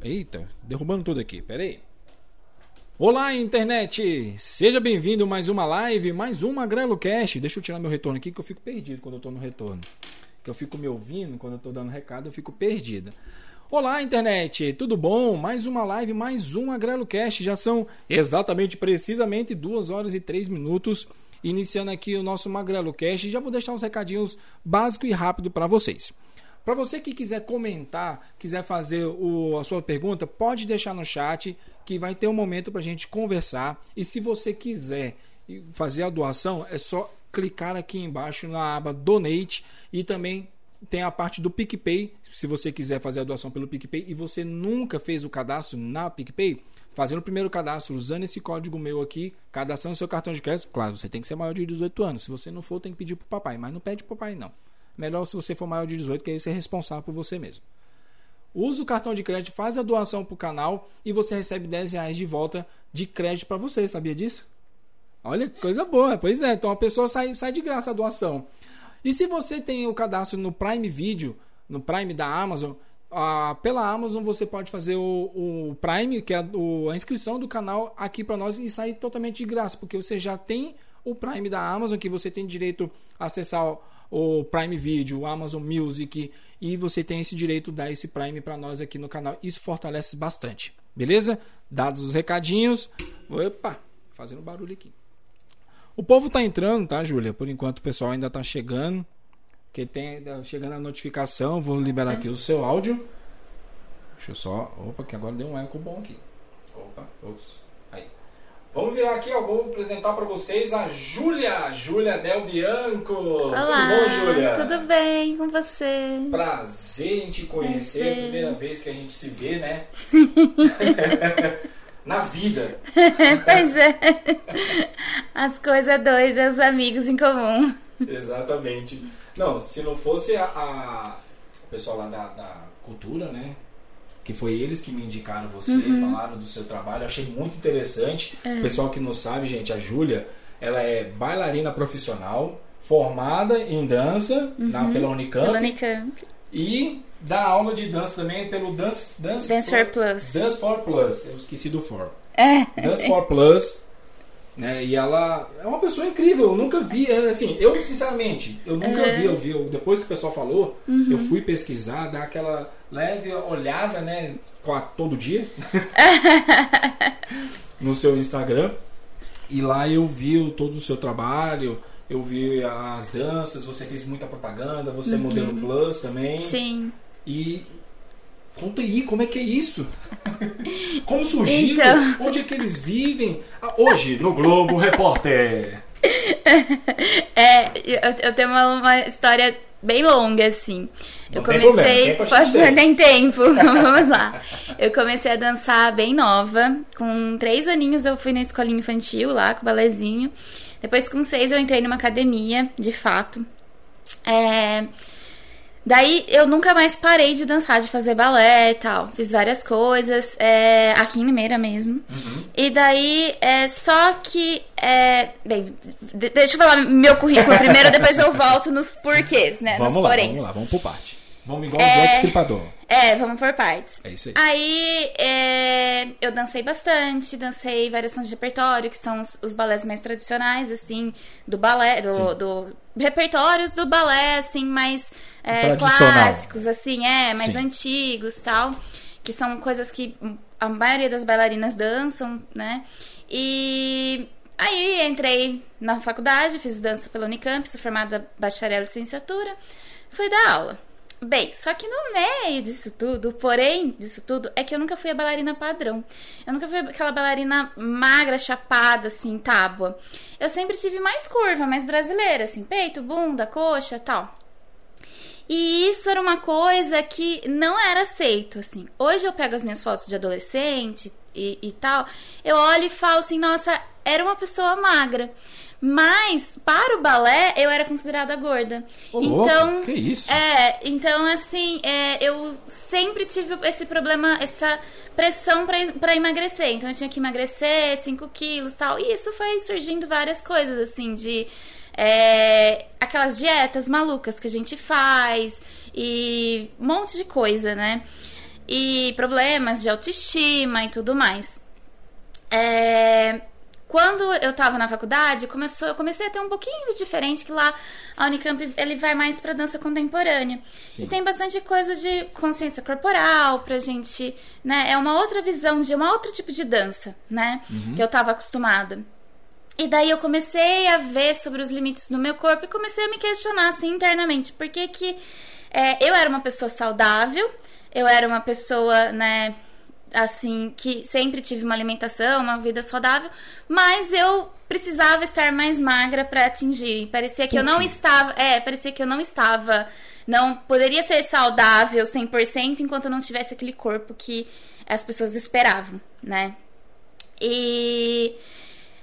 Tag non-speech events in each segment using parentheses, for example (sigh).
Eita, derrubando tudo aqui, peraí. Olá, internet! Seja bem-vindo mais uma live, mais uma Magrelo Cast. Deixa eu tirar meu retorno aqui que eu fico perdido quando eu tô no retorno. Que eu fico me ouvindo, quando eu tô dando recado, eu fico perdida. Olá, internet! Tudo bom? Mais uma live, mais um Agrelo Cast. Já são exatamente, precisamente, duas horas e três minutos. Iniciando aqui o nosso Magrelo Cast. Já vou deixar uns recadinhos básicos e rápido para vocês. Para você que quiser comentar, quiser fazer o, a sua pergunta, pode deixar no chat que vai ter um momento para a gente conversar. E se você quiser fazer a doação, é só clicar aqui embaixo na aba Donate e também tem a parte do PicPay. Se você quiser fazer a doação pelo PicPay e você nunca fez o cadastro na PicPay, fazendo o primeiro cadastro, usando esse código meu aqui, cadastrando seu cartão de crédito, claro, você tem que ser maior de 18 anos. Se você não for, tem que pedir para o papai, mas não pede para o papai não. Melhor se você for maior de 18, que aí você é responsável por você mesmo. Usa o cartão de crédito, faz a doação para o canal e você recebe 10 reais de volta de crédito para você. Sabia disso? Olha, coisa boa. Pois é, então a pessoa sai, sai de graça a doação. E se você tem o cadastro no Prime Video, no Prime da Amazon, ah, pela Amazon você pode fazer o, o Prime, que é a, a inscrição do canal aqui para nós e sair totalmente de graça, porque você já tem o Prime da Amazon, que você tem direito a acessar o Prime Video, o Amazon Music e você tem esse direito de dar esse Prime para nós aqui no canal. Isso fortalece bastante, beleza? Dados os recadinhos. Opa, fazendo barulho aqui. O povo tá entrando, tá, Júlia? Por enquanto o pessoal ainda tá chegando. Que tem chegando a notificação, vou liberar aqui o seu áudio. Deixa eu só. Opa, que agora deu um eco bom aqui. Opa, ops. Vamos virar aqui, ó, vou apresentar para vocês a Júlia, Júlia Del Bianco. Olá, tudo bom, Júlia? Tudo bem com você? Prazer em te conhecer, Prazer. primeira vez que a gente se vê, né? (laughs) Na vida. (laughs) pois é. As coisas doidas, os amigos em comum. Exatamente. Não, se não fosse a, a o pessoal lá da, da cultura, né? Que foi eles que me indicaram você, uhum. falaram do seu trabalho, achei muito interessante. É. O pessoal que não sabe, gente, a Júlia, ela é bailarina profissional, formada em dança uhum. na, pela Unicamp. Pela Unicamp. E dá aula de dança também pelo Dance, Dance, Dance for, for Plus. Dance for Plus. Eu esqueci do For. É. Dance for Plus. Né? E ela é uma pessoa incrível, eu nunca vi, é, assim, eu sinceramente, eu nunca uhum. vi, eu vi, eu, depois que o pessoal falou, uhum. eu fui pesquisar, dar aquela leve olhada, né, todo dia (laughs) no seu Instagram. E lá eu vi todo o seu trabalho, eu vi as danças, você fez muita propaganda, você é uhum. modelo plus também. Sim. E Conta aí, como é que é isso? (laughs) Como surgiu? Então... Onde é que eles vivem? Ah, hoje, no Globo Repórter. (laughs) É, eu, tenho uma, uma, história bem longa, assim. Não eu comecei. Pode (laughs) tem tempo. Vamos lá. Eu comecei a dançar bem nova. Com três aninhos eu fui na escolinha infantil lá, com o balezinho. Depois, com seis, eu entrei numa academia, de fato. É. Daí eu nunca mais parei de dançar, de fazer balé e tal. Fiz várias coisas, é, aqui em Limeira mesmo. Uhum. E daí, é, só que. É, bem, deixa eu falar meu currículo primeiro, depois eu volto nos porquês, né? Vamos nos lá, poréns. vamos lá, vamos por parte. Vamos igual é, o Stripador. É, vamos por partes. É isso aí. Aí é, eu dancei bastante, dancei variações de repertório, que são os, os balés mais tradicionais, assim, do balé, do, do repertórios do balé, assim, mais é, clássicos, assim, é, mais Sim. antigos tal. Que são coisas que a maioria das bailarinas dançam, né? E aí entrei na faculdade, fiz dança pela Unicamp, sou formada bacharel e licenciatura, fui dar aula. Bem, só que no meio disso tudo, porém disso tudo, é que eu nunca fui a bailarina padrão. Eu nunca fui aquela bailarina magra, chapada, assim, tábua. Eu sempre tive mais curva, mais brasileira, assim, peito, bunda, coxa tal. E isso era uma coisa que não era aceito, assim. Hoje eu pego as minhas fotos de adolescente e, e tal, eu olho e falo assim, nossa, era uma pessoa magra. Mas, para o balé, eu era considerada gorda. Ô, então, que isso? É, então, assim, é, eu sempre tive esse problema, essa pressão para emagrecer. Então, eu tinha que emagrecer 5 quilos tal. E isso foi surgindo várias coisas, assim, de. É, aquelas dietas malucas que a gente faz e um monte de coisa, né? e problemas de autoestima e tudo mais. É, quando eu tava na faculdade, começou, eu comecei a ter um pouquinho diferente, que lá a Unicamp ele vai mais pra dança contemporânea. Sim. E tem bastante coisa de consciência corporal pra gente, né? É uma outra visão de um outro tipo de dança, né? Que eu tava acostumada. E daí eu comecei a ver sobre os limites do meu corpo e comecei a me questionar assim internamente. Por que que é, eu era uma pessoa saudável, eu era uma pessoa, né, assim, que sempre tive uma alimentação, uma vida saudável, mas eu precisava estar mais magra para atingir. Parecia que eu não quê? estava, é, parecia que eu não estava, não poderia ser saudável 100% enquanto eu não tivesse aquele corpo que as pessoas esperavam, né? E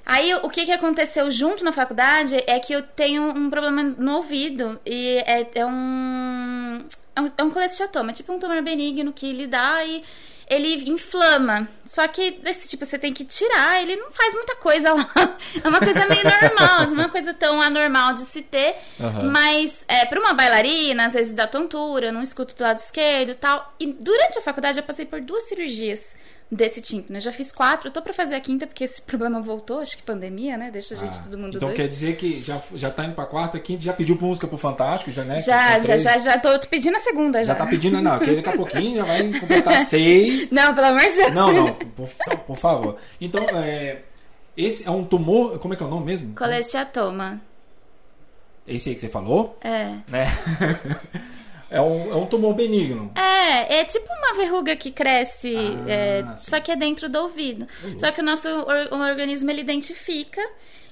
Aí o que, que aconteceu junto na faculdade é que eu tenho um problema no ouvido e é, é um. É um, é um colesteatoma, tipo um tumor benigno que ele dá e ele inflama. Só que desse tipo você tem que tirar, ele não faz muita coisa lá. (laughs) É uma coisa meio normal, não é uma coisa tão anormal de se ter. Aham. Mas é, pra uma bailarina, às vezes dá tontura, não escuto do lado esquerdo e tal. E durante a faculdade eu passei por duas cirurgias desse tímpano. Eu já fiz quatro, eu tô pra fazer a quinta porque esse (laughs) problema voltou, acho que pandemia, né? Deixa a gente Ah, todo mundo então doido. quer dizer que já, já tá indo pra quarta, quinta, já pediu música pro Fantástico, já, né? Já, já, já, já tô pedindo a segunda já. Já tá pedindo, não, porque daqui a pouquinho já vai (laughs) completar seis. Não, pelo amor de Deus. Não, não, por, então, por favor. Então, é, esse é um tumor, como é que é o nome mesmo? Colesteatoma. Esse aí que você falou, É. né? (laughs) É um, é um tumor benigno. É, é tipo uma verruga que cresce, Ah, é, só que é dentro do ouvido. Uhum. Só que o nosso o organismo ele identifica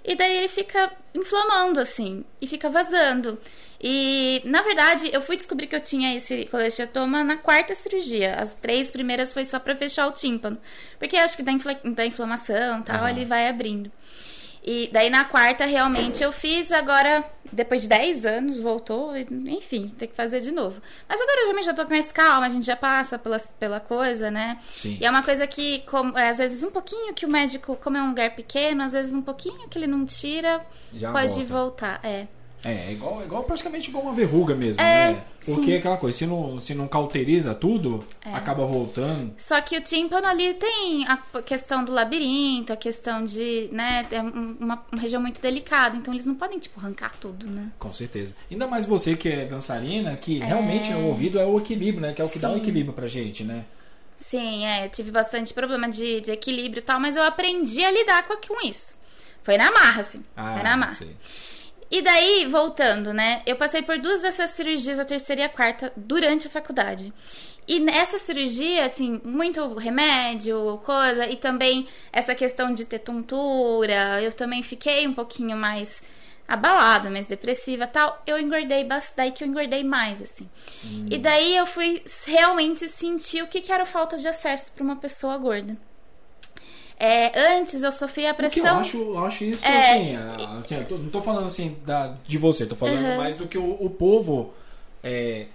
e daí ele fica inflamando assim e fica vazando. E na verdade eu fui descobrir que eu tinha esse colesteatoma na quarta cirurgia. As três primeiras foi só pra fechar o tímpano, porque acho que da, infla- da inflamação, e tal, Aham. ele vai abrindo. E daí na quarta realmente eu fiz, agora depois de 10 anos voltou, enfim, tem que fazer de novo. Mas agora eu também já tô com mais calma, a gente já passa pela, pela coisa, né? Sim. E é uma coisa que, como, é, às vezes, um pouquinho que o médico, como é um lugar pequeno, às vezes um pouquinho que ele não tira, Já pode volta. voltar. É. É, é igual, é igual praticamente igual uma verruga mesmo, É, né? Porque sim. é aquela coisa, se não, se não cauteriza tudo, É. acaba voltando. Só que o tímpano ali tem a questão do labirinto, a questão de, né, é um- uma, uma região muito delicada, então eles não podem, tipo, arrancar tudo, né? Com certeza. Ainda mais você que é dançarina, que realmente o ouvido é o equilíbrio, né? Que é o que dá o Sim. equilíbrio pra gente, né? Sim, é, eu tive bastante problema de, de equilíbrio e tal, mas eu aprendi a lidar com, com isso. Foi na marra, assim. Ah, foi na marra. sei. E daí, voltando, né? Eu passei por duas dessas cirurgias, a terceira e a quarta, durante a faculdade. E nessa cirurgia, assim, muito remédio, coisa, e também essa questão de ter tontura, eu também fiquei um pouquinho mais abalada, mais depressiva tal. Eu engordei bastante, daí que eu engordei mais, assim. E daí eu fui realmente sentir o que, que era falta de acesso para uma pessoa gorda. É, antes eu sofria a Porque eu pressão. acho, eu acho isso É. assim, assim, eu tô- não tô falando assim da, de você, tô falando Uhum. mais do que o, o povo é,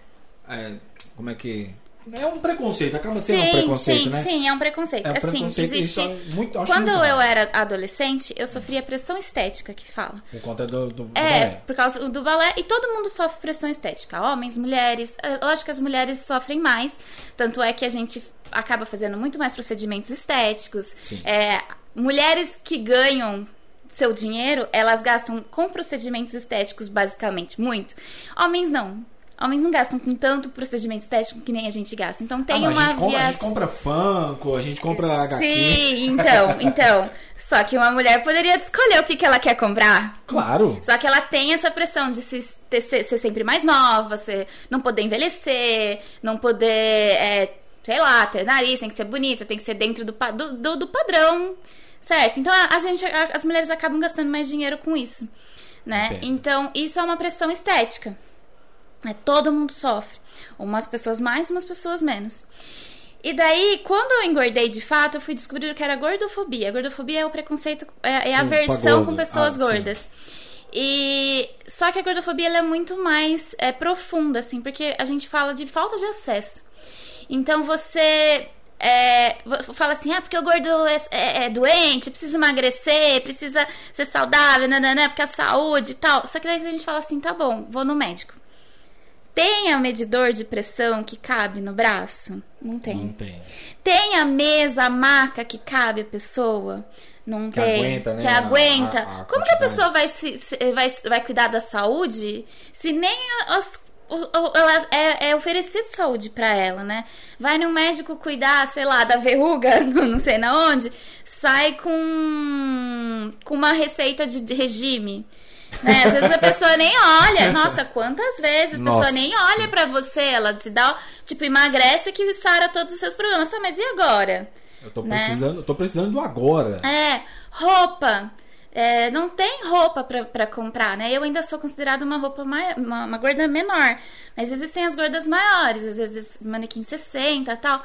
é, como é que é um preconceito, acaba sendo um preconceito, sim, né? sim, é um preconceito. É um assim, preconceito, existe. isso é muito, Quando muito eu era adolescente, eu sofria pressão estética, que fala. por conta do, do, do É, balé. por causa do balé. E todo mundo sofre pressão estética. Homens, mulheres. É, Lógico que as mulheres sofrem mais. Tanto é que a gente acaba fazendo muito mais procedimentos estéticos. Sim. É, mulheres que ganham seu dinheiro, elas gastam com procedimentos estéticos, basicamente, muito. Homens não. Homens não gastam com tanto procedimento estético que nem a gente gasta. Então tem Ah, uma a, gente compra, a vias- gente compra Funko, a gente compra HQ. Sim, então, então. Só que uma mulher poderia escolher o que, que ela quer comprar. Claro. Só que ela tem essa pressão de se, ter- ser, ser sempre mais nova, ser, não poder envelhecer, não poder, é, sei lá, ter nariz, tem que ser bonita, tem que ser dentro do, do, do, do padrão, certo? Então a, a gente, a- as mulheres acabam gastando mais dinheiro com isso, né? Entendo. Então isso é uma pressão estética. É, todo mundo sofre. Umas pessoas mais, umas pessoas menos. E daí, quando eu engordei de fato, eu fui descobrir o que era gordofobia. gordofobia é o preconceito, é, é a aversão com pessoas Ah, sim. gordas. E só que a gordofobia é muito mais é, profunda, assim, porque a gente fala de falta de acesso. Então você é, fala assim, ah, porque o gordo é, é- é doente, precisa emagrecer, precisa ser saudável, nananã, porque a saúde e tal. Só que daí a gente fala assim, tá bom, vou no médico. Tem a medidor de pressão que cabe no braço? Não tem. Não tem. Tem a mesa, a maca que cabe a pessoa? Não Que tem. aguenta, né, Que a- aguenta. a- a Como que a pessoa vai, se, vai, vai cuidar da saúde se nem as- é, é oferecido saúde pra ela, né? Vai no médico cuidar, sei lá, da verruga, (laughs) não sei na onde, sai com, com uma receita de regime. Né? Às vezes a pessoa nem olha. (laughs) Nossa, quantas vezes a pessoa Nossa. nem olha pra você, ela te dá, tipo, emagrece que sara todos os seus problemas. Tá, mas e agora? Eu tô Né? precisando, eu tô precisando do agora. É, roupa. É, não tem roupa pra, pra comprar, né? Eu ainda sou considerada uma roupa mai- uma, uma gorda menor. Mas existem as gordas maiores, às vezes manequim 60 e tal.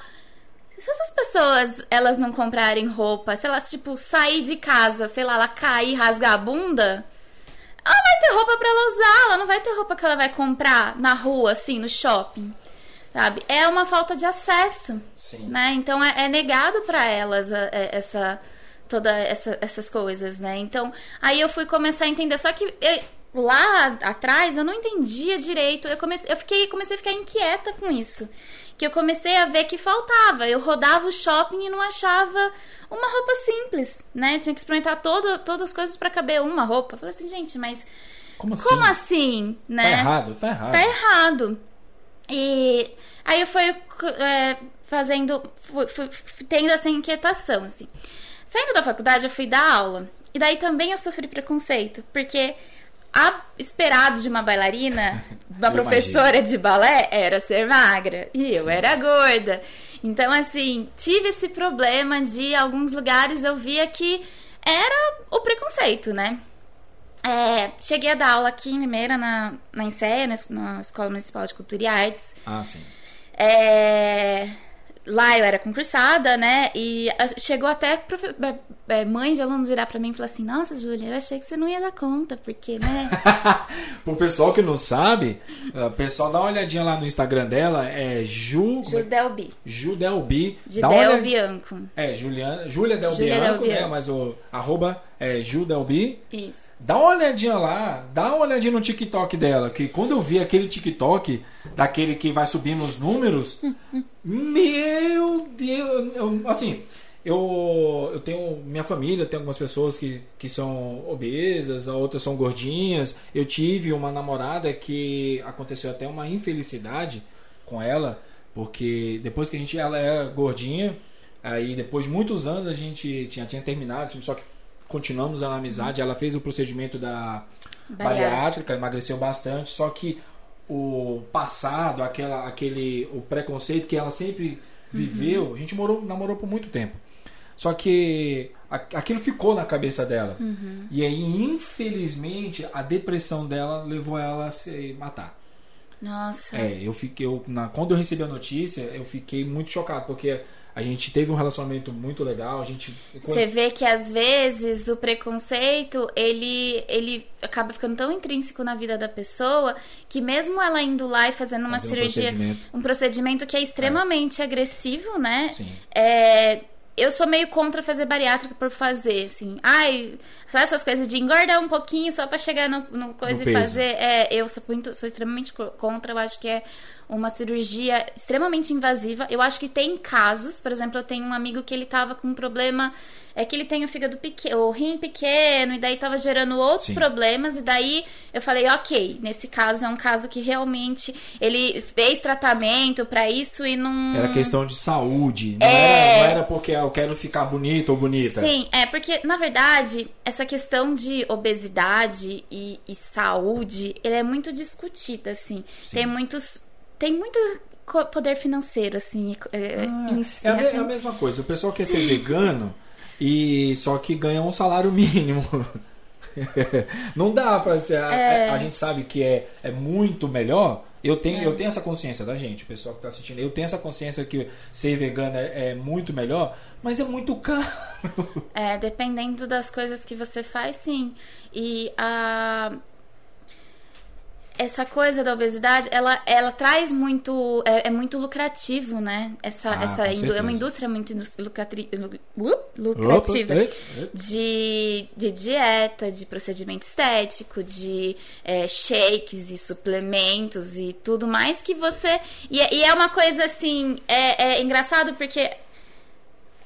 Se essas pessoas, elas não comprarem roupa, se elas, tipo, sair de casa, sei lá, ela cair e rasgar a bunda, ela vai ter roupa pra ela usar, ela não vai ter roupa que ela vai comprar na rua, assim, no shopping. Sabe? É uma falta de acesso Sim. né? Então é, é negado pra elas a- é- essa toda essa- essas coisas, né? Então aí eu fui começar a entender, só que eu- lá atrás eu não entendia direito. Eu comecei, eu fiquei, comecei a ficar inquieta com isso. Que eu comecei a ver que faltava. Eu rodava o shopping e não achava uma roupa simples, né? Tinha que experimentar todo, todas as coisas pra caber uma roupa. Eu falei assim, gente, mas Como assim? como assim, né? Tá errado, tá errado. Tá errado. E aí eu fui é, fazendo, fui, fui- fui tendo essa inquietação, assim. Saindo da faculdade, eu fui dar aula. E daí também eu sofri preconceito, porque a esperado de uma bailarina, (laughs) uma Eu professora de balé, era ser magra. E eu Sim. era gorda. Então, assim, tive esse problema de alguns lugares eu via que era o preconceito, né? É, cheguei a dar aula aqui em Limeira, na, na na, na Escola Municipal de Cultura e Artes. Ah, sim. É, lá eu era concursada, né? E chegou até é, é, mãe de alunos virar pra mim e falar assim: Nossa, Júlia, eu achei que você não ia dar conta, porque, né? (laughs) Pro pessoal que não sabe, o pessoal dá uma olhadinha lá no Instagram dela, é Ju, é- Judelbi. Judelbi. De Dá Del Bianco. É, Juliana, Júlia Del Júlia Del Bianco, né? Bianco. Mas o arroba é Judelbi. Isso. Dá uma olhadinha lá, dá uma olhadinha no TikTok dela, que quando eu vi aquele TikTok, daquele que vai subindo os números, meu Deus, eu- assim, eu, eu tenho minha família, tem algumas pessoas que, que são obesas, outras são gordinhas. Eu tive uma namorada que aconteceu até uma infelicidade com ela, porque depois que a gente ela era gordinha, aí depois de muitos anos a gente tinha, tinha terminado, só que continuamos a amizade. Ela fez o procedimento da Bariátrica. bariátrica, emagreceu bastante, só que o passado, aquela, aquele, o preconceito que ela sempre viveu, a gente morou, namorou por muito tempo. Só que aquilo ficou na cabeça dela. E aí, infelizmente, a depressão dela levou ela a se matar. Nossa. É, eu fiquei. Eu, na, quando eu recebi a notícia, eu fiquei muito chocado, porque a gente teve um relacionamento muito legal, a gente. Você vê que às vezes o preconceito ele, ele acaba ficando tão intrínseco na vida da pessoa que mesmo ela indo lá e fazendo uma Fazer um cirurgia, procedimento. um procedimento que é extremamente agressivo, né? Sim. É, eu sou meio contra fazer bariátrica por fazer, assim. Ai, sabe essas coisas de engordar um pouquinho só pra chegar no, no coisa No e fazer. É, eu sou muito, sou extremamente co- contra, eu acho que é uma cirurgia extremamente invasiva. Eu acho que tem casos, por exemplo, eu tenho um amigo que ele tava com um problema. É que ele tem o fígado pequeno, o rim pequeno, e daí tava gerando outros Sim. problemas, e daí eu falei, ok, nesse caso é um caso que realmente ele fez tratamento pra isso e não. Era questão de saúde. Não, É. era, não era porque ah, eu quero ficar bonito ou bonita. Sim, é porque, na verdade, essa questão de obesidade e, e saúde, ele é muito discutida, assim. Sim. Tem muitos. Tem muito poder financeiro, assim. é, Ah, em si, é, a é a mesma coisa. O pessoal quer ser vegano e só que ganha um salário mínimo. (laughs) Não dá pra ser. a- É. A, gente sabe que é, é muito melhor. Eu tenho, eu tenho essa consciência da gente, o pessoal que tá assistindo. Eu tenho essa consciência que ser vegano é, é muito melhor, mas é muito caro. É, dependendo das coisas que você faz, sim. E a. essa coisa da obesidade, ela, ela traz muito. É, é muito lucrativo, né? Essa, Ah, essa é uma indústria muito lucratri- uh, lucrativa. Opa, eita. De, de dieta, de procedimento estético, de é, shakes e suplementos e tudo mais que você. E, é- e é uma coisa assim. É, é engraçado porque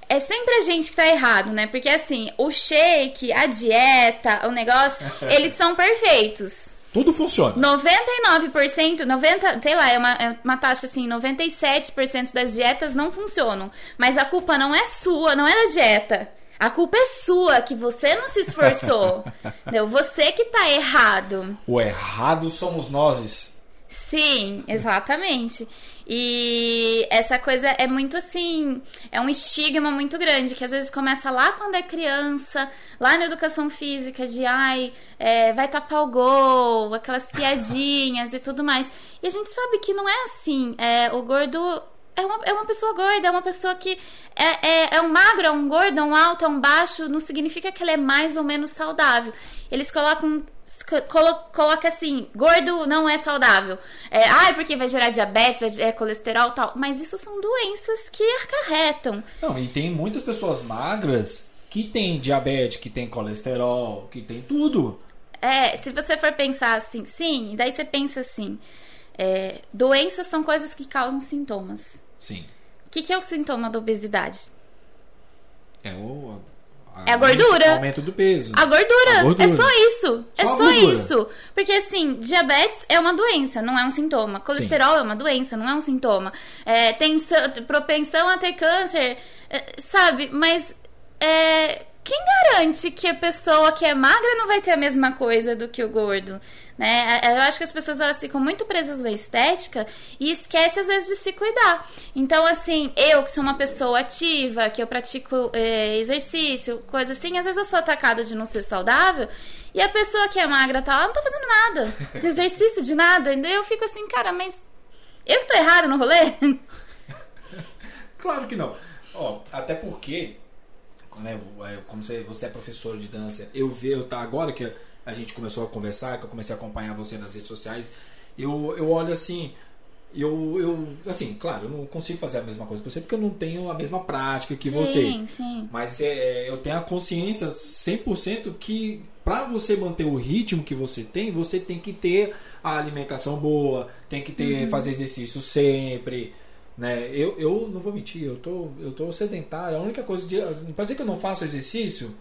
é sempre a gente que tá errado, né? Porque assim, o shake, a dieta, o negócio, (laughs) eles são perfeitos. Tudo funciona. 99%, 90, sei lá, é uma, é uma taxa assim, 97% das dietas não funcionam. Mas a culpa não é sua, não é da dieta. A culpa é sua, que você não se esforçou. (laughs) entendeu? Você que tá errado. O errado somos nós. Sim, exatamente. E essa coisa é muito assim, é um estigma muito grande, que às vezes começa lá quando é criança, lá na educação física, de ai, é, vai tapar o gol, aquelas piadinhas e tudo mais. E a gente sabe que não é assim. É, o gordo é uma, é uma pessoa gorda, é uma pessoa que é, é, é um magro, é um gordo, é um alto, é um baixo, não significa que ele é mais ou menos saudável. Eles colocam. Colo, coloca assim, gordo não é saudável. É, ai, porque vai gerar diabetes, vai é, colesterol e tal. Mas isso são doenças que acarretam. Não, e tem muitas pessoas magras que tem diabetes, que tem colesterol, que tem tudo. É, se você for pensar assim, sim, daí você pensa assim: é, doenças são coisas que causam sintomas. Sim. O que, que é o sintoma da obesidade? É o. É a gordura. Aumento do peso. A gordura. A gordura. É só isso. é Só a só isso. Porque assim, diabetes é uma doença, não é um sintoma. Colesterol é uma doença, não é um sintoma. É, tem sa- propensão a ter câncer, é, sabe? Mas é, quem garante que a pessoa que é magra não vai ter a mesma coisa do que o gordo? Né? Eu acho que as pessoas elas ficam muito presas na estética e esquecem às vezes de se cuidar. Então, assim, eu que sou uma pessoa ativa, que eu pratico é, exercício, coisa assim, às vezes eu sou atacada de não ser saudável e a pessoa que é magra tá lá, não tá fazendo nada de (laughs) exercício, de nada. E daí eu fico assim, cara, mas eu que tô errado no rolê? (laughs) Claro que não. Ó, até porque, né, é, como você, você é professor de dança, eu vejo, tá, agora que a gente começou a conversar, que eu comecei a acompanhar você nas redes sociais, eu, eu olho assim, eu, eu, assim, claro, eu não consigo fazer a mesma coisa que você, porque eu não tenho a mesma prática que você. Sim, sim. Mas é, eu tenho a consciência 100% que para você manter o ritmo que você tem, você tem que ter a alimentação boa, tem que ter fazer exercício sempre, né? Eu, eu não vou mentir, eu tô eu tô sedentário, a única coisa de para dizer que eu não faço exercício,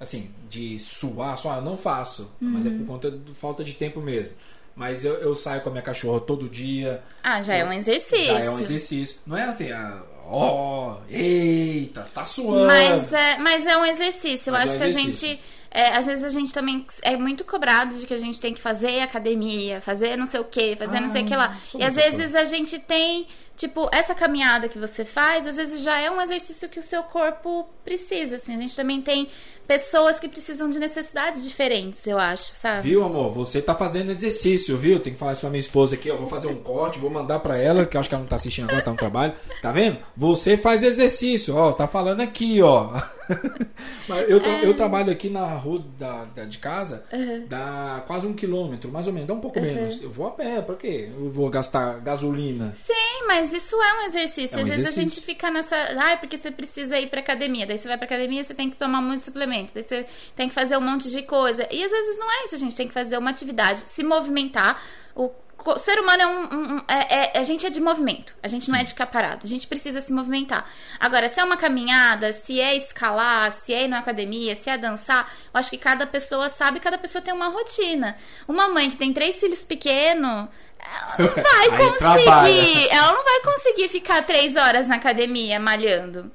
assim, de suar, suar, eu não faço, mas é por conta de falta de tempo mesmo. Mas eu, eu saio com a minha cachorra todo dia, Ah, já é um exercício. já é um exercício. Não é assim, ah, ó, eita, tá suando. Mas é, mas é um exercício. Eu Mas acho é um que a exercício. gente. É, às vezes a gente também é muito cobrado de que a gente tem que fazer academia, fazer não sei o que, fazer não sei o que lá. Ah, sou E às vezes a gente tem, tipo, essa caminhada que você faz, às vezes já é um exercício que o seu corpo precisa, assim. A gente também tem pessoas que precisam de necessidades diferentes, eu acho, sabe? Viu, amor? Você tá fazendo exercício, viu? Tem que falar isso pra minha esposa aqui, ó. Vou fazer um corte, vou mandar pra ela, que eu acho que ela não tá assistindo agora, tá no trabalho. Tá vendo? Você faz exercício, ó. Tá falando aqui, ó. (laughs) Mas eu, tra- eu trabalho aqui na rua da, da- de casa, dá quase um quilômetro, mais ou menos, dá um pouco menos. Eu vou a pé, pra quê? Eu vou gastar gasolina. Sim, mas isso é um exercício. É um Às vezes a exercício. gente fica nessa. Ai, porque você precisa ir pra academia. Daí você vai pra academia, você tem que tomar muito suplemento. Daí você tem que fazer um monte de coisa. E às vezes não é isso. A gente tem que fazer uma atividade, se movimentar. O co- ser humano é um. um- um- é- é- a gente é de movimento. A gente não é de ficar parado. A gente precisa se movimentar. Agora, se é uma caminhada, se é escalar, se é ir na academia, se é dançar, eu acho que cada pessoa sabe, cada pessoa tem uma rotina. Uma mãe que tem três filhos pequenos. Ela não (laughs) vai conseguir. trabalha. Ela não vai conseguir ficar três horas na academia malhando.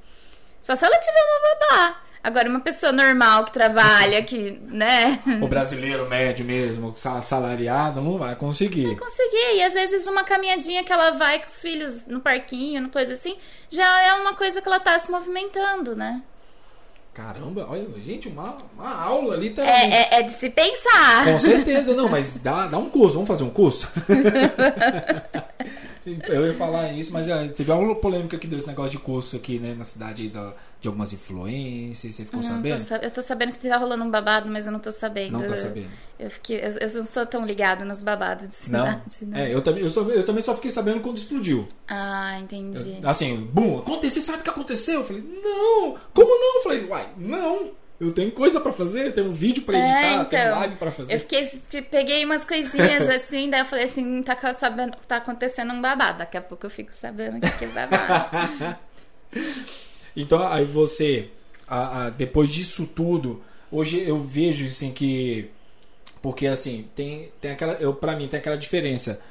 Só se ela tiver uma babá. Agora, uma pessoa normal que trabalha, que, né? O brasileiro médio mesmo, sa- salariado, não vai conseguir. Conseguir. E às vezes uma caminhadinha que ela vai com os filhos no parquinho, no coisa assim, já é uma coisa que ela tá se movimentando, né? Caramba, olha, gente, uma, uma aula literalmente. É, é, é de se pensar. Com certeza, não, mas dá, dá um curso, vamos fazer um curso? (laughs) Eu ia falar isso, mas é, teve alguma polêmica que deu esse negócio de curso aqui, né, na cidade aí da, de algumas influências, você ficou Não, sabendo? tô eu tô sabendo que tá rolando um babado, mas eu não tô sabendo. Não tá Eu- sabendo. Eu, fiquei, eu, eu não sou tão ligado nos babados de Não? cidade, né? É, eu também, eu, só, eu também só fiquei sabendo quando explodiu. Ah, entendi. Assim, bum, aconteceu, sabe o que aconteceu? Eu falei, não, como não? Eu falei, uai, não, eu tenho coisa pra fazer, eu tenho um vídeo pra editar, É, tenho então, live pra fazer. Eu fiquei, peguei umas coisinhas (laughs) assim, daí eu falei assim, tá, sabendo, tá acontecendo um babado. Daqui a pouco eu fico sabendo o que é babado. (laughs) Então, aí você, a- a- depois disso tudo, hoje eu vejo assim que. Porque assim, tem, tem aquela. Eu, pra mim, tem aquela diferença.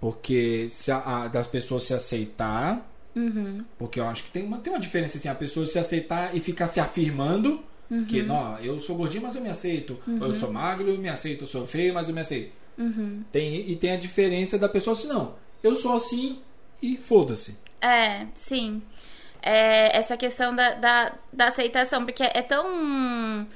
Porque se a, das pessoas se aceitar. Uhum. Porque eu acho que tem uma, tem uma diferença assim, a pessoa se aceitar e ficar se afirmando. Uhum. Que, não, eu sou gordinho, mas eu me aceito. Ou eu sou magro, eu me aceito. Eu sou feio, mas eu me aceito. Uhum. Tem, e tem a diferença da pessoa assim, não. Eu sou assim e foda-se. É, sim. É, essa questão da, da, da aceitação, porque é tão.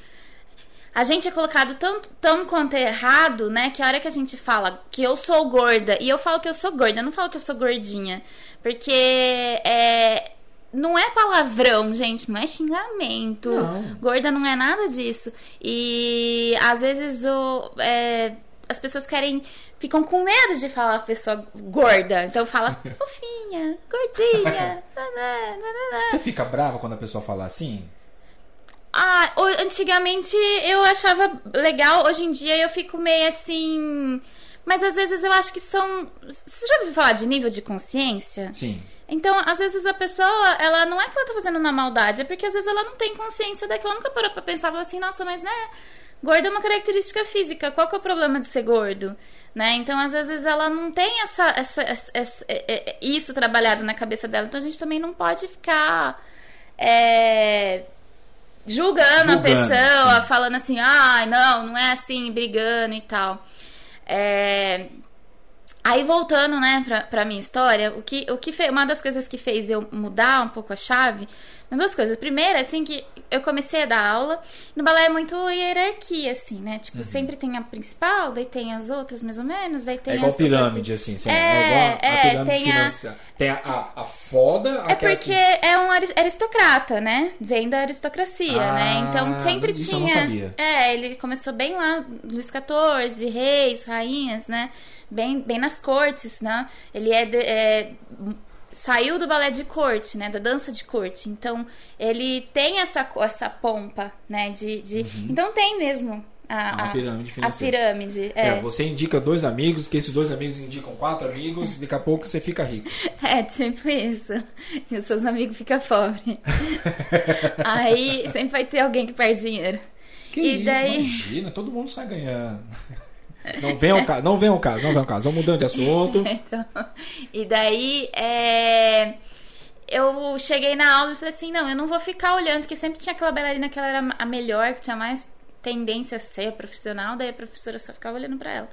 A gente é colocado tão, tão quanto errado, né? Que a hora que a gente fala que eu sou gorda, e eu falo que eu sou gorda, eu não falo que eu sou gordinha. Porque é, não é palavrão, gente, não é xingamento. Não. Gorda não é nada disso. E às vezes o, é, as pessoas querem. Ficam com medo de falar a pessoa gorda. Então fala (laughs) fofinha, gordinha. Você fica brava quando a pessoa fala assim? Ah, antigamente eu achava legal, hoje em dia eu fico meio assim. Mas às vezes eu acho que são. Você já ouviu falar de nível de consciência? Sim. Então, às vezes a pessoa, ela não é que ela tá fazendo na maldade, é porque às vezes ela não tem consciência daquilo. Ela nunca parou pra pensar, fala assim, nossa, mas né, gordo é uma característica física, qual que é o problema de ser gordo? Né? Então, às vezes ela não tem essa, essa, essa- essa- é- é- isso trabalhado na cabeça dela. Então, a gente também não pode ficar é, julgando, a Julgando, pessoa, sim. falando assim, ai, não, não é assim, brigando e tal. É, Aí voltando, né, pra, pra minha história, o que, o que fe- uma das coisas que fez eu mudar um pouco a chave, duas coisas. Primeiro, assim, que eu comecei a dar aula, no balé é muito hierarquia, assim, né? Tipo, sempre tem a principal, daí tem as outras, mais ou menos, daí tem Uhum. é igual a super- pirâmide, assim. sim, É, igual a, a é, pirâmide tem a-. Tem a, a, a foda, É aquela porque que- é um aris- aristocrata, né? Vem da aristocracia, Ah, né? Então sempre isso eu tinha. não sabia. É, ele começou bem lá, Luís XIV, reis, rainhas, né? Bem, bem nas cortes, né? Ele é, de- é, saiu do balé de corte, né? Da dança de corte. Então ele tem essa, essa pompa, né? De, de... Então tem mesmo a, Uhum. A a- pirâmide a financeira. pirâmide. É, É. você indica dois amigos, que esses dois amigos indicam quatro amigos, daqui a pouco você fica rico. (laughs) É, tipo isso. E os seus amigos ficam pobres. (laughs) Aí sempre vai ter alguém que perde dinheiro. Que E isso, daí- imagina, todo mundo sai ganhando. Não vem ao caso, não vem ao caso, não vem ao caso. Vamos mudando de (laughs) assunto. Então, e daí, é, eu cheguei na aula e falei assim, não, eu não vou ficar olhando, porque sempre tinha aquela bailarina que ela era a melhor, que tinha mais tendência a ser profissional, daí a professora só ficava olhando pra ela.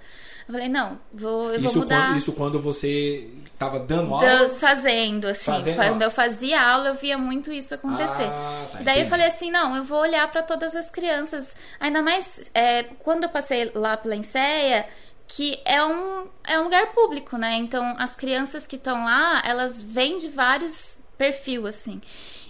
Eu falei, não, vou, eu vou Isso mudar. quando, isso quando você tava dando aula. Fazendo, assim. Fazendo quando aula. eu fazia aula, eu via muito isso acontecer. Ah, tá, E daí eu entendi. falei assim, não, eu vou olhar pra todas as crianças. Ainda mais é, quando eu passei lá pela Enseia, que é um, é um lugar público, né? Então, as crianças que estão lá, elas vêm de vários perfil, assim.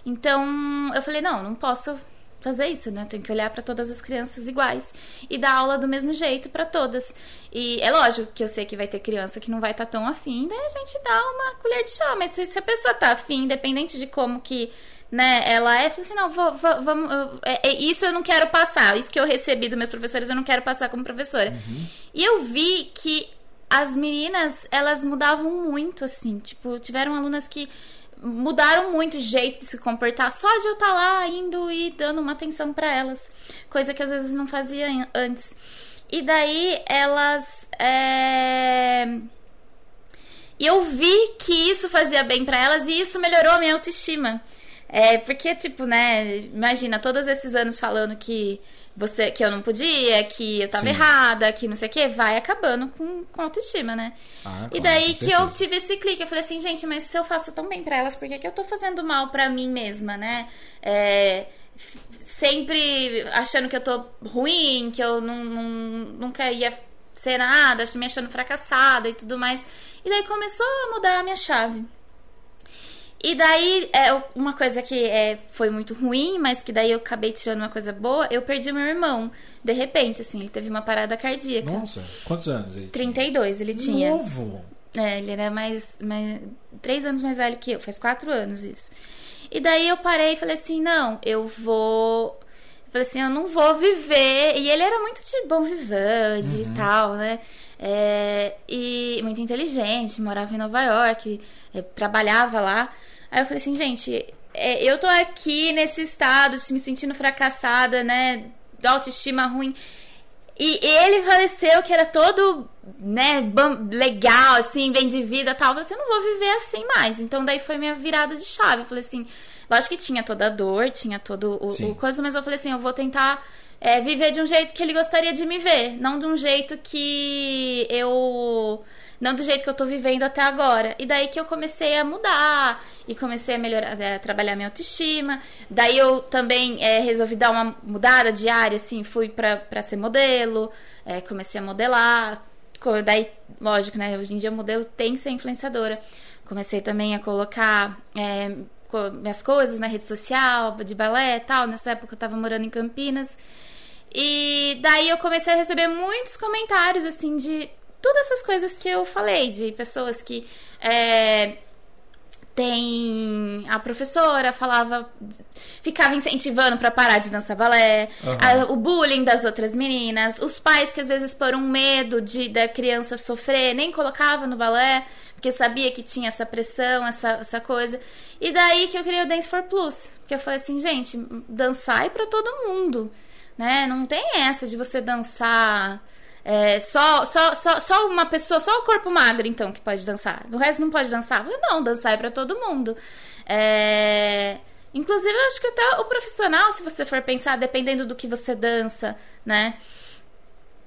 Então, eu falei, não, não posso fazer isso, né? Eu tenho que olhar pra todas as crianças iguais e dar aula do mesmo jeito pra todas. E é lógico que eu sei que vai ter criança que não vai estar tão afim, daí a gente dá uma colher de chá. Mas se, se a pessoa tá afim, independente de como que né, ela é, falei assim, não, vamos, é- é isso eu não quero passar, isso que eu recebi dos meus professores eu não quero passar como professora. E eu vi que as meninas, elas mudavam muito, assim, tipo, tiveram alunas que mudaram muito o jeito de se comportar só de eu estar lá indo e dando uma atenção pra elas, coisa que às vezes não fazia an- antes. E daí elas é, e eu vi que isso fazia bem pra elas e isso melhorou a minha autoestima. É, porque, tipo, né, imagina, todos esses anos falando que você que eu não podia, que eu tava Sim. errada, que não sei o que, vai acabando com, com autoestima, né? Ah, E daí que eu tive esse clique, eu falei assim, gente, mas se eu faço tão bem pra elas, por que, que eu tô fazendo mal pra mim mesma, né? É, sempre achando que eu tô ruim, que eu não, não- nunca ia ser nada, me achando fracassada e tudo mais. E daí começou a mudar a minha chave. E daí, é, uma coisa que é, foi muito ruim, mas que daí eu acabei tirando uma coisa boa, eu perdi meu irmão. De repente, assim, ele teve uma parada cardíaca. Nossa, quantos anos ele 32 ele tinha. Novo! É, ele era mais, mais. Três anos mais velho que eu, faz quatro anos isso. E daí eu parei e falei assim: não, eu vou. Eu falei assim: eu não vou viver. E ele era muito de bom vivande uhum. e tal, né? É, e muito inteligente, morava em Nova York, é, trabalhava lá. Aí eu falei assim, gente, é, eu tô aqui nesse estado me sentindo fracassada, né? Da autoestima ruim. E ele faleceu, que era todo, né, legal, assim, bem de vida e tal. Eu falei assim, não vou viver assim mais. Então daí foi minha virada de chave. Eu falei assim, lógico que tinha toda a dor, tinha todo o, o coisa, mas eu falei assim, eu vou tentar é, viver de um jeito que ele gostaria de me ver, não de um jeito que eu não do jeito que eu tô vivendo até agora. E daí que eu comecei a mudar e comecei a melhorar, a trabalhar minha autoestima. Daí eu também é, resolvi dar uma mudada diária, assim, fui pra ser modelo, é, comecei a modelar. Daí, lógico, né? Hoje em dia modelo tem que ser influenciadora. Comecei também a colocar é, minhas coisas na rede social, de balé e tal. Nessa época eu tava morando em Campinas. E daí eu comecei a receber muitos comentários, assim, de todas essas coisas que eu falei, de pessoas que. É, tem a professora falava ficava incentivando para parar de dançar balé uhum. a, o bullying das outras meninas os pais que às vezes por um medo de da criança sofrer nem colocava no balé porque sabia que tinha essa pressão essa, essa coisa e daí que eu criei o Dance for Plus porque eu falei assim gente dançar é para todo mundo né não tem essa de você dançar é, só, só, só, só uma pessoa, só o corpo magro, então, que pode dançar. O resto não pode dançar? Não, dançar é pra todo mundo. É... Inclusive, eu acho que até o profissional, se você for pensar, dependendo do que você dança, né?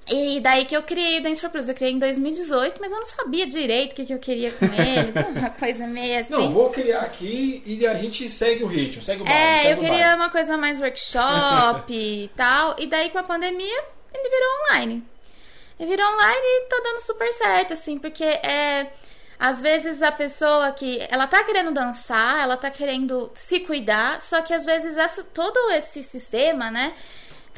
E daí que eu criei o Dance for Plus. Eu criei em 2018, mas eu não sabia direito o que, que eu queria com ele. (laughs) uma coisa meio assim. Não, vou criar aqui e a gente segue o ritmo, segue o baile, É, eu queria uma coisa mais workshop (laughs) e tal. E daí com a pandemia, ele virou online. E virou online e tá dando super certo, assim, porque é. Às vezes a pessoa que ela tá querendo dançar, ela tá querendo se cuidar, só que às vezes essa, todo esse sistema, né?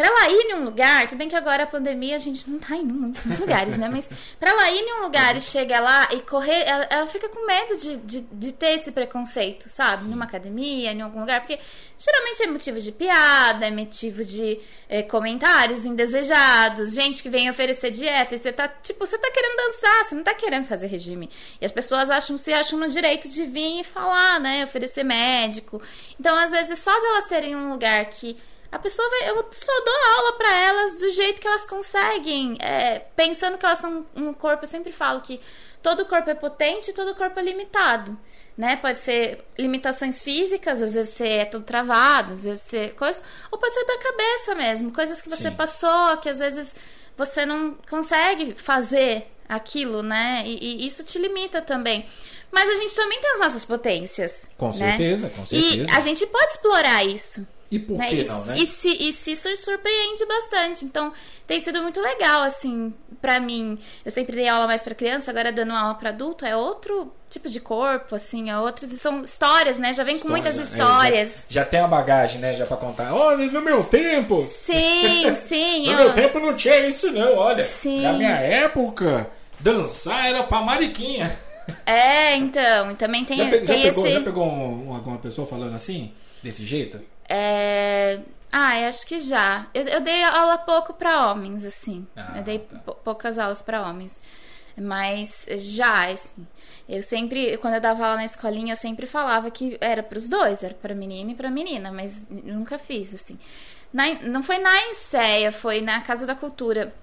Pra ela ir em um lugar, tudo bem que agora a pandemia a gente não tá indo muitos lugares, né? Mas pra ela ir em um lugar e chegar lá e correr, ela, ela fica com medo de, de, de, ter esse preconceito, sabe? Sim. Numa academia, em algum lugar, porque geralmente é motivo de piada, é motivo de é, comentários indesejados, gente que vem oferecer dieta e você tá, tipo, você tá querendo dançar, você não tá querendo fazer regime. E as pessoas acham, se acham no direito de vir e falar, né? Oferecer médico. Então, às vezes, só de elas terem um lugar que a pessoa vai. Eu só dou aula para elas do jeito que elas conseguem. É, pensando que elas são um corpo, eu sempre falo que todo corpo é potente e todo corpo é limitado. Né? Pode ser limitações físicas, às vezes você é todo travado, às vezes você. Coisa, ou pode ser da cabeça mesmo, coisas que você Sim. passou, que às vezes você não consegue fazer aquilo, né? E, e, isso te limita também. Mas a gente também tem as nossas potências. Com né? certeza, com certeza. E a gente pode explorar isso. E por né? que não, né? E se, e se surpreende bastante. Então, tem sido muito legal, assim, para mim. Eu sempre dei aula mais para criança, agora dando aula para adulto é outro tipo de corpo, assim, é outras. E são histórias, né? Já vem História, com muitas histórias. É, já, já, tem a bagagem, né? Já pra contar. Olha, no meu tempo! Sim, (laughs) sim. no eu... meu tempo não tinha isso, não, olha. Sim. Na minha época, dançar era pra mariquinha. É, então, também tem, já, tem já pegou, esse... Já pegou uma, uma pessoa falando assim? Desse jeito? É... Ah, eu acho que já. Eu, eu dei aula pouco para homens, assim. Ah, eu dei tá. poucas aulas para homens. Mas já, assim. Eu sempre, quando eu dava aula na escolinha, eu sempre falava que era para os dois, era para menino e para menina, mas nunca fiz, assim. Na, não foi na Enseia, foi na Casa da Cultura.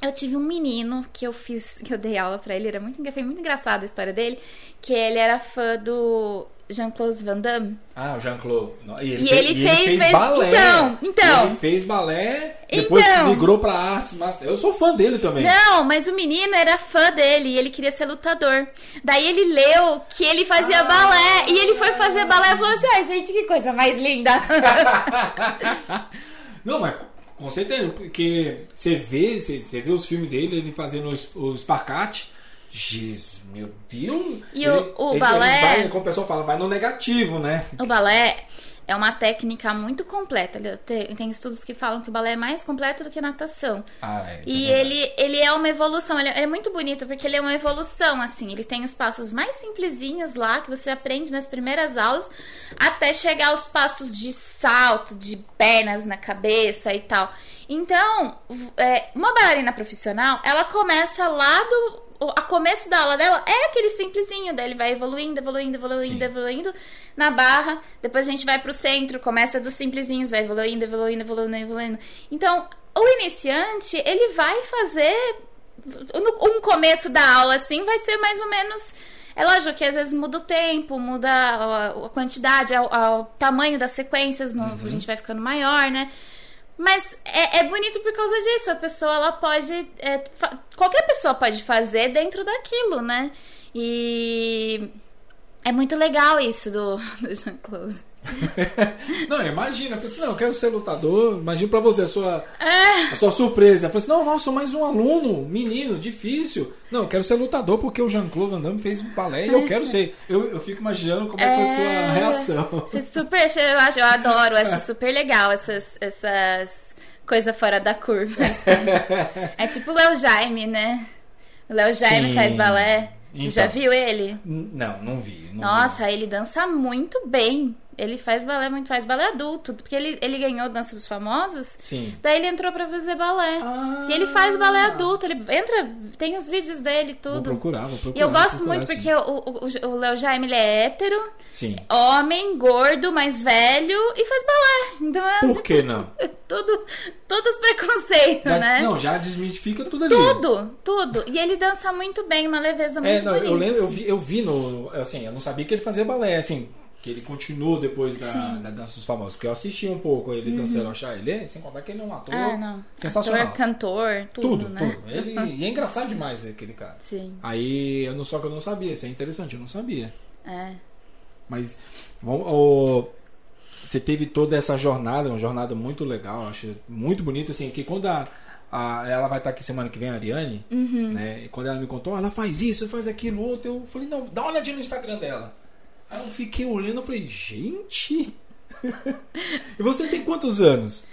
Eu tive um menino que eu fiz, que eu dei aula para ele, era muito, foi muito engraçada a história dele, que ele era fã do Jean-Claude Van Damme. Ah, o Jean-Claude. E ele, e fez, ele fez, ele fez balé. Então, então. Ele fez balé, depois então, migrou pra artes, mas eu sou fã dele também. Não, mas o menino era fã dele e ele queria ser lutador. Daí ele leu que ele fazia ah, balé e ele foi fazer balé e falou assim: ai, gente, que coisa mais linda. (laughs) Não, mas com certeza, porque você vê, você, você vê os filmes dele, ele fazendo o, o Jesus, meu Deus! E o- o balé- vai, como o pessoal fala, vai no negativo, né? O balé é uma técnica muito completa. Ele- Tem, tem estudos que falam que o balé é mais completo do que a natação. Ah, é, isso E é ele, ele é uma evolução, ele é é muito bonito porque ele é uma evolução, assim. Ele tem os passos mais simplesinhos lá, que você aprende nas primeiras aulas, até chegar aos passos de salto, de pernas na cabeça e tal. Então, é, uma bailarina profissional, ela começa lá do. O- A começo da aula dela é aquele simplesinho, daí ele vai evoluindo, evoluindo, evoluindo, Sim. evoluindo na barra. Depois a gente vai pro centro, começa dos simplesinhos, vai evoluindo, evoluindo, evoluindo, evoluindo. Então, o iniciante, ele vai fazer um começo da aula assim, vai ser mais ou menos é lógico que às vezes muda o tempo, muda a, a quantidade, a- a- o tamanho das sequências, no- a gente vai ficando maior, né? Mas é, é bonito por causa disso. A pessoa, ela pode. é, qualquer pessoa pode fazer dentro daquilo, né? E é muito legal isso do, (laughs) do Jean-Claude. (laughs) Não, imagina. Eu falei assim, não, eu quero ser lutador. Imagina pra você a sua, É, a sua surpresa. Eu falei assim, não, nossa, mais um aluno, menino, difícil. Não, eu quero ser lutador porque o Jean-Claude Van Damme fez balé e eu quero ser. Eu, eu fico imaginando como é, que é a sua reação. Acho super, eu, acho, eu adoro, acho (laughs) super legal essas, essas coisas fora da curva. assim. (laughs) É tipo o Léo Jaime, né? O Léo Jaime faz balé. Então. Já viu ele? Não, não vi. não vi. Nossa, ele dança muito bem. Ele faz balé muito, faz balé adulto, porque ele, ele ganhou Dança dos Famosos. Sim. Daí ele entrou pra fazer balé. Ah. E ele faz balé adulto, ele entra, tem os vídeos dele e Vou tudo. procurar, vou procurar. E eu gosto procurar, muito sim. porque o, o, o Léo Jaime ele é hétero, Sim. homem, gordo, mais velho e faz balé. Então é Por que não? tudo, todos os preconceitos, Já- né? Não, já desmitifica tudo ali. Tudo, tudo. E ele dança muito bem, uma leveza muito É, não, bonita. eu lembro, eu vi, eu vi no. Assim, eu não sabia que ele fazia balé, assim, que ele continuou depois da, da Dança dos Famosos, porque eu assisti um pouco ele dançando, eu achava ele, é, sem contar que ele é um ator Uhum. Ah, não. sensacional. Ator, cantor, tudo, tudo, né? tudo. Ele, (laughs) e é engraçado demais aquele cara. Sim, Aí, eu não só que eu não sabia, isso é interessante, eu não sabia. é. Mas vamos, ô, você teve toda essa jornada, uma jornada muito legal, acho muito bonita, assim, que quando a, a- ela vai estar aqui semana que vem, a Ariane, Uhum. né? E quando ela me contou, ela faz isso, faz aquilo, outro, eu falei, não, dá uma olhadinha no Instagram dela. Aí eu fiquei olhando, eu falei, gente. (laughs) e você tem quantos anos?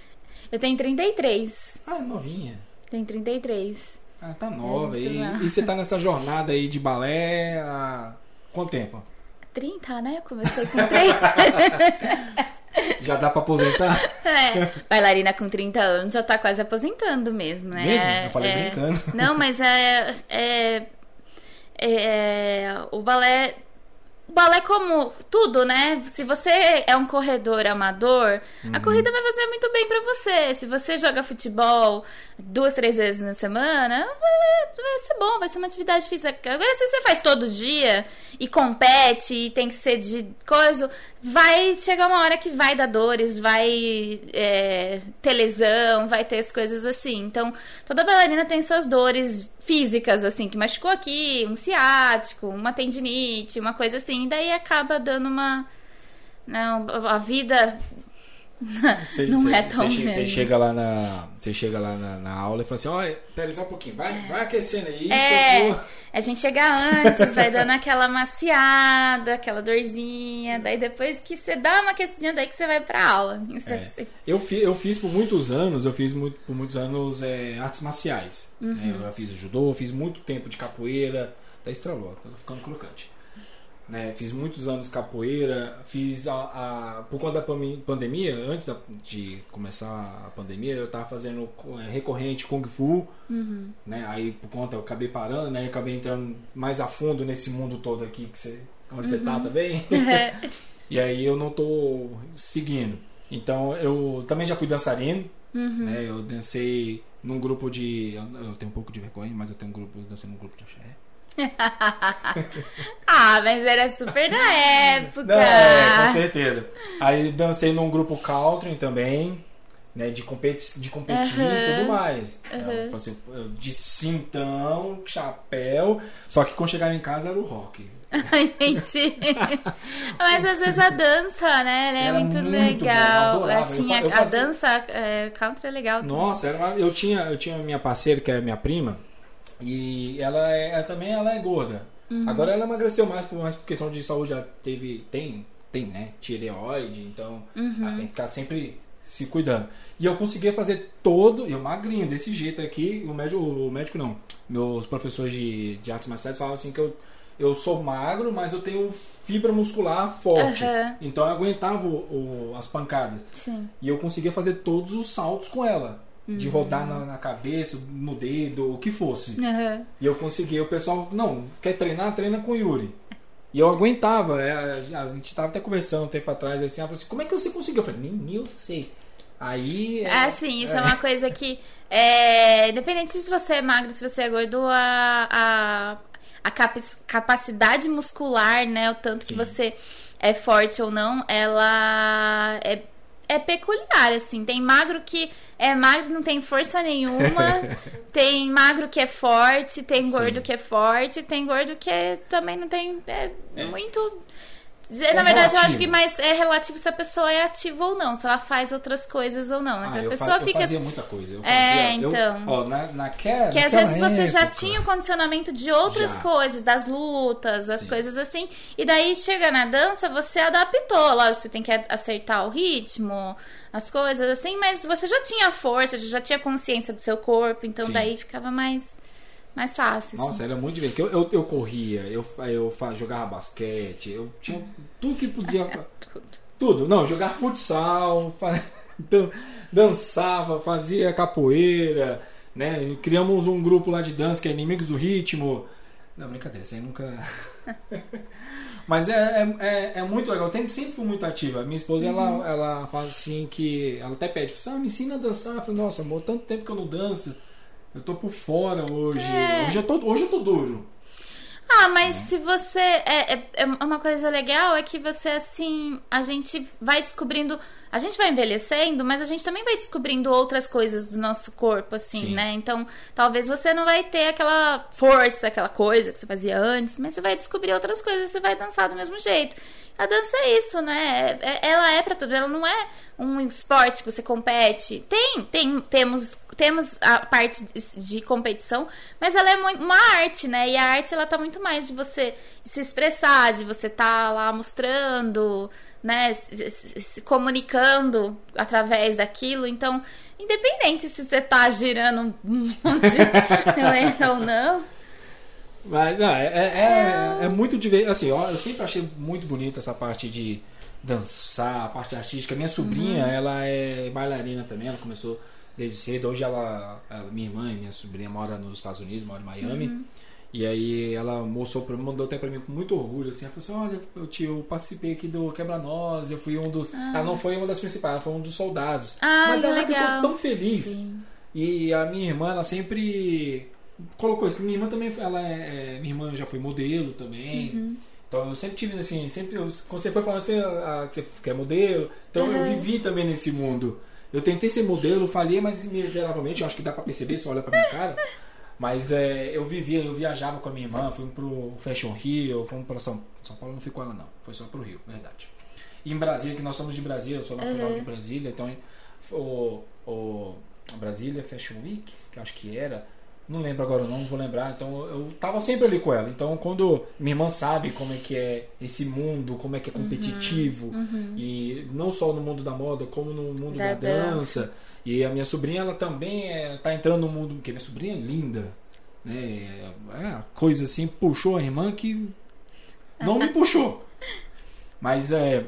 Eu tenho 33. Ah, novinha. Tenho 33. Ah, tá nova. muito e, e você tá nessa jornada aí de balé há quanto tempo? 30, né? Eu comecei com 3. (laughs) Já dá pra aposentar? é. Bailarina com 30 anos já tá quase aposentando mesmo, né? Mesmo? Eu falei É- brincando. Não, mas é, é, é- O balé. O balé, como tudo, né? Se você é um corredor amador, a Uhum. corrida vai fazer muito bem pra você. Se você joga futebol duas, três vezes na semana, vai, vai ser bom, vai ser uma atividade física. Agora, se você faz todo dia e compete e tem que ser de coisa, vai chegar uma hora que vai dar dores, vai é, ter lesão, vai ter as coisas assim. Então, toda bailarina tem suas dores físicas, assim, que machucou aqui, um ciático, uma tendinite, uma coisa assim. E daí acaba dando uma. Não, a vida (laughs) Você, não você- é tão che- você chega lá na Você chega lá na, na aula e fala assim, olha, pera só um pouquinho, vai, vai aquecendo aí. É, a gente chega antes, vai dando aquela maciada, aquela dorzinha, daí depois que você dá uma aquecidinha, daí que você vai pra aula. É. ser. Eu, fi- eu fiz por muitos anos, eu fiz muito, por muitos anos é, artes marciais. Uhum. né? Eu fiz judô, fiz muito tempo de capoeira. Até estralou, tô ficando crocante. Né? Fiz muitos anos capoeira, fiz a, a- por conta da pandemia, antes da- de começar a pandemia, eu tava fazendo é, recorrente Kung Fu, Uhum. né? Aí por conta eu acabei parando, né? Eu acabei entrando mais a fundo nesse mundo todo aqui que você, onde você Uhum. tá também. (laughs) E aí eu não tô seguindo. Então eu também já fui dançarino, Uhum. né? Eu dancei num grupo de. Eu eu tenho um pouco de vergonha, mas eu tenho um grupo, eu dancei num grupo de axé. (laughs) ah, mas era super da época. Não, é, com certeza. Aí dancei num grupo country também, né? De, competi de competir e Aham. tudo mais. Falei assim, de cintão, chapéu. Só que quando chegava em casa era o rock. (laughs) Entendi. (laughs) Mas às vezes a dança, né? Ela é Era muito, muito bom, legal. adorava. assim, Eu eu a fazia- dança é, country é legal. também. Nossa, era uma- eu tinha eu tinha minha parceira, que é minha prima. E ela, é, ela também ela é gorda. Uhum. Agora ela emagreceu mais por, mais por questão de saúde. Já teve, tem, tem, né? Tireoide, então Uhum. ela tem que ficar sempre se cuidando. E eu conseguia fazer todo, eu magrinho, desse jeito aqui. O médico, o médico não. Meus professores de, de artes marciais falavam assim que eu, eu sou magro, mas eu tenho fibra muscular forte. Aham. Então eu aguentava o- o- as pancadas. Sim. E eu conseguia fazer todos os saltos com ela. De Uhum. rodar na, na cabeça, no dedo, o que fosse. Aham. E eu conseguia. O pessoal, não, quer treinar? Treina com o Yuri. E eu aguentava. é, a, gente tava até conversando um tempo atrás, assim, ela falou assim, como é que você conseguiu? Eu falei, nem, nem eu sei. Aí... É, sim, isso é. uma coisa que, é, independente se você é magro, se você é gordo, a, a, a capi- capacidade muscular, né, o tanto Sim. que você é forte ou não, ela é, é peculiar, assim. Tem magro que é magro não tem força nenhuma, (laughs) tem magro que é forte, tem Sim. gordo que é forte, tem gordo que é- também não tem... É, É. muito... dizer- É Na verdade, eu acho que mais é relativo se a pessoa é ativa ou não, se ela faz outras coisas ou não. Né? Ah, a eu, pessoa fa- eu fica. fazia muita coisa. Eu É, fazia, eu- então. ó, na, naquela, Que às vezes você já época- tinha o condicionamento de outras Já. coisas, das lutas, as Sim. coisas assim. E daí chega na dança, você adaptou. Lógico, você tem que acertar o ritmo, as coisas assim, mas você já tinha força, já tinha consciência do seu corpo, então Sim. daí ficava mais, mais fácil. assim. Nossa, era muito divertido. Eu, eu, eu corria, eu, eu jogava basquete, eu tinha tudo que podia. (laughs) Tudo. Tudo. Não, jogar futsal, (laughs) dançava, fazia capoeira, né? Criamos um grupo lá de dança que é Inimigos do Ritmo. Não, brincadeira, isso aí nunca. (laughs) Mas é, é, é, é muito legal. Eu sempre, fui muito ativa. Minha esposa, ela, ela fala assim que. Ela até pede, assim, ah, me ensina a dançar. Eu falei, nossa, amor, tanto tempo que eu não danço. Eu tô por fora hoje. É. Hoje, eu tô, hoje eu tô duro. Ah, mas se você. É, é, é uma coisa legal é que você, assim. A gente vai descobrindo. A gente vai envelhecendo, mas a gente também vai descobrindo outras coisas do nosso corpo, assim, Sim. né? Então, talvez você não vai ter aquela força, aquela coisa que você fazia antes, mas você vai descobrir outras coisas, você vai dançar do mesmo jeito. A dança é isso, né? É- é- ela é pra tudo, ela não é um esporte que você compete. Tem, tem, temos, temos a parte de- competição, mas ela é uma arte, né? E a arte ela tá muito mais de você se expressar, de você tá lá mostrando, né? Se, comunicando através daquilo. Então, independente se você tá girando um monte (laughs) de ou não. Mas não, é, é, é, é muito divertido. Assim, ó, eu sempre achei muito bonita essa parte de dançar, a parte artística. Minha sobrinha, ela é bailarina também, ela começou desde cedo. Hoje ela, ela- minha irmã e minha sobrinha mora nos Estados Unidos, mora em Miami. E aí ela mostrou pra mandou até pra mim com muito orgulho, assim, ela falou assim, olha, eu, te, eu participei aqui do Quebra-Nós, eu fui um dos. Ela não foi uma das principais, ela foi um dos soldados. Ah, Mas ela legal. ficou tão feliz. Sim. E a minha irmã, ela sempre colocou isso. Minha irmã também, ela é, é- minha irmã já foi modelo também. Uhum. Então eu sempre tive assim, sempre eu- quando você foi falando assim, ah, que você quer modelo, então eu Uhum. vivi também nesse mundo. Eu tentei ser modelo, falhei, mas miseravelmente, eu acho que dá pra perceber, se olha pra minha cara. Mas é, eu vivia, eu viajava com a minha irmã, fui pro Fashion Rio, fomos pra São, São Paulo, não fui com ela não, foi só pro Rio, verdade. E em Brasília, que nós somos de Brasília, eu sou natural Uhum. de Brasília, então o, o Brasília Fashion Week, que eu acho que era, não lembro agora não, vou lembrar, então eu tava sempre ali com ela. Então quando minha irmã sabe como é que é esse mundo, como é que é competitivo, Uhum. e não só no mundo da moda, como no mundo Da da, dança. E a minha sobrinha, ela também é, tá entrando no mundo, porque minha sobrinha é linda, né? É uma coisa assim, puxou a irmã que não me (laughs) puxou. Mas é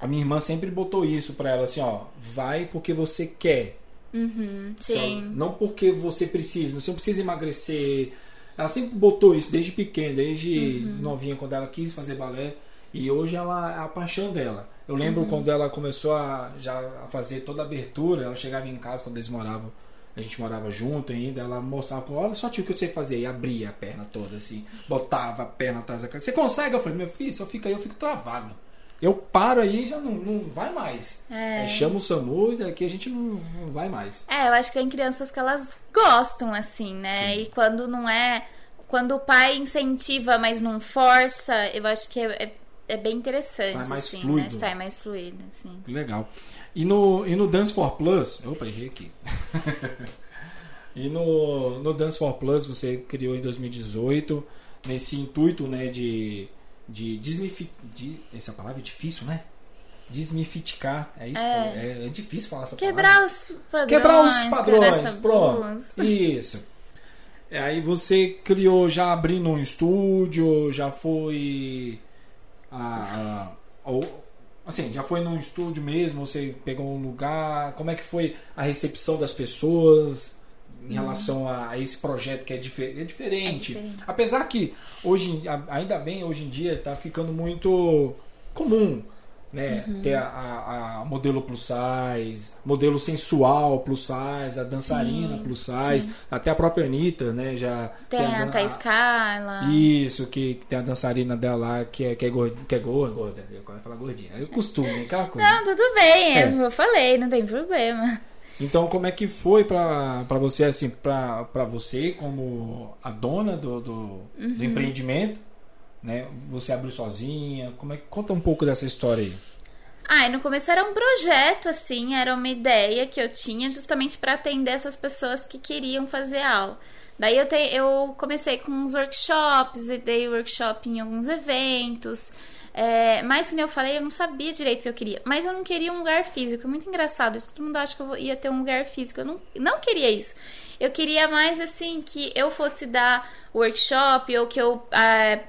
a minha irmã sempre botou isso pra ela assim, ó, vai porque você quer. Uhum, sim. Não porque você precisa, você não precisa emagrecer. Ela sempre botou isso desde pequena, desde Uhum. novinha, quando ela quis fazer balé. E hoje ela é a paixão dela. Eu lembro Uhum. quando ela começou a, já a fazer toda a abertura, ela chegava em casa quando eles moravam, a gente morava junto ainda, ela mostrava, olha só tio o que eu sei fazer, e abria a perna toda assim, botava a perna atrás da cara. Você consegue? Eu falei, meu filho, só fica aí, eu fico travado. Eu paro aí e já não, não vai mais. É. É, chama o SAMU e daqui a gente não, não vai mais. É, eu acho que tem crianças que elas gostam, assim, né? Sim. E quando não é. Quando o pai incentiva, mas não força, eu acho que é, é, é bem interessante. Sai mais assim, fluido. Né? Sai mais fluido, sim. Legal. E no, e no Dance for Plus. Opa, errei aqui. (laughs) E no, no Dance for Plus você criou em 2018, nesse intuito né, de, de desmificar. De, essa palavra é difícil, né? Desmificar, é isso? É, é, é difícil falar essa Quebrar palavra. os padrões. Quebrar os padrões, pronto. (laughs) Isso. Aí você criou já abrindo um estúdio, já foi. A, a- ou- assim, já foi num estúdio mesmo, você pegou um lugar. Como é que foi a recepção das pessoas em relação a, a esse projeto que é, é diferente? É diferente. Apesar que hoje, a- ainda bem, hoje em dia está ficando muito comum. Né? Uhum. Ter a, a- a modelo plus size, modelo sensual plus size, a dançarina Sim, plus size, sim. até a própria Anitta, né? Já Tem a dan- Thaís Carla. Isso, que, que tem a dançarina dela lá que é, que é gorda, que é gorda, gorda. Eu quero falar gordinha. É o costume, aquela coisa. Não, tudo bem, É. eu falei, não tem problema. Então, como é que foi pra você, assim, pra você, como a dona do, do, Uhum. do empreendimento, né? Você abriu sozinha? Como é que conta um pouco dessa história aí? Ah, no começo era um projeto, assim, era uma ideia que eu tinha justamente para atender essas pessoas que queriam fazer aula. Daí eu, te, eu comecei com uns workshops, e dei workshop em alguns eventos. É, mas, como eu falei, eu não sabia direito o que eu queria. Mas eu não queria um lugar físico. É muito engraçado isso. Todo mundo acha que eu ia ter um lugar físico. Eu não, não queria isso. Eu queria mais, assim, que eu fosse dar workshop ou que eu é,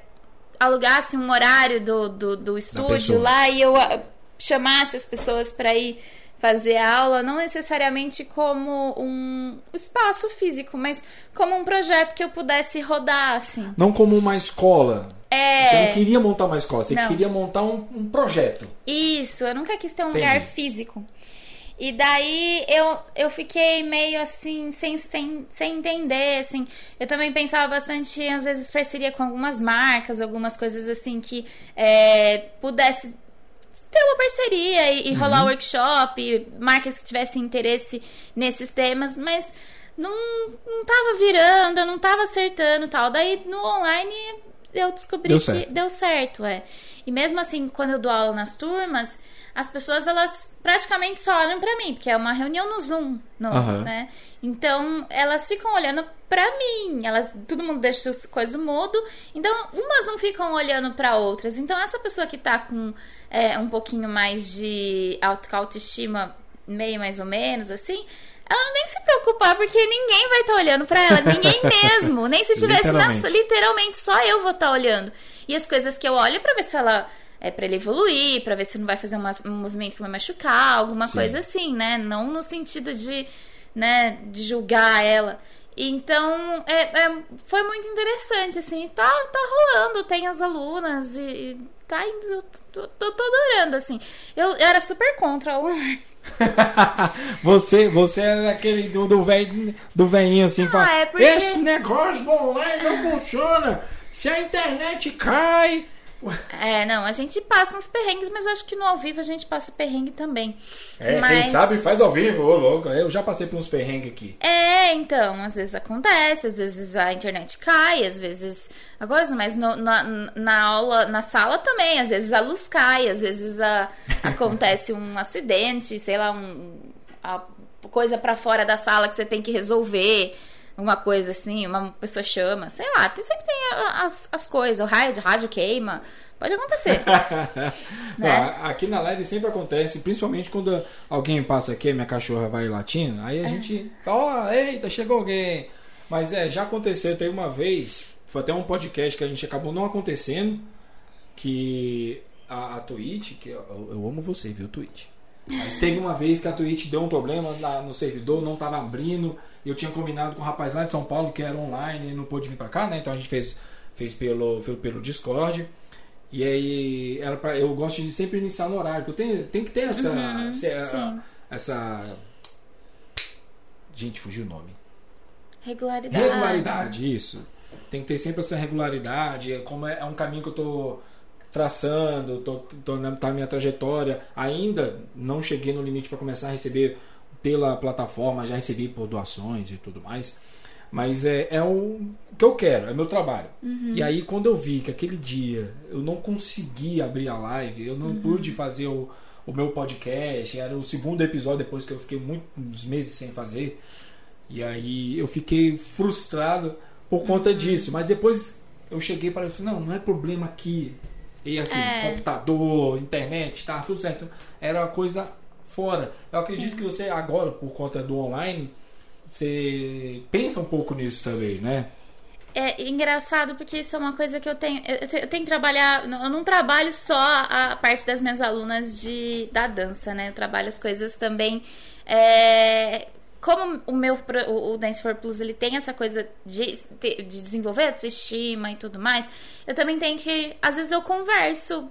alugasse um horário do, do, do estúdio lá e eu ah, chamasse as pessoas para ir fazer a aula, não necessariamente como um espaço físico, mas como um projeto que eu pudesse rodar, assim. Não como uma escola. É. Você não queria montar uma escola, você Não. queria montar um, um projeto. Isso, eu nunca quis ter um Entendi. lugar físico. E daí eu, eu fiquei meio assim, sem, sem, sem entender, assim. Eu também pensava bastante, às vezes, parceria com algumas marcas, algumas coisas assim que é, pudesse ter uma parceria e, e rolar workshop, marcas que tivessem interesse nesses temas, mas não, não tava virando, eu não tava acertando e tal. Daí no online eu descobri Deu que deu certo, é. E mesmo assim, quando eu dou aula nas turmas, as pessoas elas praticamente só olham pra mim, porque é uma reunião no Zoom, no, Aham. né? Então, elas ficam olhando pra mim, elas todo mundo deixa as coisas mudo, então umas não ficam olhando pra outras. Então, essa pessoa que tá com é, um pouquinho mais de auto- autoestima meio mais ou menos assim, ela nem se preocupar porque ninguém vai estar olhando pra ela, ninguém (laughs) mesmo, nem se tivesse na, Literalmente. literalmente só eu vou estar olhando. E as coisas que eu olho pra ver se ela é pra ele evoluir, pra ver se não vai fazer uma- um movimento que vai machucar, alguma Sim. coisa assim, né? Não no sentido de, né, de julgar ela. Então, é, é- foi muito interessante, assim, tá, tá rolando, tem as alunas e, e tá indo, tô, tô, tô adorando, assim. Eu, era super contra o (laughs) você, você era daquele do, do, velho, do velhinho assim, que fala, é porque- esse negócio do online não funciona. Se a internet cai. É, não, a gente passa uns perrengues, mas acho que no ao vivo a gente passa perrengue também. É, mas... quem sabe faz ao vivo, ô louco. Eu já passei por uns perrengues aqui. É, então, às vezes acontece, às vezes a internet cai, às vezes a coisa, mas no- na, na aula, na sala também, às vezes a luz cai, às vezes a- (laughs) acontece um acidente, sei lá, um, a coisa pra fora da sala que você tem que resolver, uma coisa assim, uma pessoa chama, sei lá, tem, sempre tem as, as coisas, o raio de rádio queima, pode acontecer. (laughs) Não, a- aqui na live sempre acontece, principalmente quando alguém passa aqui, minha cachorra vai latindo, aí a gente fala, ó, eita, chegou alguém. Mas é, já aconteceu, teve uma vez, foi até um podcast que a gente acabou não acontecendo, que a, a Twitch, que eu, eu amo você, viu, Twitch? Mas teve uma vez que a Twitch deu um problema no servidor, não estava abrindo. e Eu tinha combinado com o rapaz lá de São Paulo que era online e não pôde vir para cá, né? Então a gente fez, fez pelo, pelo, Discord. E aí era pra, eu gosto de sempre iniciar no horário, porque eu tenho, tem que ter essa. Uhum, essa, essa. Gente, fugiu o nome. Regularidade. Regularidade, isso. Tem que ter sempre essa regularidade. é Como é, é um caminho que eu tô traçando, tô, tô na, tá minha trajetória. Ainda não cheguei no limite para começar a receber pela plataforma, já recebi por doações e tudo mais. Mas é, é o que eu quero, é meu trabalho. E aí, quando eu vi que aquele dia eu não consegui abrir a live, eu não pude fazer o, o meu podcast, era o segundo episódio depois que eu fiquei muitos meses sem fazer. E aí eu fiquei frustrado por conta Uhum. disso. Mas depois eu cheguei para ele falei, não, não é problema aqui. E assim, É. computador, internet, tá tudo certo. Era uma coisa fora. Eu acredito que você agora, por conta do online, você pensa um pouco nisso também, né? É engraçado porque isso é uma coisa que eu tenho. Eu tenho, eu tenho que trabalhar. Eu não trabalho só a parte das minhas alunas de, da dança, né? Eu trabalho as coisas também. é, como o meu o, o Dance for Plus ele tem essa coisa de, de desenvolver autoestima e tudo mais, eu também tenho que. Às vezes eu converso.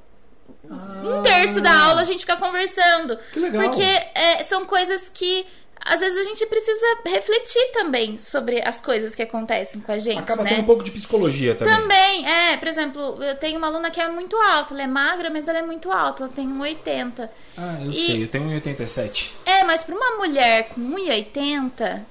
Um terço da aula a gente fica conversando. Ah. Que legal. Porque é, são coisas que. Às vezes a gente precisa refletir também sobre as coisas que acontecem com a gente. Acaba né? sendo um pouco de psicologia também. Também, é, por exemplo, eu tenho uma aluna que é muito alta, ela é magra, mas ela é muito alta, ela tem 1,80. Ah, eu E- sei, eu tenho 1,87. É, mas pra uma mulher com 1,80,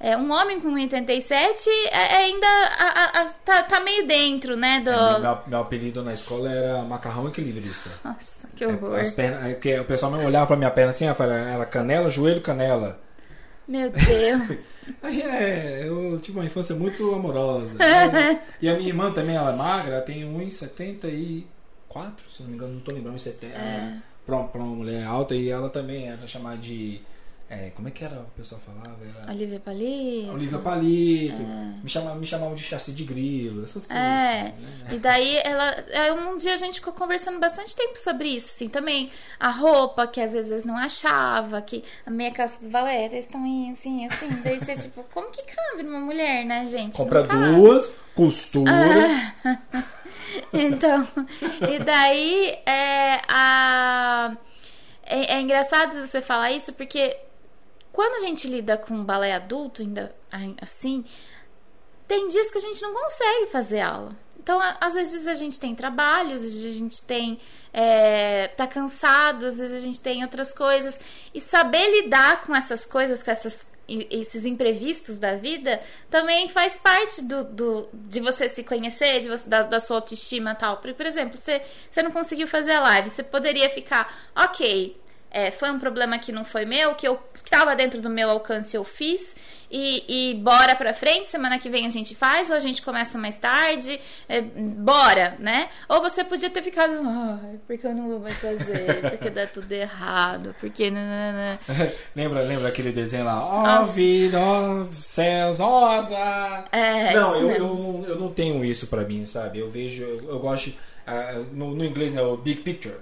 é, um homem com 1,87 é, é ainda a- a- a- tá, tá meio dentro, né? Do... É, Meu, meu apelido na escola era macarrão equilibrista. Nossa, que É, horror. As pernas, é o pessoal olhava pra minha perna assim, ela canela, joelho, canela. Meu Deus. (laughs) A gente, é, eu tive uma infância muito amorosa. né? E a minha irmã também, ela é magra, ela tem 1,74, se não me engano, não tô lembrando, 1,70. É. Pra, pra uma mulher alta, e ela também era chamada de. É, como é que era o pessoal falava? Era. Olivia Palito. Olivia Palito. Me, chamavam, me chamavam de chassi de grilo, essas coisas. É, assim, né? e daí ela. aí Um dia a gente ficou conversando bastante tempo sobre isso, assim, também. A roupa, que às vezes não achava, que a meia calça do balé, eles estão assim, assim. Daí você, tipo, como que cabe numa mulher, né, gente? Compra duas, costura. (laughs) Então, e daí é, a, é, é engraçado você falar isso porque quando a gente lida com balé adulto, ainda ai- assim, tem dias que a gente não consegue fazer aula. Então, às vezes a gente tem trabalho, às vezes a gente tem. É, tá cansado, às vezes a gente tem outras coisas. E saber lidar com essas coisas, com essas, esses imprevistos da vida, também faz parte do, do- de você se conhecer, de você, da, da sua autoestima e tal. Por, por exemplo, você, você não conseguiu fazer a live, você poderia ficar, ok, é, foi um problema que não foi meu, que eu que tava dentro do meu alcance eu fiz e, e bora pra frente, semana que vem a gente faz, ou a gente começa mais tarde, é, bora, né? Ou você podia ter ficado, ai, porque eu não vou mais fazer, porque dá tudo errado, porque nanana. (laughs) lembra, lembra aquele desenho lá? Ó, Nossa. vida, ó, céus, rosa. É, não, eu, eu, não- eu não tenho isso pra mim, sabe? Eu vejo, eu, eu gosto, ah, no, no inglês, né, o big picture.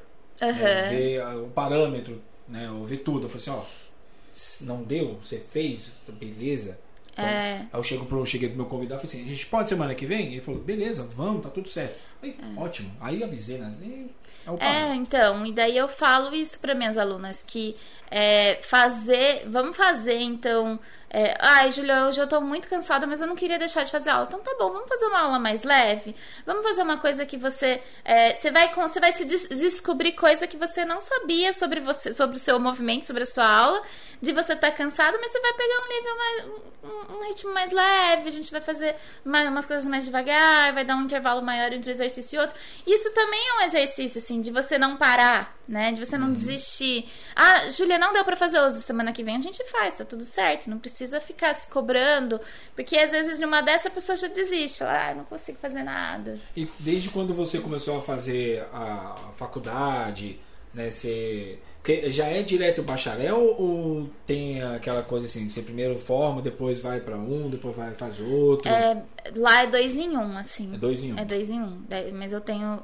Né, Aham. ver ah, o parâmetro, né? Eu ver tudo. Eu falei assim, ó, não deu, você fez, beleza. Então, É. Aí eu chego pro, cheguei pro meu convidado e falei assim, a gente pode semana que vem? Ele falou, beleza, vamos, tá tudo certo. Aí, ótimo. Aí avisei, né? E É o É, padrão. então, e daí eu falo isso para minhas alunas, que é, fazer, vamos fazer então. é, Ai, Julia, hoje eu tô muito cansada, mas eu não queria deixar de fazer aula. Então tá bom, vamos fazer uma aula mais leve. Vamos fazer uma coisa que você. é, você, vai, você vai se des- descobrir coisa que você não sabia sobre você, sobre o seu movimento, sobre a sua aula, de você estar tá cansado, mas você vai pegar um nível mais. um, um ritmo mais leve, a gente vai fazer mais, umas coisas mais devagar, vai dar um intervalo maior entre um exercício e outro. Isso também é um exercício, assim, de você não parar, né? De você não desistir. Ah, Júlia, não deu pra fazer hoje, semana que vem a gente faz, tá tudo certo. Não precisa ficar se cobrando, porque às vezes numa dessa a pessoa já desiste, fala, ah, não consigo fazer nada. E desde quando você começou a fazer a faculdade, né? Você. Porque já é direto bacharel ou tem aquela coisa assim, você primeiro forma, depois vai pra um, depois vai faz outro? É, lá é dois em um, assim. É dois em um. É dois em um. É, Mas eu tenho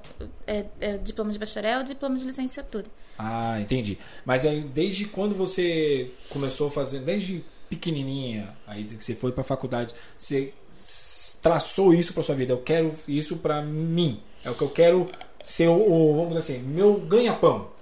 é, é, diploma de bacharel e diploma de licenciatura. Ah, entendi. Mas aí desde quando você começou a fazer, desde pequenininha, aí que você foi pra faculdade, você traçou isso pra sua vida. Eu quero isso pra mim. É o que eu quero ser o, o- vamos dizer assim, meu ganha-pão.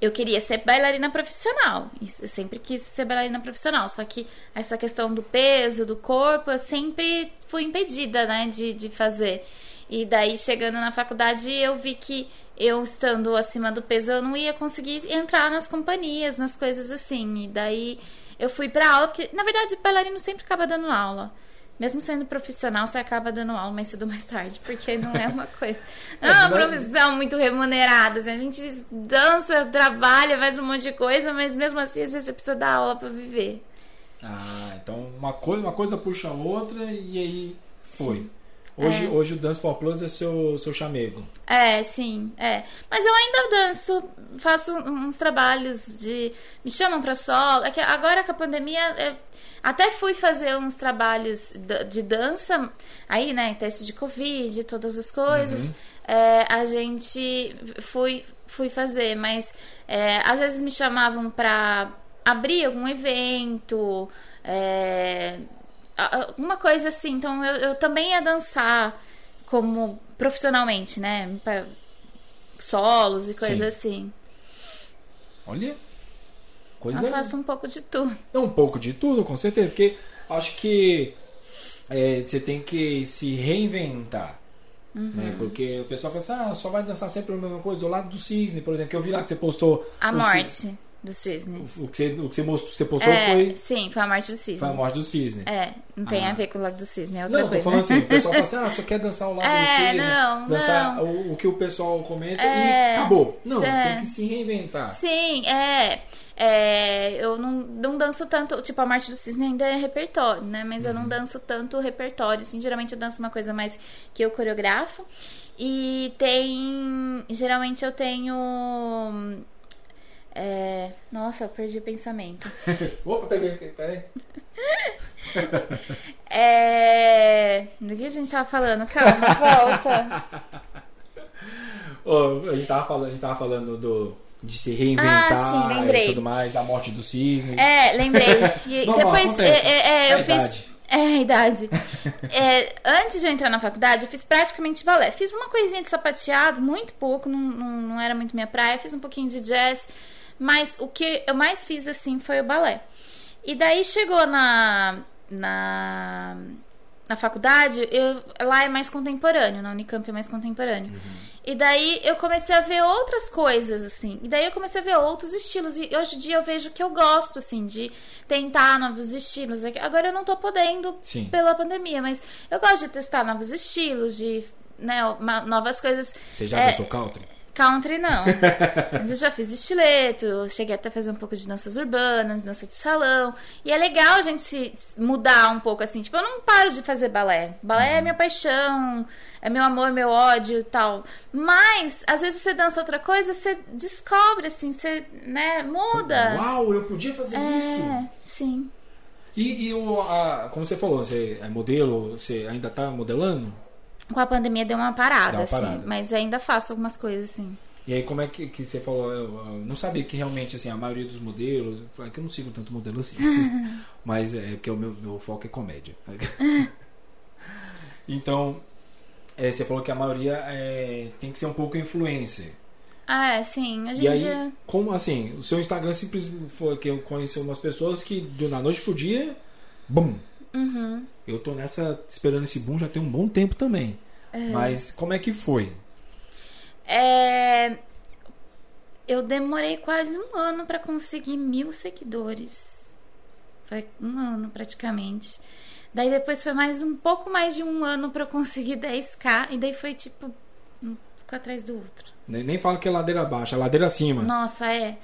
Eu queria ser bailarina profissional. Isso, eu sempre quis ser bailarina profissional. Só que essa questão do peso, do corpo, eu sempre fui impedida, né, de, de fazer. E daí, chegando na faculdade, eu vi que eu estando acima do peso, eu não ia conseguir entrar nas companhias, nas coisas assim. E daí eu fui pra aula, porque, na verdade, bailarino sempre acaba dando aula. Mesmo sendo profissional, você acaba dando aula mais cedo ou mais tarde, porque não é uma coisa. Não (laughs) é uma profissão muito remunerada. assim, a gente dança, trabalha, faz um monte de coisa, mas mesmo assim, às vezes você precisa dar aula pra viver. Ah, então uma coisa, uma coisa puxa a outra e aí foi. Sim. Hoje, É. hoje o Dance for Plus é seu, seu chamego. É, sim, é. Mas eu ainda danço, faço uns trabalhos de. Me chamam pra solo. É que agora com a pandemia. eu até fui fazer uns trabalhos de dança, aí, né? Teste de Covid, todas as coisas. Uhum. É, a gente fui, fui fazer, mas é, às vezes me chamavam pra abrir algum evento. É, alguma coisa assim. Então eu, eu também ia dançar como profissionalmente, né? Pra solos e coisas assim. Olha. Coisa. Eu faço um pouco de tudo. É um pouco de tudo, com certeza. Porque acho que é, você tem que se reinventar. Uhum. Né? Porque o pessoal fala assim, ah, só vai dançar sempre a mesma coisa. O lado do cisne, por exemplo, que eu vi lá que você postou. A morte cisne- do cisne. O, o que você, o que você, mostrou, você postou É, foi, sim, foi a morte do cisne. foi a morte do cisne. É, não tem Ah. a ver com o lado do cisne, é outra Não, tô coisa. falando assim, o (laughs) pessoal fala assim, ah, só quer dançar o lado É, do cisne, não, dançar não. O, o que o pessoal comenta É, e acabou. Não, é. tem que se reinventar. Sim, é. É, eu não, não danço tanto, tipo, a Morte do Cisne ainda é repertório, né? Mas eu não Uhum. danço tanto repertório, assim, geralmente eu danço uma coisa mais que eu coreografo. E tem. Geralmente eu tenho. É, nossa, eu perdi o pensamento. (laughs) Opa, peguei, peraí. (laughs) É. Do que a gente tava falando? Calma, volta. (laughs) Ó, a, gente tava falando, a gente tava falando do, de se reinventar Ah, sim, e tudo mais, a morte do cisne. É, lembrei. E Normal, depois é, é, é, eu fiz. idade. É, a idade. É, antes de eu entrar na faculdade, eu fiz praticamente balé. Fiz uma coisinha de sapateado, muito pouco, não, não, não era muito minha praia. Fiz um pouquinho de jazz, mas o que eu mais fiz assim foi o balé. E daí chegou na, na, na faculdade, eu, lá é mais contemporâneo, na Unicamp é mais contemporâneo. E daí eu comecei a ver outras coisas, assim. E daí eu comecei a ver outros estilos. E hoje em dia eu vejo que eu gosto, assim, de tentar novos estilos. É Agora eu não tô podendo Sim. pela pandemia, mas eu gosto de testar novos estilos, de né, novas coisas. Você já É, dançou country? Country não. (laughs) Mas eu já fiz estileto, cheguei até a fazer um pouco de danças urbanas, dança de salão. E é legal a gente se mudar um pouco assim. Tipo, eu não paro de fazer balé. Balé é minha paixão, é meu amor, meu ódio e tal. Mas, às vezes você dança outra coisa, você descobre, assim, você, né, muda. Uau, eu podia fazer isso! É, sim. E, e o, a, como você falou, você é modelo, você ainda tá modelando? Com a pandemia deu uma parada, Deu uma assim. parada. Mas ainda faço algumas coisas, assim. E aí como é que, que você falou? Eu, eu não sabia que realmente assim, a maioria dos modelos. eu falei que eu não sigo tanto modelo assim. (laughs) mas é porque o meu, meu foco é comédia. (laughs) então, é, você falou que a maioria é, tem que ser um pouco influencer. Ah, é, sim. Hoje E aí, dia. como assim? O seu Instagram simplesmente foi que eu conheci umas pessoas que do na noite pro dia, bum. Uhum. Eu tô nessa esperando esse boom já tem um bom tempo também. Mas como é que foi? É, Eu demorei quase um ano pra conseguir mil seguidores. Foi um ano praticamente. Daí depois foi mais um pouco mais de um ano pra eu conseguir 10k. E daí foi tipo um pouco atrás do outro. Nem, nem falo que é ladeira abaixo, é ladeira acima. Nossa, é.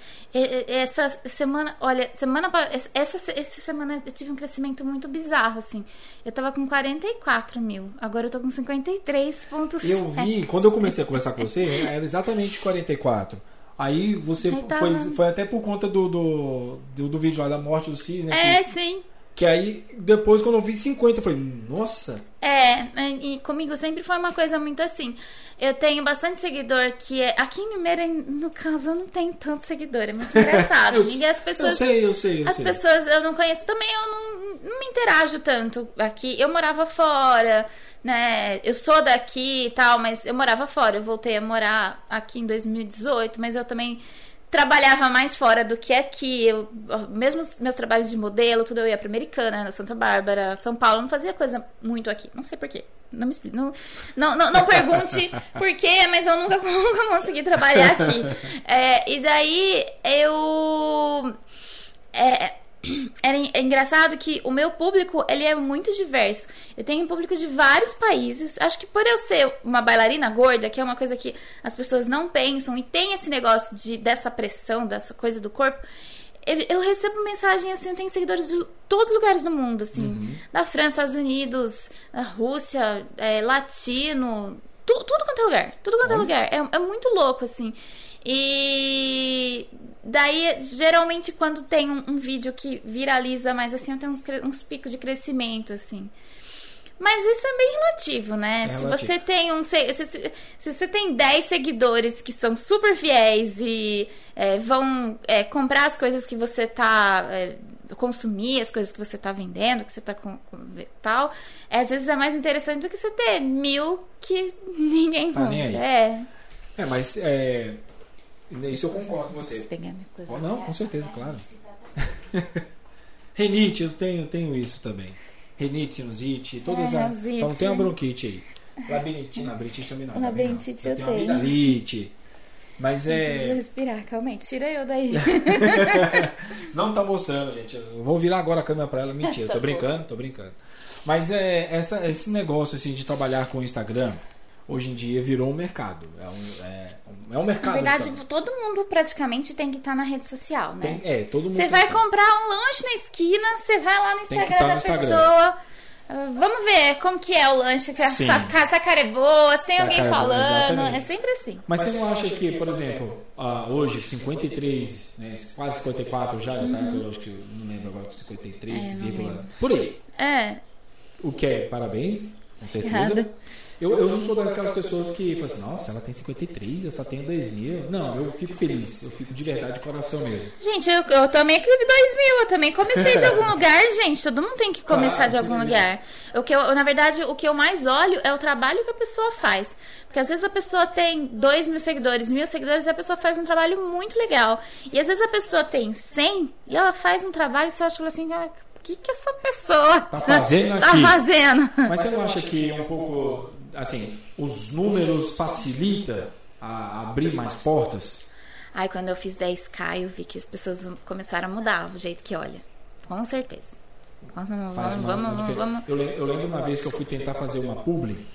Essa semana, olha, semana essa, essa semana eu tive um crescimento muito bizarro, assim. Eu tava com 44 mil, agora eu tô com 53,7. Eu vi, quando eu comecei a conversar com você, era exatamente 44. Aí você Aí tava- foi, foi até por conta do, do, do, do vídeo lá da morte do Cisne. É, Que, sim. Que aí, depois, quando eu vi 50, eu falei, nossa, É, e comigo sempre foi uma coisa muito assim. Eu tenho bastante seguidor que é. Aqui em Limeira, no caso, eu não tenho tanto seguidor. É muito (laughs) engraçado. eu, Ninguém, as eu pessoas. sei, eu sei, eu As sei. pessoas eu não conheço também, eu não, não me interajo tanto aqui. Eu morava fora, né? Eu sou daqui e tal, mas eu morava fora. Eu voltei a morar aqui em 2018, mas eu também trabalhava mais fora do que aqui. Eu, mesmo os meus trabalhos de modelo, tudo eu ia pra Americana, Santa Bárbara, São Paulo, não fazia coisa muito aqui. Não sei porquê. Não me explique. Não, não, não, não pergunte (laughs) por quê, mas eu nunca, (laughs) nunca consegui trabalhar aqui. É, e daí eu. É, era é engraçado que o meu público ele é muito diverso. Eu tenho um público de vários países. Acho que por eu ser uma bailarina gorda, que é uma coisa que as pessoas não pensam e tem esse negócio de dessa pressão, dessa coisa do corpo, eu, recebo mensagem assim, eu tenho seguidores de todos os lugares do mundo, assim. Uhum. Da França, Estados Unidos, da Rússia, é, latino, tu- tudo quanto é lugar. Tudo quanto é Olha. lugar. É, é muito louco, assim. E daí, geralmente, quando tem um, um vídeo que viraliza mais assim, eu tenho uns, uns picos de crescimento, assim. Mas isso é bem relativo, né? É se relativo. você tem um. Se, se, se- você tem 10 seguidores que são super fiéis e é, vão é, comprar as coisas que você tá. é, consumir as coisas que você tá vendendo, que você tá com, com tal, é, às vezes é mais interessante do que você ter mil que (laughs) ninguém Tá compra. aí. É. É, mas é, isso eu concordo com você. Oh, não, com certeza, claro. (laughs) Renite, eu tenho, tenho isso também. Renite, sinusite, todas É, as. Só não tem a bronquite aí. Labirintite, labirintite também não. também não. Labirintite eu tenho. tenho. amidalite. Mas Preciso é. respirar, calma Tira eu daí. (laughs) Não tá mostrando, gente. Eu vou virar agora a câmera pra ela. Mentira, tô Socorro. brincando, tô brincando. Mas é essa, esse negócio assim de trabalhar com o Instagram, hoje em dia virou um mercado. É um, é, um- é um Na mercado. verdade, então. todo mundo praticamente tem que estar na rede social, né? Tem- é, todo mundo. Você vai que- comprar um lanche na esquina, você vai lá no que Instagram tá da no Instagram. pessoa. ah, Vamos ver como que é o lanche, que a cara é boa, se tem Se a alguém cara é falando. exatamente. É sempre assim. Mas você não acha que, por exemplo, ah, hoje, 53, né, quase 54 já, já tá, eu acho que eu não lembro agora, 53, É, não vírgula- lembro. por aí. É. O que é parabéns, com certeza. Errado. Eu, eu não sou daquelas pessoas que falam assim, nossa, ela tem 53, eu só tenho 2 mil. Não, eu fico feliz, eu fico de verdade de coração mesmo. Gente, eu, eu também Clube 2000, eu também comecei de (laughs) algum lugar, gente. Todo mundo tem que começar Claro, de algum sim. lugar. O que eu, na verdade, o que eu mais olho é o trabalho que a pessoa faz. Porque às vezes a pessoa tem 2 mil seguidores, mil seguidores, e a pessoa faz um trabalho muito legal. E às vezes a pessoa tem 100 e ela faz um trabalho e você acha assim, ah, o que, que essa pessoa Tá fazendo (laughs) tá aqui? fazendo? Mas você não acha que um pouco, assim, os números facilita a abrir mais portas? Ai, quando eu fiz 10k, eu vi que as pessoas começaram a mudar o jeito que olha. Com certeza. Vamos, Faz vamos, uma, vamos, uma vamos. Eu, eu lembro uma vez que eu fui tentar fazer uma publi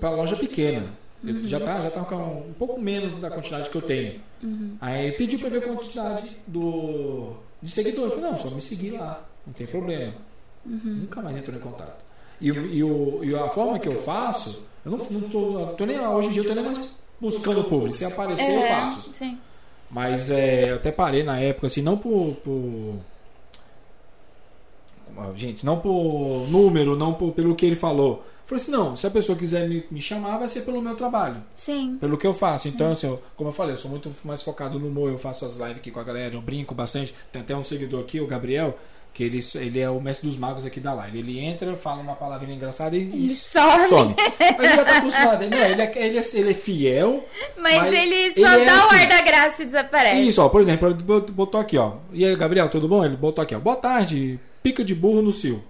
para loja pequena. Eu Uhum. já tá, já tá com um pouco menos da quantidade que eu tenho. Uhum. Aí pediu para ver a quantidade do de seguidores. Eu falei, não, só me seguir lá, não tem problema. Uhum. Nunca mais entrou em contato. E, e, o, e a forma que eu faço, eu não, não tô, tô nem hoje em dia eu tô nem mais buscando publi. Se aparecer, eu É, faço. sim. Mas é, eu até parei na época, assim, não por. por- Gente, não por número, não por, pelo que ele falou. Falei assim, não, se a pessoa quiser me, me chamar, vai ser pelo meu trabalho, Sim. pelo que eu faço. Então, assim, eu- como eu falei, eu sou muito mais focado no humor, eu faço as lives aqui com a galera, eu brinco bastante. Tem até um seguidor aqui, o Gabriel, que ele, ele é o mestre dos magos aqui da live. Ele entra, fala uma palavrinha engraçada e, e Ele some. some. (laughs) Mas ele já tá acostumado. Não, ele, é, ele, é, ele é fiel. Mas, Mas ele só ele é dá o assim. ar da graça e desaparece. Isso, ó, por exemplo, ele bot- botou aqui, ó. E aí, Gabriel, tudo bom? Ele botou aqui, ó. Boa tarde, pica de burro no cio.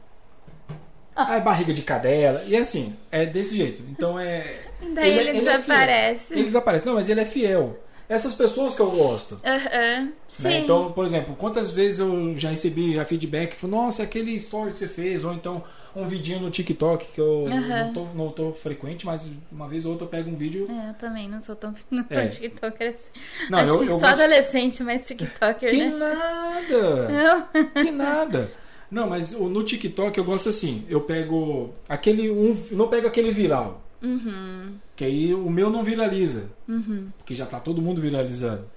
Ah. Aí, barriga de cadela. E assim, é desse jeito. Então é. Daí ele é fiel. desaparece. ele desaparece. Não, mas ele é fiel. Essas pessoas que eu gosto. Né? Então, por exemplo, quantas vezes eu já recebi a feedback, falou, nossa, aquele story que você fez, ou então um vidinho no TikTok, que eu não, tô, não tô frequente, mas uma vez ou outra eu pego um vídeo. É, eu também não sou tão, não É. tiktoker assim. Não, Acho eu- que eu só gosto- adolescente, mas tiktoker, Que né? nada! Não. Que nada. Não, mas no TikTok eu gosto assim. Eu pego aquele. Um, não pego aquele viral. Uhum. Que aí o meu não viraliza. Uhum. Porque já tá todo mundo viralizando.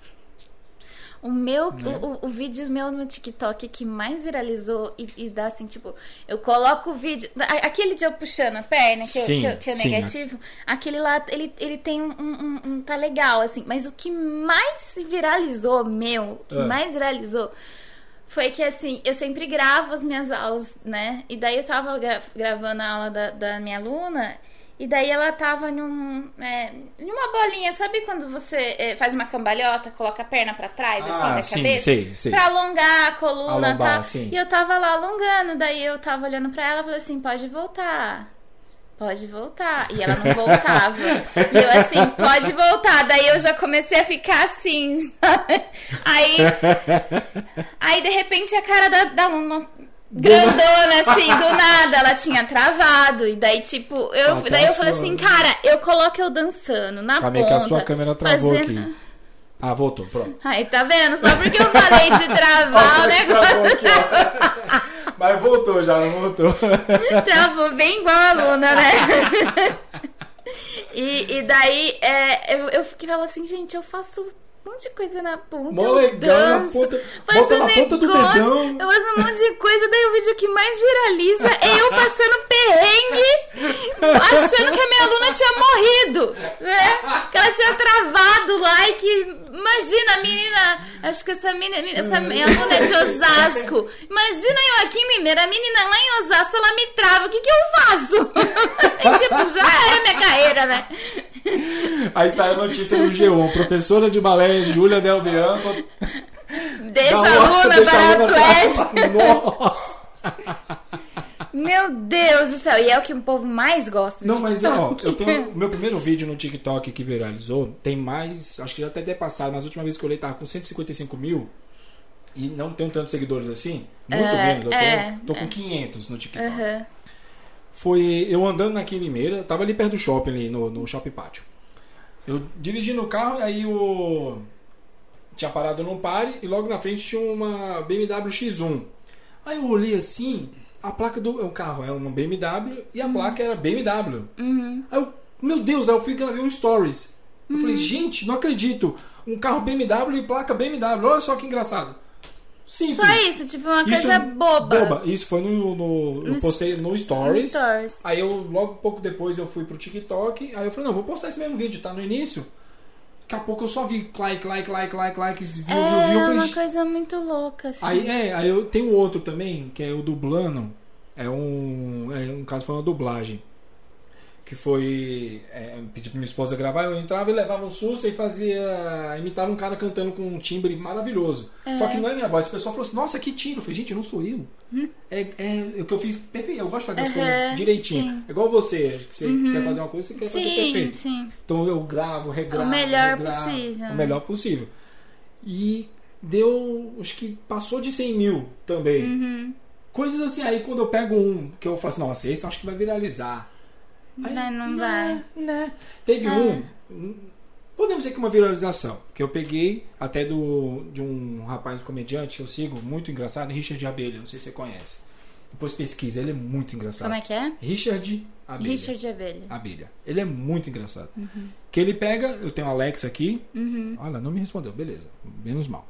O meu, Né? o, o, vídeo meu no TikTok que mais viralizou e, e dá assim, tipo, eu coloco o vídeo. Aquele de eu puxando a perna, que, Sim, que, eu- que é sim. negativo, aquele lá, ele, ele tem um, um- um- Tá legal, assim. Mas o que mais viralizou, meu, que Ah. mais viralizou. Foi que assim, eu sempre gravo as minhas aulas, né? E daí eu tava gra- gravando a aula da, da minha aluna, e daí ela tava num, é, numa bolinha, sabe quando você é, faz uma cambalhota, coloca a perna pra trás, assim, Ah, da sim, cabeça? sei, sei. Pra alongar a coluna, Alongar, tá? sim. E eu tava lá alongando, daí eu tava olhando pra ela e falei assim, pode voltar. Pode voltar. E ela não voltava. e eu assim, pode voltar. Daí eu já comecei a ficar assim, (laughs) sabe? Aí, aí de repente a cara da, da aluna grandona, assim, do nada, ela tinha travado. E daí, tipo, eu, Até daí eu falei assim, cara, eu coloco eu dançando na Calma ponta. que a sua câmera travou fazendo- aqui. Ah, voltou, pronto. Aí, tá vendo? Só porque eu falei de travar o (laughs) negócio. (laughs) Mas voltou já, não voltou. (laughs) Travou bem igual a aluna, né? E, e daí, é, eu, eu fiquei falando assim, gente, eu faço um monte de coisa na ponta. Mó legal, na danço, ponta- faço bota na ponta do negócio, dedão. Eu faço um monte de coisa, daí o vídeo que mais viraliza é eu passando perrengue, achando que a minha aluna tinha morrido, né? Que ela tinha travado lá e que. Imagina, a menina. Acho que essa menina. Essa minha aluna é de Osasco. Imagina eu aqui em Limeira, a menina lá em Osasco, ela me trava. O que, que eu faço? (laughs) E, tipo, já era minha carreira, né? Aí saiu a notícia no G1. Professora de balé Júlia Del Bianco. Deixa a aluna deixa a. Nossa! Meu Deus do céu. E é o que o povo mais gosta. de Não, mas ó, eu tenho. Meu primeiro vídeo no TikTok que viralizou tem mais. Acho que já até até passado. Nas últimas vezes que eu olhei, tava com 155 mil. E não tenho tantos seguidores assim. Muito É, menos. Eu é, tenho, tô com 500 no TikTok. Aham. Foi eu andando naquele Limeira, tava ali perto do shopping, ali no, no shopping pátio. Eu dirigindo o carro, aí o. Tinha parado num pare e logo na frente tinha uma BMW X1. Aí eu olhei assim, a placa do o carro é uma BMW e a placa era BMW. Uhum. Aí eu, meu Deus, aí eu fui gravei um stories. Eu falei, gente, não acredito. Um carro BMW e placa BMW. Olha só que engraçado. Simples. Só isso, tipo, uma Isso coisa é boba. Isso foi no, no, No no postei no No stories. Stories. Aí eu, logo pouco depois, eu fui pro TikTok. Aí eu falei, não, vou postar esse mesmo vídeo, tá no início. Daqui a pouco eu só vi like, like, like, like, view, view, É view. Eu falei, uma coisa muito louca, assim. Aí, é, aí eu tenho outro também, que é o dublando. É um, é um caso foi uma dublagem. Que foi. É, eu pedi pra minha esposa gravar, eu entrava e levava um susto e fazia. imitava um cara cantando com um timbre maravilhoso. Só que não é minha voz. O pessoal falou assim, nossa, que timbre. Eu falei, gente, não sou eu. É, é o que eu fiz perfeito. Eu gosto de fazer as Uhum. Coisas direitinho. sim. Uhum. É igual você, que você quer fazer uma coisa, você quer fazer sim, perfeito. sim. Então eu gravo, regravo. O melhor regravo, possível. O melhor possível. E deu, acho que passou de 100 mil também. Uhum. Coisas assim, aí quando eu pego um, que eu falo assim, nossa, esse eu acho que vai viralizar. Aí, Vai, não né, vai. Né. Teve É. um, podemos dizer que uma viralização, que eu peguei até do, de um rapaz comediante que eu sigo, muito engraçado, Richard Abelha, não sei se você conhece. Depois pesquisa, ele é muito engraçado. Como é que é? Richard Abelha. Richard Abelha. Abelha. Ele é muito engraçado. Que ele pega, eu tenho o Alex aqui. Uhum. Olha, não me respondeu, beleza. Menos mal.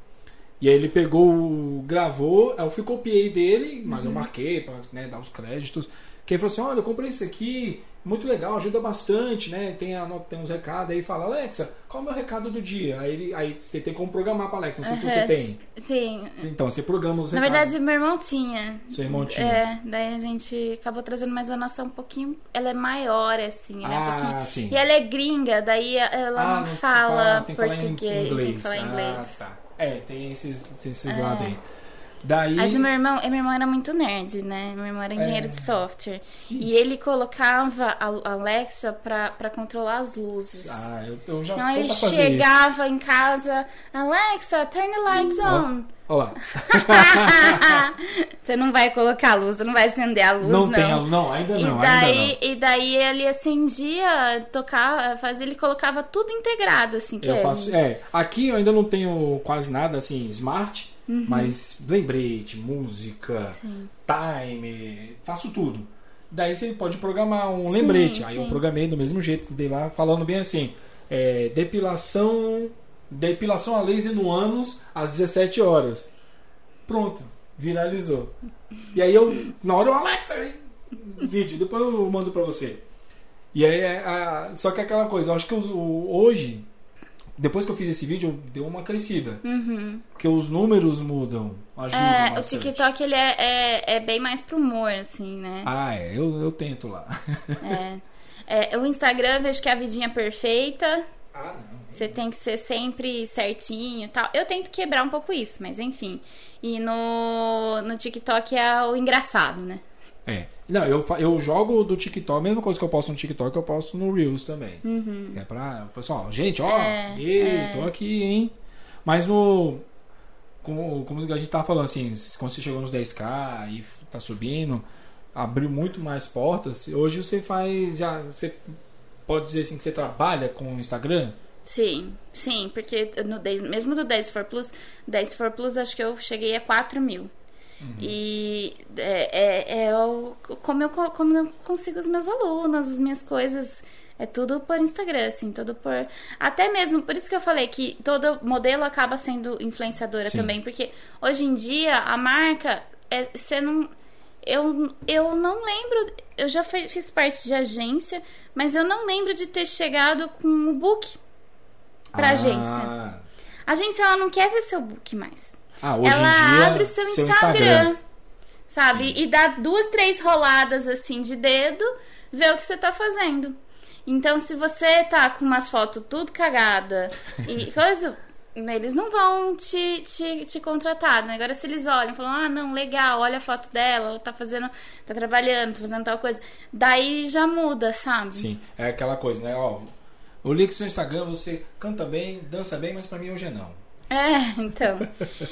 E aí ele pegou, gravou, eu fui copiei dele, mas eu marquei pra né, dar os créditos. Que ele falou assim: olha, eu comprei isso aqui, muito legal, ajuda bastante, né? Tem, a, tem uns recados aí, fala, Alexa, qual é o meu recado do dia? Aí, ele, aí você tem como programar pra Alexa, não sei se você tem. Sim. Então, você programa os Na recados. verdade, meu irmão tinha. Seu irmão tinha. É, daí a gente acabou trazendo, mas a nossa é um pouquinho. Ela é maior, assim, é um Ah, pouquinho. sim. E ela é gringa, daí ela Ah, não, fala tem que falar em português, tem que falar inglês. Ah, tá. É, tem esses, esses É. lados aí. Daí. Mas o meu irmão, meu irmão era muito nerd, né? Meu irmão era engenheiro É. de software. E ele colocava a Alexa pra, pra controlar as luzes. Ah, eu, eu já Então ele chegava em casa, Alexa, turn the lights Ó. on. isso. Olha lá. (laughs) você não vai colocar a luz, você não vai acender a luz, Não, não. tem, não, ainda E não, daí, ainda e daí ele acendia, tocava, fazia, ele colocava tudo integrado, assim, que não. Eu é- faço, é, aqui eu ainda não tenho quase nada assim, smart, Uhum. mas lembrete, música, Sim. timer, faço tudo. Daí você pode programar um lembrete. Aí eu sim. programei do mesmo jeito, dei lá falando bem assim, é, depilação, depilação a laser no ânus às 17 horas. Pronto, viralizou. E aí eu, na hora eu, Alexa, vídeo, depois eu mando pra você. E aí, é, a- só que é aquela coisa, eu acho que o- hoje, depois que eu fiz esse vídeo, deu uma crescida. Uhum. Porque os números mudam, ajudam É, o bastante. TikTok ele é, é, é bem mais pro humor, assim, né? Ah, é, eu, eu tento lá. É. É, o Instagram, vejo que é a vidinha perfeita. Ah, não. Você tem que ser sempre certinho e tal. Eu tento quebrar um pouco isso, mas enfim. E no, no TikTok é o engraçado, né? É. Não, eu, fa- eu jogo do TikTok, a mesma coisa que eu posto no TikTok, eu posto no Reels também. É pra. Pessoal, gente, ó, Uhum. É, ei, é. tô aqui, hein? Mas no. Como, como a gente tava falando, assim, quando você chegou nos 10k e tá subindo, abriu muito mais portas. Hoje você faz. Já. Você pode dizer assim que você trabalha com o Instagram? Sim, sim, porque no 10, mesmo do 10 for Plus, 10 for Plus acho que eu cheguei a 4 mil. Uhum. E é, é, é o, como, eu, como eu consigo os meus alunos, as minhas coisas. É tudo por Instagram, assim, tudo por. Até mesmo, por isso que eu falei que todo modelo acaba sendo influenciadora Sim. também, porque hoje em dia a marca. É, você não. Eu, eu não lembro. Eu já fiz parte de agência, mas eu não lembro de ter chegado com o book pra ah. agência. A agência ela não quer ver seu book mais. Ah, hoje ela em dia, abre seu, seu Instagram, Instagram, sabe? Sim. E dá duas, três roladas assim de dedo, vê o que você tá fazendo. Então, se você tá com umas fotos tudo cagada e (laughs) coisa, eles não vão te, te, te contratar, né? Agora, se eles olham e falam, ah, não, legal, olha a foto dela, ela tá fazendo, tá trabalhando, tá fazendo tal coisa, daí já muda, sabe? Sim, é aquela coisa, né? Ó, o link no Instagram, você canta bem, dança bem, mas para mim hoje é não. É, então.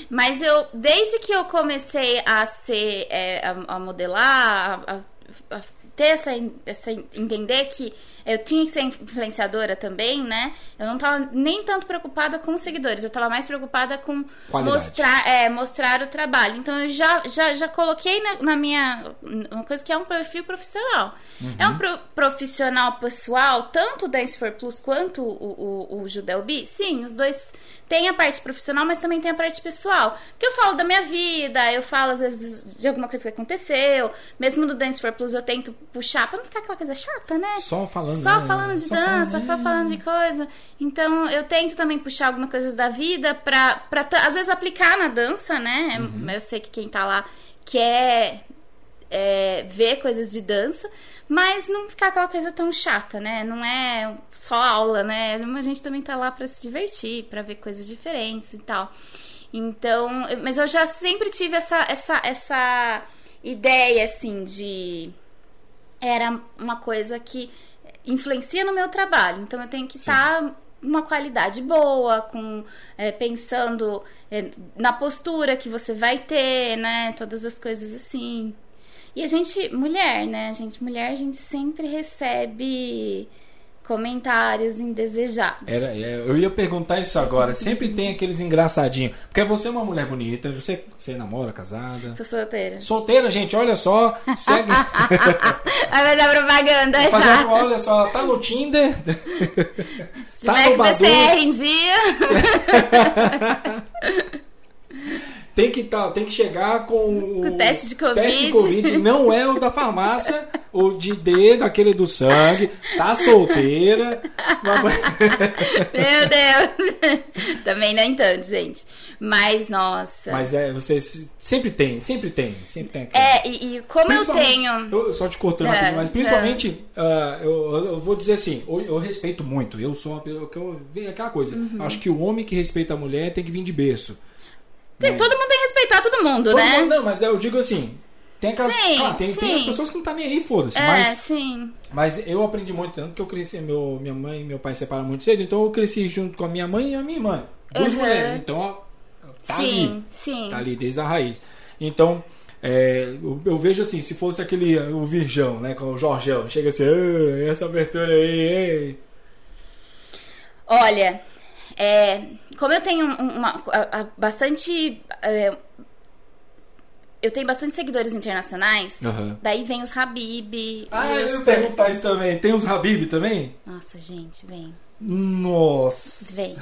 Mas eu, desde que eu comecei a ser, é, a, a, modelar, a, a, ter essa, essa. entender que eu tinha que ser influenciadora também, né? Eu não tava nem tanto preocupada com os seguidores, eu tava mais preocupada com mostrar, é, mostrar o trabalho. Então eu já, já, já coloquei na, na minha. Uma coisa que é um perfil profissional. Uhum. É um pro, profissional pessoal, tanto o Dance for Plus quanto o, o, o Judelbi? Sim, os dois tem a parte profissional, mas também tem a parte pessoal. Porque eu falo da minha vida, eu falo às vezes de alguma coisa que aconteceu. Mesmo no Dance for Plus eu tento puxar pra não ficar aquela coisa chata, né? Só falando. Só né? falando de só dança, falando... só falando de coisa. Então eu tento também puxar algumas coisas da vida pra, pra às vezes aplicar na dança, né? Uhum. Eu sei que quem tá lá quer é, ver coisas de dança, mas não ficar aquela coisa tão chata, né? Não é só aula, né? A gente também tá lá para se divertir, para ver coisas diferentes e tal. Então, mas eu já sempre tive essa, essa, essa ideia, assim, de. Era uma coisa que influencia no meu trabalho. Então, eu tenho que estar tá uma qualidade boa, com é, pensando é, na postura que você vai ter, né? Todas as coisas assim. E a gente, mulher, né? A gente, mulher, a gente sempre recebe comentários indesejados. Era, é, eu ia perguntar isso agora. Sempre tem aqueles engraçadinhos. Porque você é uma mulher bonita, você, você namora, casada? Sou solteira. Solteira, gente, olha só. Segue. (laughs) Vai fazer propaganda já. Fazendo, olha só, ela tá no Tinder. Se tá no Badu. em dia. (laughs) (laughs) tem que, tá, tem que chegar com o, o teste de Covid. Teste de Covid. Não é o da farmácia, o de D, daquele do sangue. Tá solteira. Meu Deus. Também nem tanto, gente. Mas, nossa. Mas é, você sempre tem, sempre tem, sempre tem. É, e, e como eu tenho. Eu, só te cortando é, aqui, mas principalmente, é. uh, eu, eu, vou dizer assim, eu, eu, respeito muito. Eu sou uma pessoa que eu. Aquela coisa. Uhum. Acho que o homem que respeita a mulher tem que vir de berço. Tem, né? Todo mundo tem que respeitar todo mundo, todo né? Mundo, não, mas eu digo assim. Tem, aquela, sim, tem, sim. tem as pessoas que não tá nem aí, foda-se. É, mas, sim. Mas eu aprendi muito, tanto que eu cresci, meu, minha mãe e meu pai separaram muito cedo, então eu cresci junto com a minha mãe e a minha irmã. Duas uhum. mulheres. Então, ó, tá sim, ali. Sim. Tá ali desde a raiz. Então, é, eu, eu, vejo assim, se fosse aquele o Virgão, né? Com o Jorgão, chega assim, ah, essa abertura aí, ei. Olha, é, como eu tenho uma, uma bastante. É, eu tenho bastante seguidores internacionais, uhum. daí vem os Habib. Ah, eu ia perguntar isso também. Tem os Habib também? Nossa, gente, vem. Nossa. Vem.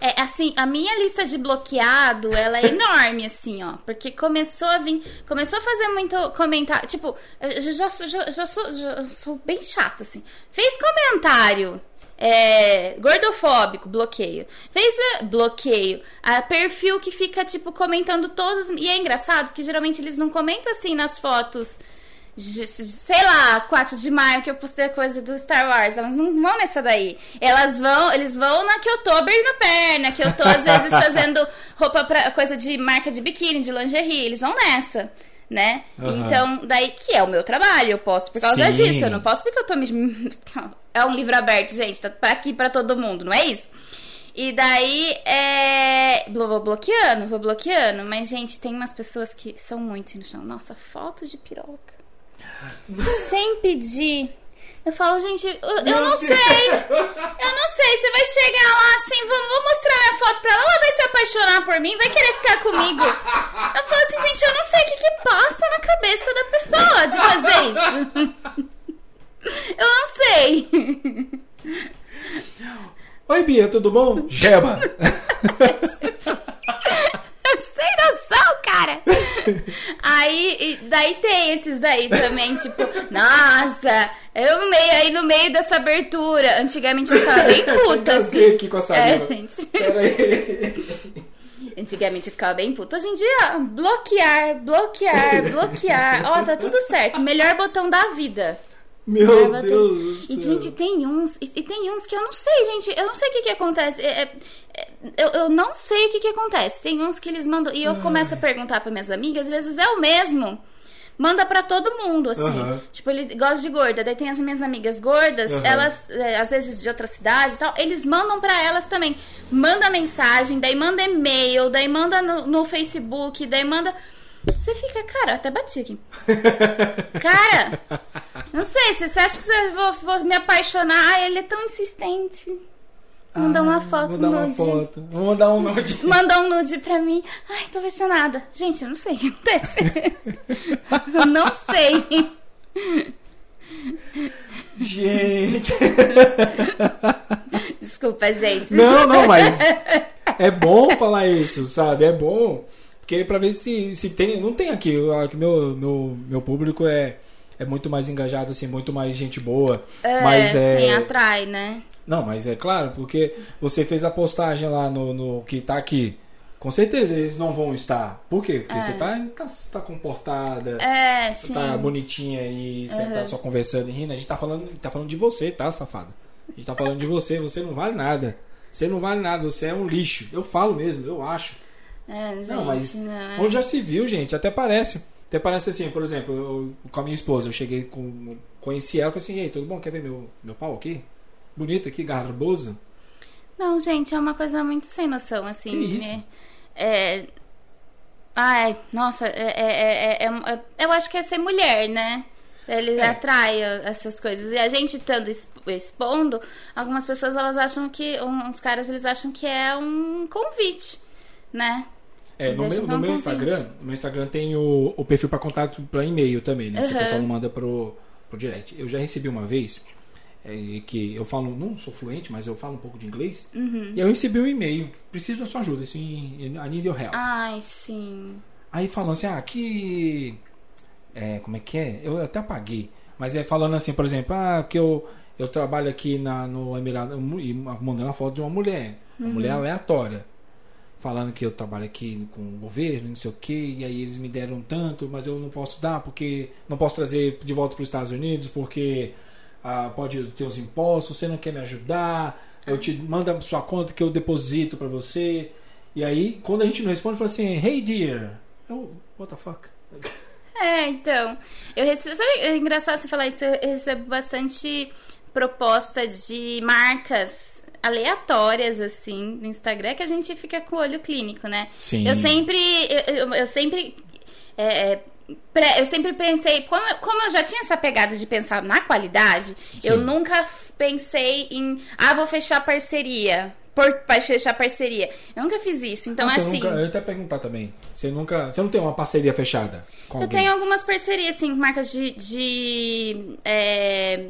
É, assim, a minha lista de bloqueado, ela é enorme, (laughs) assim, ó. Porque começou a vir. Começou a fazer muito comentário. Tipo, eu já, já, já, sou, já sou bem chata, assim. Fez comentário é, gordofóbico, bloqueio. Fez é, bloqueio. A perfil que fica, tipo, comentando todos. E é engraçado, porque geralmente eles não comentam assim nas fotos. Sei lá, 4 de maio que eu postei a coisa do Star Wars. Elas não vão nessa daí. Elas vão, eles vão na que eu tô abrindo a perna, que eu tô às vezes (laughs) fazendo roupa pra coisa de marca de biquíni, de lingerie. Eles vão nessa né? Uhum. Então, daí que é o meu trabalho, eu posso por causa Sim. disso, eu não posso porque eu tô me. (laughs) É um livro aberto, gente, tá pra aqui pra todo mundo, não é isso? E daí, é. Vou bloqueando, vou bloqueando. Mas, gente, tem umas pessoas que são muito no chão. Nossa, fotos de piroca. (laughs) Sem pedir. Eu falo, gente, eu, eu não sei. Eu não sei. Você vai chegar lá assim, vou, vou mostrar minha foto pra ela. Ela vai se apaixonar por mim, vai querer ficar comigo. Eu falo assim, gente, eu não sei o que, que passa na cabeça da pessoa de fazer isso. (laughs) Eu não sei. Oi, Bia, tudo bom? Geba! Sem noção, cara! Aí, daí tem esses daí também, tipo, nossa, eu no meio, aí no meio dessa abertura, antigamente eu ficava bem (laughs) puta, assim. aqui com essa É, gente. Peraí. Antigamente eu ficava bem puta. Hoje em dia, bloquear, bloquear, bloquear. Ó, tá tudo certo. Melhor botão da vida. Meu Vai bater. Deus E, gente, tem uns. E, e tem uns que eu não sei, gente. Eu não sei o que que acontece. É- é- é- eu, eu não sei o que que acontece. Tem uns que eles mandam. E eu começo a perguntar pra minhas amigas, às vezes é o mesmo. Manda pra todo mundo, assim. Aham. Tipo, ele gosta de gorda. Daí tem as minhas amigas gordas, Aham. elas, é, às vezes de outra cidade e tal, eles mandam pra elas também. Manda mensagem, daí manda e-mail, daí manda no, no Facebook, daí manda. Você fica, cara, eu até bati aqui. (laughs) Cara, não sei, você acha que você vou, vou me apaixonar? Ai, ele é tão insistente. Manda uma foto Vou dar uma nude. foto. Vou mandar um nude. (laughs) Manda um nude pra mim. Ai, tô apaixonada. Gente, eu não sei o que acontece. (laughs) eu não sei. Gente. Desculpa, gente. Não, não, mas é bom falar isso, sabe? É bom. Porque pra ver se, se tem. Não tem aqui. eu- que Meu, meu, meu público é, é muito mais engajado, assim, muito mais gente boa. É, mas é. sim, atrai, né? Não, mas é claro, porque você fez a postagem lá no, no que tá aqui. Com certeza eles não vão estar. Por quê? Porque você tá, tá, tá comportada. É, Você sim. tá bonitinha aí, você tá só conversando e rindo. A gente tá falando, tá falando de você, tá, safada? A gente tá falando de você, você não vale nada. Você não vale nada, você é um lixo. Eu falo mesmo, eu acho. É, gente, Não, mas não. onde já se viu, gente, até parece. Até parece assim, por exemplo, eu, com a minha esposa, eu cheguei com. Conheci ela e falei assim, ei, tudo bom? Quer ver meu, meu pau aqui? Bonito aqui, garboso. Não, gente, é uma coisa muito sem noção, assim. Que isso? né? É. Ai, nossa, é, é- é- é- é- eu acho que é ser mulher, né? Ele É. atrai essas coisas. E a gente estando exp- expondo, algumas pessoas elas acham que. Uns caras eles acham que é um convite, né? É, Mas no meu, no é meu. Instagram, no meu Instagram tem o, o perfil para contato para e-mail também, né? Se o Uhum. pessoal não manda pro, pro direct. Eu já recebi uma vez é, que eu falo, não sou fluente, mas eu falo um pouco de inglês. Uhum. E eu recebi um e-mail. Preciso da sua ajuda, assim, I need your help. Ai, sim. Aí falando assim, ah, aqui. É, como é que é? Eu até apaguei. Mas é falando assim, por exemplo, ah, que eu, eu trabalho aqui na, no Emirado e mandando a foto de uma mulher. Uma Uhum. mulher aleatória. Falando que eu trabalho aqui com o governo, não sei o que, e aí eles me deram tanto, mas eu não posso dar porque não posso trazer de volta para os Estados Unidos porque ah, pode ter os impostos, você não quer me ajudar, eu te mando a sua conta que eu deposito para você. E aí, quando a gente não responde, fala assim, hey dear. Eu, what the fuck? É, então. Eu recebo. Sabe, é engraçado você falar isso. Eu recebo bastante proposta de marcas aleatórias, assim, no Instagram, que a gente fica com o olho clínico, né? Sim. Eu sempre. Eu, eu- eu sempre. é, é, eu sempre pensei, como, eu- como eu já tinha essa pegada de pensar na qualidade, eu Sim. nunca pensei em, ah, vou fechar parceria. Por, pra fechar parceria. Eu nunca fiz isso. Então, assim. nunca, eu ia até perguntar também. Você nunca. Você não tem uma parceria fechada Eu alguém? tenho algumas parcerias, assim, com marcas de. de, é,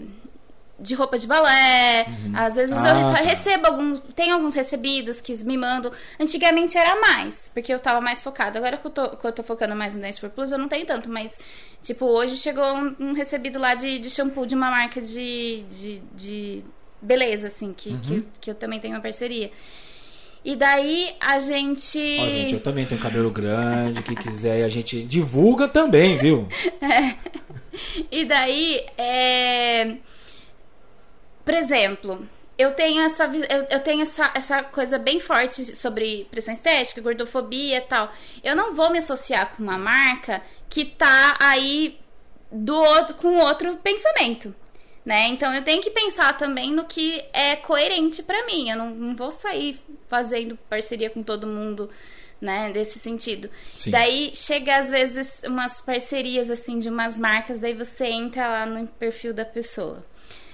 de roupa de balé. Às vezes Ah, eu tá. re- recebo alguns. Tenho alguns recebidos que me mandam. Antigamente era mais, porque eu tava mais focada. Agora que eu tô, que eu tô focando mais no Dance for Plus, eu não tenho tanto. Mas, tipo, hoje chegou um, um recebido lá de, de shampoo de uma marca de. de, de beleza, assim, que, Uhum. que, que eu também tenho uma parceria. E daí a gente. Ó, gente, eu também tenho cabelo grande, que quiser, a gente divulga também, viu? (laughs) E daí, é... por exemplo, eu tenho essa eu, eu tenho essa, essa coisa bem forte sobre pressão estética, gordofobia e tal. Eu não vou me associar com uma marca que tá aí do outro com outro pensamento. Né? Então eu tenho que pensar também no que é coerente pra mim. Eu não, não vou sair fazendo parceria com todo mundo, né? Desse sentido. Sim. Daí chega às vezes umas parcerias assim de umas marcas, daí você entra lá no perfil da pessoa.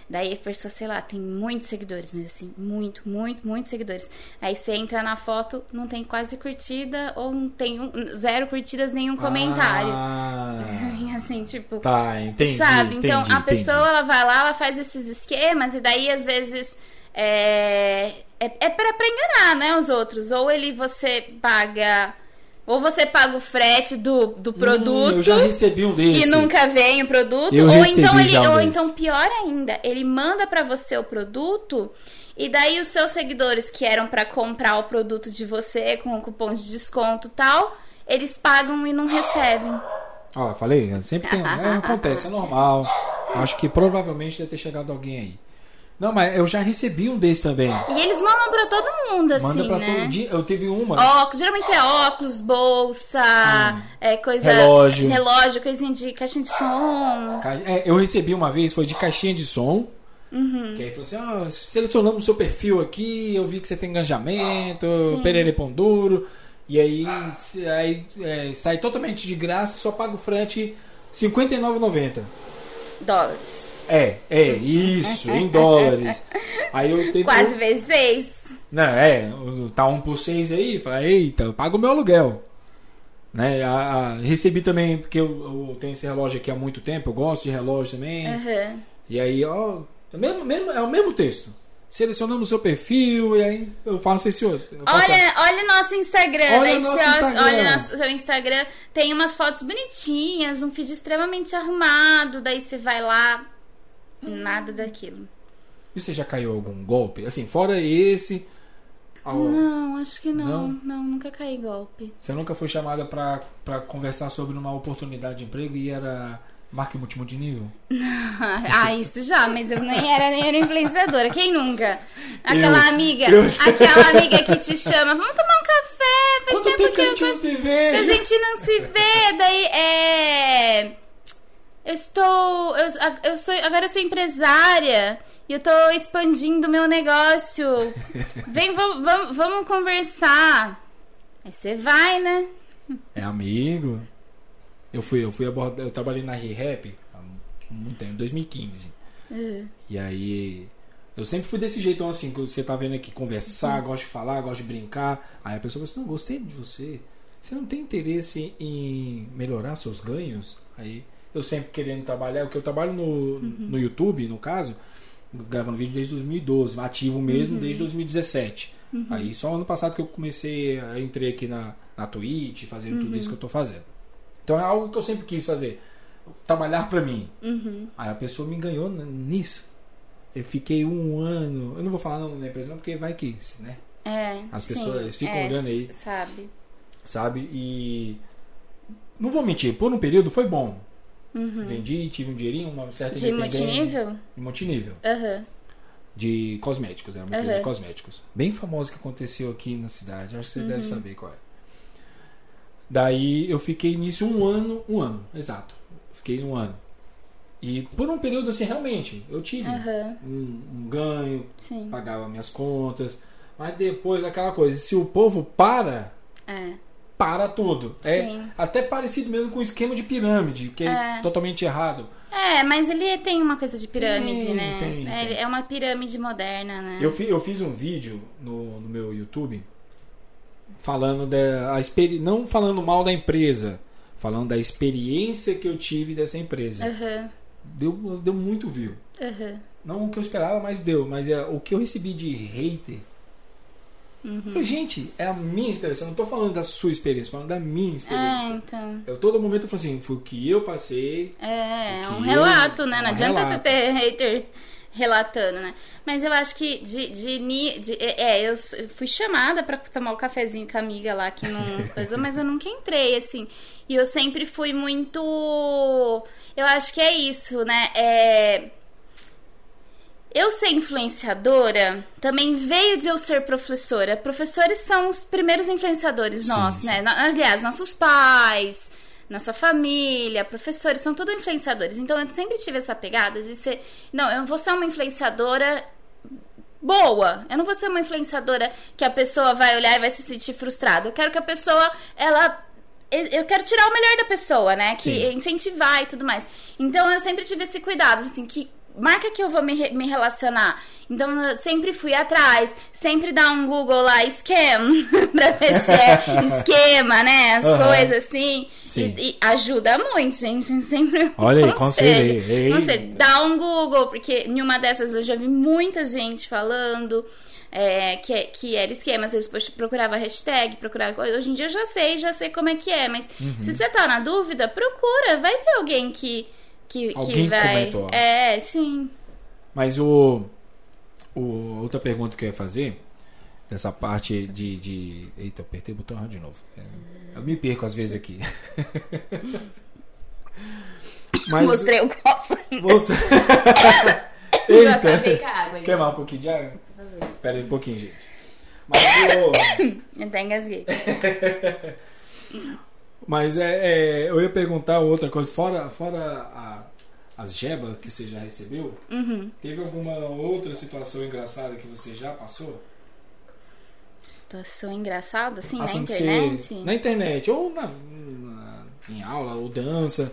Daí a pessoa, sei lá, tem muitos seguidores, mas assim, muito, muito, muitos seguidores. Aí você entra na foto, não tem quase curtida, ou não tem um, zero curtidas, nenhum comentário. Ah, (laughs) assim, tipo. tá, entendi. Sabe? Então entendi, a pessoa entendi. ela vai lá, ela faz esses esquemas e daí às vezes é é, é para pra enganar, né, os outros. Ou ele você paga ou você paga o frete do, do produto Hum, eu já recebi um desse. e nunca vem o produto, Eu ou então ele ou desse. então pior ainda, ele manda pra você o produto e daí os seus seguidores que eram pra comprar o produto de você com o cupom de desconto e tal, eles pagam e não recebem. Ó, falei, sempre tem. é, acontece, é normal. Acho que provavelmente deve ter chegado alguém aí. Não, mas eu já recebi um desse também. E eles mandam pra todo mundo, assim, Manda pra né? todo dia. Eu teve uma. Óculos, geralmente é óculos, bolsa, é coisa. Relógio. Relógio, coisinha de caixinha de som. Ca- é, eu recebi uma vez, foi de caixinha de som. Uhum. Que aí falou assim: ah, selecionamos o seu perfil aqui, eu vi que você tem engajamento, Sim. perere pão duro. E aí, se- aí é, sai totalmente de graça, só paga o frete R$ 59,90. Dólares. É, é, isso, em dólares. Aí eu tentei. Quase vezes seis. Não, é, tá um por seis aí, falei, eita, eu pago o meu aluguel. Né? A, a- recebi também, porque eu, eu tenho esse relógio aqui há muito tempo, eu gosto de relógio também. Aham. E aí, ó, é, o mesmo, mesmo- é o mesmo texto. Selecionamos o seu perfil e aí eu faço esse outro. faço- Olha, olha o nosso Instagram. Olha nosso Instagram. Olha nosso seu Instagram. Tem umas fotos bonitinhas, um feed extremamente arrumado. Daí você vai lá, nada daquilo. E você já caiu algum golpe? Assim, fora esse. ó, Não, acho que não. Não? Não, nunca caí golpe. Você nunca foi chamada pra, pra conversar sobre uma oportunidade de emprego e era marketing multinível? (laughs) ah, isso já, mas eu nem era, nem era influenciadora. Quem nunca? Aquela Eu- amiga, eu- aquela amiga que te chama, vamos tomar um café, faz Quanto tempo, tempo que, que a eu gente não cons- se que vê? a gente não se vê, daí é. Eu estou. Eu, eu sou, agora eu sou empresária e eu tô expandindo meu negócio. (laughs) Vem, vamos, vamos, vamos conversar. Aí você vai, né? É amigo. Eu fui, eu fui abordar, eu trabalhei na ReHap há muito tempo, 2015. Uhum. E aí eu sempre fui desse jeitão assim, que você tá vendo aqui conversar, gosto de falar, gosto de brincar. Aí a pessoa fala assim, não, gostei de você. Você não tem interesse em melhorar seus ganhos? Aí eu sempre querendo trabalhar, o que eu trabalho no, no YouTube, no caso, gravando vídeo desde 2012, ativo mesmo desde 2017. Aí só ano passado que eu comecei, eu entrei aqui na, na Twitch, fazendo tudo isso que eu tô fazendo. Então é algo que eu sempre quis fazer. Trabalhar pra mim. Uhum. Aí a pessoa me enganou n- nisso. Eu fiquei um ano. Eu não vou falar não na empresa, não, porque vai que, né? É. As sim, pessoas ficam é, olhando aí. Sabe? Sabe? E. Não vou mentir, por um período foi bom. Uhum. Vendi, tive um dinheirinho, uma certa De multinível? De multinível. Aham. De cosméticos, era uma empresa Aham. de cosméticos. Bem famosa que aconteceu aqui na cidade. Acho que você Uhum. deve saber qual é. Daí eu fiquei nisso um ano, um ano, exato. Fiquei um ano. E por um período assim, realmente, eu tive um, um ganho, Sim. pagava minhas contas. Mas depois aquela coisa, se o povo para, É. para tudo. É Sim. até parecido mesmo com o esquema de pirâmide, que é, É. totalmente errado. É, mas ele tem uma coisa de pirâmide, Tem, né? tem, é, tem. é uma pirâmide moderna, né? Eu, fi- eu fiz um vídeo no, no meu YouTube falando da a experi- não falando mal da empresa, falando da experiência que eu tive dessa empresa. Aham. Deu, deu muito view. Aham. Não o que eu esperava, mas deu. Mas é, o que eu recebi de hater. Uhum. Eu falei, gente, é a minha experiência. Eu não tô falando da sua experiência, tô falando da minha É, experiência. então. Eu todo momento eu falo assim, foi o que eu passei. É, é um relato, eu- né? é Não um adianta você relato. ter hater relatando, né? Mas eu acho que de. de, ni- de- é, eu s- eu fui chamada pra tomar o cafezinho com a amiga lá que não. (laughs) coisa, mas eu nunca entrei, assim. E eu sempre fui muito. Eu acho que é isso, né? É. Eu ser influenciadora também veio de eu ser professora. Professores são os primeiros influenciadores nossos, né? Aliás, nossos pais, nossa família, professores, são tudo influenciadores. Então eu sempre tive essa pegada de ser. Não, eu vou ser uma influenciadora boa. Eu não vou ser uma influenciadora que a pessoa vai olhar e vai se sentir frustrada. Eu quero que a pessoa, ela. Eu quero tirar o melhor da pessoa, né? Que Sim. incentivar e tudo mais. Então eu sempre tive esse cuidado, assim, que marca que eu vou me, re- me relacionar. Então eu sempre fui atrás, sempre dar um Google lá, scam, (laughs) pra ver se é (laughs) esquema, né? As Aham. coisas assim. Sim. E, e ajuda muito, gente. (laughs) Sempre Olha aí, conselho. conselho. Conselho. Dá um Google, porque em uma dessas eu já vi muita gente falando. é, que, que era esquema, às vezes procurava hashtag, procurava coisa. Hoje em dia eu já sei, já sei como é que é, mas Uhum. se você tá na dúvida, procura, vai ter alguém que, que, Alguém que vai. comentou. É, sim. Mas o, o. Outra pergunta que eu ia fazer, dessa parte de. de... Eita, apertei o botão de novo. É, Eu me perco às vezes aqui. (laughs) Mas. Mostrei o copo. Acabei (laughs) Eita! Quer mais um pouquinho de água? Pera aí um pouquinho, gente. Mas, o... (laughs) Eu até engasguei. Mas é, é, eu ia perguntar outra coisa. Fora, fora a- as gebas que você já recebeu, Uhum. teve alguma outra situação engraçada que você já passou? Situação engraçada, assim, Assim, na internet. Você, na internet, ou na, na- em aula, ou dança.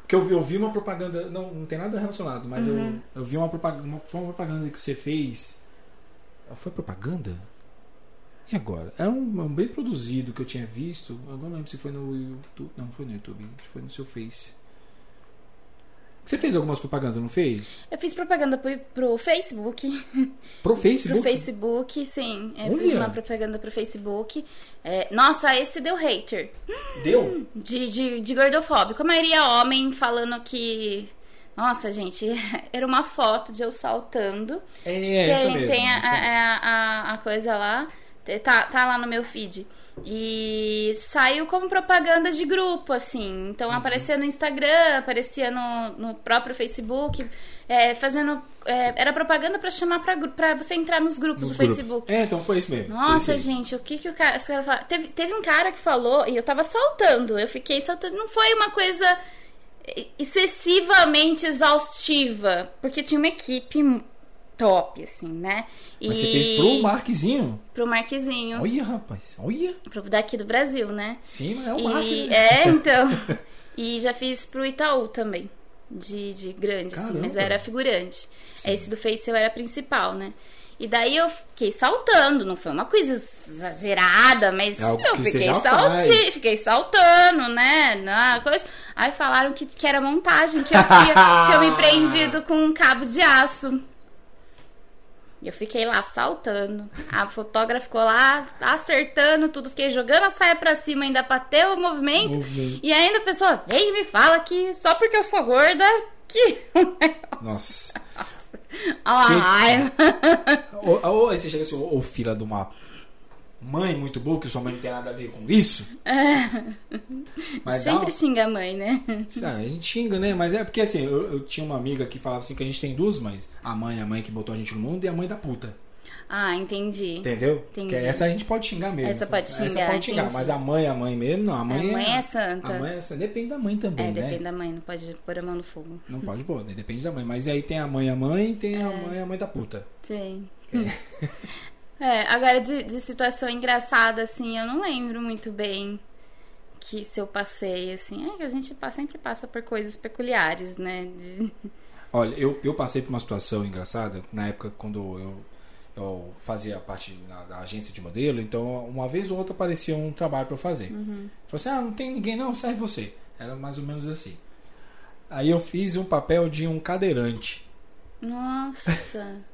Porque eu, vi- eu vi uma propaganda, não, não tem nada relacionado, mas Uhum. eu, eu vi uma propaganda, uma, uma propaganda que você fez. Foi propaganda? E agora? Era um, um bem produzido que eu tinha visto. Eu não lembro se foi no YouTube. Não, não foi no YouTube, foi no seu Face. Você fez algumas propagandas, não fez? Eu fiz propaganda pro, pro Facebook. Pro Facebook? Pro Facebook, sim. Eu Olha. fiz uma propaganda pro Facebook. É, nossa, esse deu hater. Deu? De, de, de gordofóbico. A maioria homem falando que. Nossa, gente, (laughs) era uma foto de eu saltando. É, tem mesmo. tem a, a, a, a coisa lá. Tá, tá lá no meu feed. E saiu como propaganda de grupo, assim. Então Uhum. aparecia no Instagram, aparecia no, no próprio Facebook, é, fazendo. é, era propaganda pra chamar pra, pra você entrar nos grupos Nos do grupos. Facebook. É, então foi isso mesmo. Nossa, isso gente, o que que o cara. cara fala- Teve, teve um cara que falou, e eu tava saltando, eu fiquei saltando. Não foi uma coisa excessivamente exaustiva, porque tinha uma equipe top, assim, né? Mas e você fez pro Marquezinho? pro Marquezinho, Olha, rapaz. Olha. pro daqui do Brasil, né? Sim, mas é o E- Mark, né? É, (laughs) então. e já fiz pro Itaú também. De, de grande, assim, mas era figurante. Sim. Esse do Face eu era principal, né? E daí eu fiquei saltando, não foi uma coisa exagerada, mas É eu fiquei salti, fiquei saltando, né? Na coisa. Aí falaram que, que era montagem, que eu tinha, (laughs) tinha me prendido com um cabo de aço. E eu fiquei lá saltando. A fotógrafa ficou lá acertando tudo. Fiquei jogando a saia pra cima ainda pra ter o movimento. Movimento. E ainda a pessoa vem e me fala que só porque eu sou gorda que. (laughs) Nossa. Que- a raiva. Ou, ou aí você chega assim, ô ô, filha de uma mãe muito boa, que sua mãe não tem nada a ver com isso. Mas dá Sempre uma- xinga a mãe, né? Ah, a gente xinga, né? Mas é porque assim, eu, eu tinha uma amiga que falava assim que a gente tem duas mães. A mãe, a mãe que botou a gente no mundo e a mãe da puta. Ah, entendi. Entendeu? Entendi. Que essa a gente pode xingar mesmo. Essa pode Essa xingar, pode xingar. entendi. Mas a mãe, a mãe mesmo, não. A mãe, a mãe é santa. A mãe é santa. Depende da mãe também, É, né? depende da mãe, não pode pôr a mão no fogo. Não pode pôr, né? Depende da mãe. Mas aí tem a mãe, a mãe, tem É. a mãe, a mãe da puta. Sim. É, (laughs) agora de, de situação engraçada, assim, eu não lembro muito bem que se eu passei, assim. É que a gente sempre passa por coisas peculiares, né? De- (laughs) Olha, eu, eu passei por uma situação engraçada na época quando eu, eu fazia parte da, da agência de modelo, então uma vez ou outra aparecia um trabalho para eu fazer. Falei assim: ah, não tem ninguém não, serve você. Era mais ou menos assim. Aí eu fiz um papel de um cadeirante. Nossa. (laughs)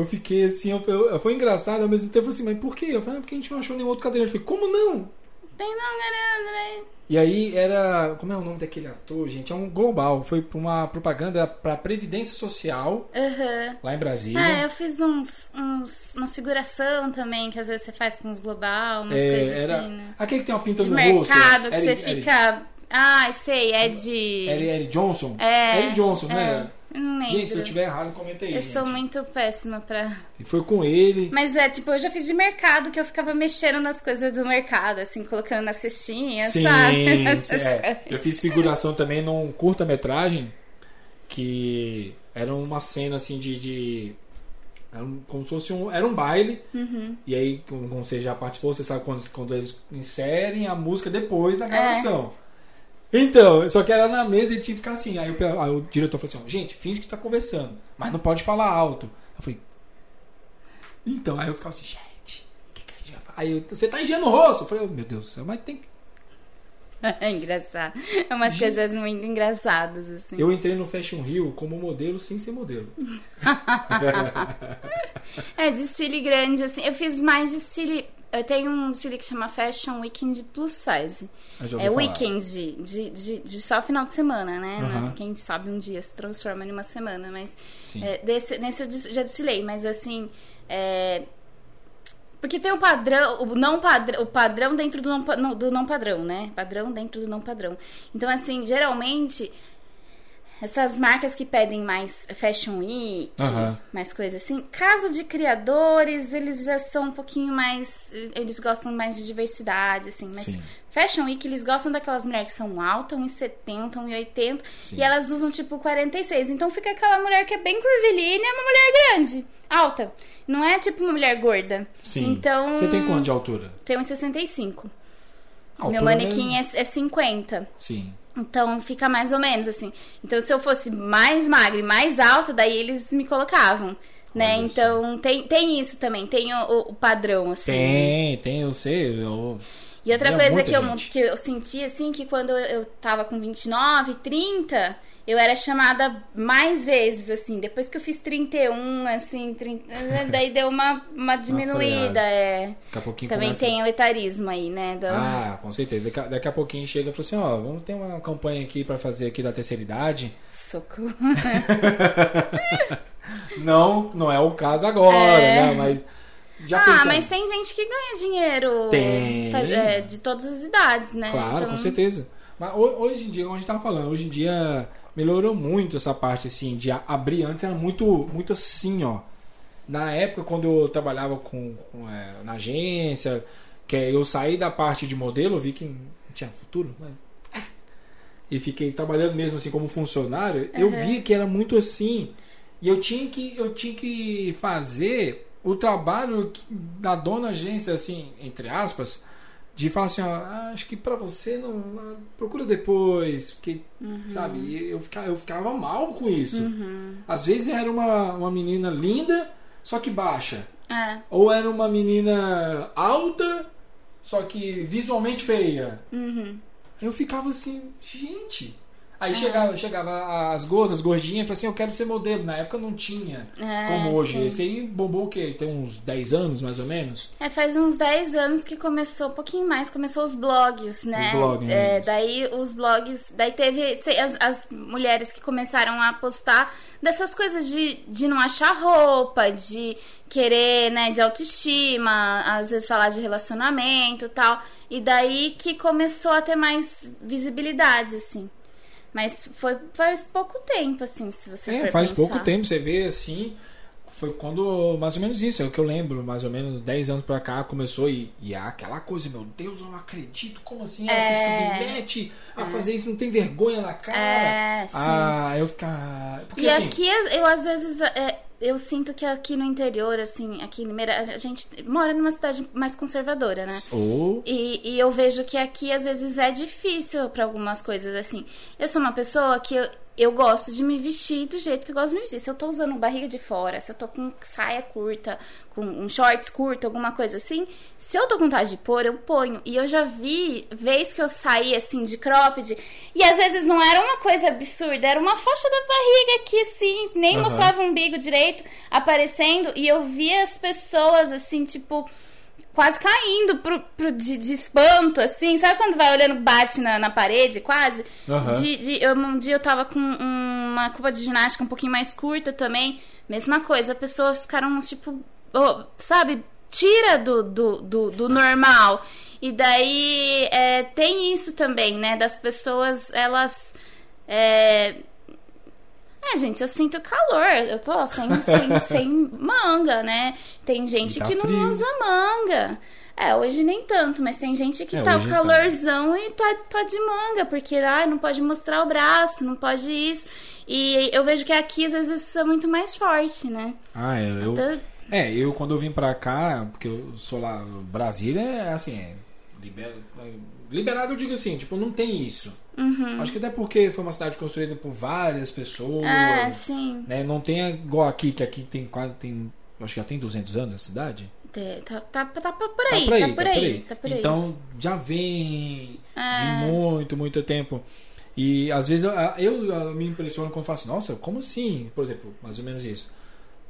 Eu fiquei assim, eu, eu- foi engraçado, ao mesmo tempo eu falei assim, mas por quê? Eu falei, ah, porque a gente não achou nenhum outro cadeirante. Eu falei, como não? Tem não, né? E aí era. Como é o nome daquele ator, gente? É um global. Foi pra uma propaganda pra Previdência Social, Aham. lá em Brasília. Ah, eu fiz uns, uns, umas figuração também, que às vezes você faz com os global, umas É, coisas era assim, né? aquele que tem uma pinta De no mercado, rosto. que você fica. Ai, sei, é de. Eric, Eric Johnson? É, Eric Johnson, é. né? Não lembro. Gente, se eu tiver errado, comenta aí. Eu sou gente. muito péssima pra. E foi com ele. Mas é, tipo, eu já fiz de mercado que eu ficava mexendo nas coisas do mercado, assim, colocando na cestinha, Sim, sabe? sim, (laughs) é. eu fiz figuração também num curta-metragem que era uma cena assim de. de- era um- como se fosse um. Era um baile. Uhum. E aí, como você já participou, você sabe quando, quando eles inserem a música depois da gravação. Então, só que era na mesa e tinha que ficar assim. Aí o, aí o diretor falou assim: gente, finge que está conversando, mas não pode falar alto. Eu falei: então, aí eu ficava assim, gente, o que, que a gente vai falar? Aí eu, você tá engiando o rosto. Eu falei: oh, meu Deus do céu, mas tem que. (laughs) É engraçado. É umas gente, coisas muito engraçadas, assim. Eu entrei no Fashion Rio como modelo sem ser modelo. (laughs) é, desfile grande, assim. Eu fiz mais desfile eu tenho um desfile que chama Fashion Weekend Plus Size. É weekend, de, de, de, só final de semana, né? Uhum. Quem sabe um dia se transforma em uma semana, mas é, desse, nesse eu já desfilei, mas assim. É, porque tem o padrão, o não padrão, o padrão dentro do não, do não padrão, né? Padrão dentro do não padrão. Então, assim, geralmente essas marcas que pedem mais Fashion Week, uhum. mais coisa assim, casa de criadores, eles já são um pouquinho mais. Eles gostam mais de diversidade, assim. Mas Sim. Fashion Week, eles gostam daquelas mulheres que são altas, 1,70, 1,80, e elas usam tipo 46. Então fica aquela mulher que é bem curvilínea, é uma mulher grande, alta. Não é tipo uma mulher gorda. Sim. Então. Você tem quanto de altura? Tenho 1,65. Meu manequim é... é 50. Sim. Então fica mais ou menos assim. Então se eu fosse mais magra e mais alta, daí eles me colocavam. Né? Então tem, tem isso também, tem o, o padrão, assim. Tem, tem, eu sei. Eu... E outra coisa que eu, que eu senti, assim, que quando eu tava com 29, 30, eu era chamada mais vezes, assim. Depois que eu fiz 31, assim, 30, (laughs) daí deu uma, uma diminuída. é. Daqui a pouquinho Também começa... tem o etarismo aí, né? Do... Ah, com certeza. Daqui a, daqui a pouquinho chega e fala assim, ó, vamos ter uma campanha aqui para fazer aqui da terceira idade. Socorro. (laughs) não, não é o caso agora, é... né? Mas... Já ah, pensando. mas tem gente que ganha dinheiro tem. É, de todas as idades, né? Claro, então... com certeza. Mas hoje em dia, como a gente tava falando, hoje em dia melhorou muito essa parte assim de abrir antes era muito muito assim ó na época quando eu trabalhava com, com é, na agência que eu saí da parte de modelo vi que não tinha futuro mas, é. e fiquei trabalhando mesmo assim como funcionário uhum. eu vi que era muito assim e eu tinha que eu tinha que fazer o trabalho da dona agência assim entre aspas de falar assim, ó, ah, acho que para você não, procura depois, porque, uhum. sabe, eu ficava, eu ficava mal com isso. Uhum. Às vezes era uma, uma menina linda, só que baixa. É. Ou era uma menina alta, só que visualmente feia. Uhum. Eu ficava assim, gente, Aí chegava, chegava as gordas, gordinhas, e falava assim, eu quero ser modelo. Na época não tinha é, como hoje. Sim. Esse aí bombou o quê? Tem uns 10 anos, mais ou menos? É, faz uns 10 anos que começou, um pouquinho mais, começou os blogs, né? Os blogs, é, daí os blogs, daí teve as, as, mulheres que começaram a postar dessas coisas de, de não achar roupa, de querer, né, de autoestima, às vezes falar de relacionamento e tal. E daí que começou a ter mais visibilidade, assim. Mas foi faz pouco tempo, assim, se você É, faz pensar. pouco tempo, você vê assim. Foi quando, mais ou menos isso, é o que eu lembro, mais ou menos 10 anos pra cá, começou e, e aquela coisa, meu Deus, eu não acredito, como assim ela é, se submete a é. fazer isso, não tem vergonha na cara? É, sim. Ah, eu ficar. Porque, e assim, aqui eu às vezes. É, eu sinto que aqui no interior, assim, aqui em Limeira, a gente mora numa cidade mais conservadora, né? Oh. E, e eu vejo que aqui às vezes é difícil para algumas coisas, assim. Eu sou uma pessoa que eu, eu gosto de me vestir do jeito que eu gosto de me vestir. Se eu tô usando barriga de fora, se eu tô com saia curta, com um shorts curto, alguma coisa assim, se eu tô com vontade de pôr, eu ponho. E eu já vi vez que eu saí assim de cropped, e às vezes não era uma coisa absurda, era uma faixa da barriga que assim, nem uhum. mostrava o umbigo direito aparecendo, e eu via as pessoas assim, tipo quase caindo pro, pro de, de, espanto, assim. Sabe quando vai olhando, bate na, na parede, quase? Uhum. De, de, eu, um dia eu tava com um, uma culpa de ginástica um pouquinho mais curta também. Mesma coisa, as pessoas ficaram, tipo, oh, sabe, tira do, do, do, do normal. E daí é, tem isso também, né? Das pessoas, elas. É, é, gente, eu sinto calor. Eu tô sem, (laughs) sem, sem manga, né? Tem gente tá que frio. não usa manga. É, hoje nem tanto, mas tem gente que é, tá o tá. calorzão tá. e tá, tá de manga, porque ah, não pode mostrar o braço, não pode isso. E eu vejo que aqui às vezes isso é muito mais forte, né? Ah, é. Eu. É, eu quando eu vim pra cá, porque eu sou lá, Brasília é assim, é, libera, Liberado eu digo assim, tipo, não tem isso. Uhum. Acho que até porque foi uma cidade construída por várias pessoas. É, sim. Né? Não tem igual aqui, que aqui tem quase. Tem, acho que já tem 200 anos a cidade. Tá, tá, tá, por aí, tá por aí, tá por aí, tá por aí. Então já vem É. de muito, muito tempo. E às vezes eu, eu, me impressiono quando eu falo assim, nossa, como assim? Por exemplo, mais ou menos isso.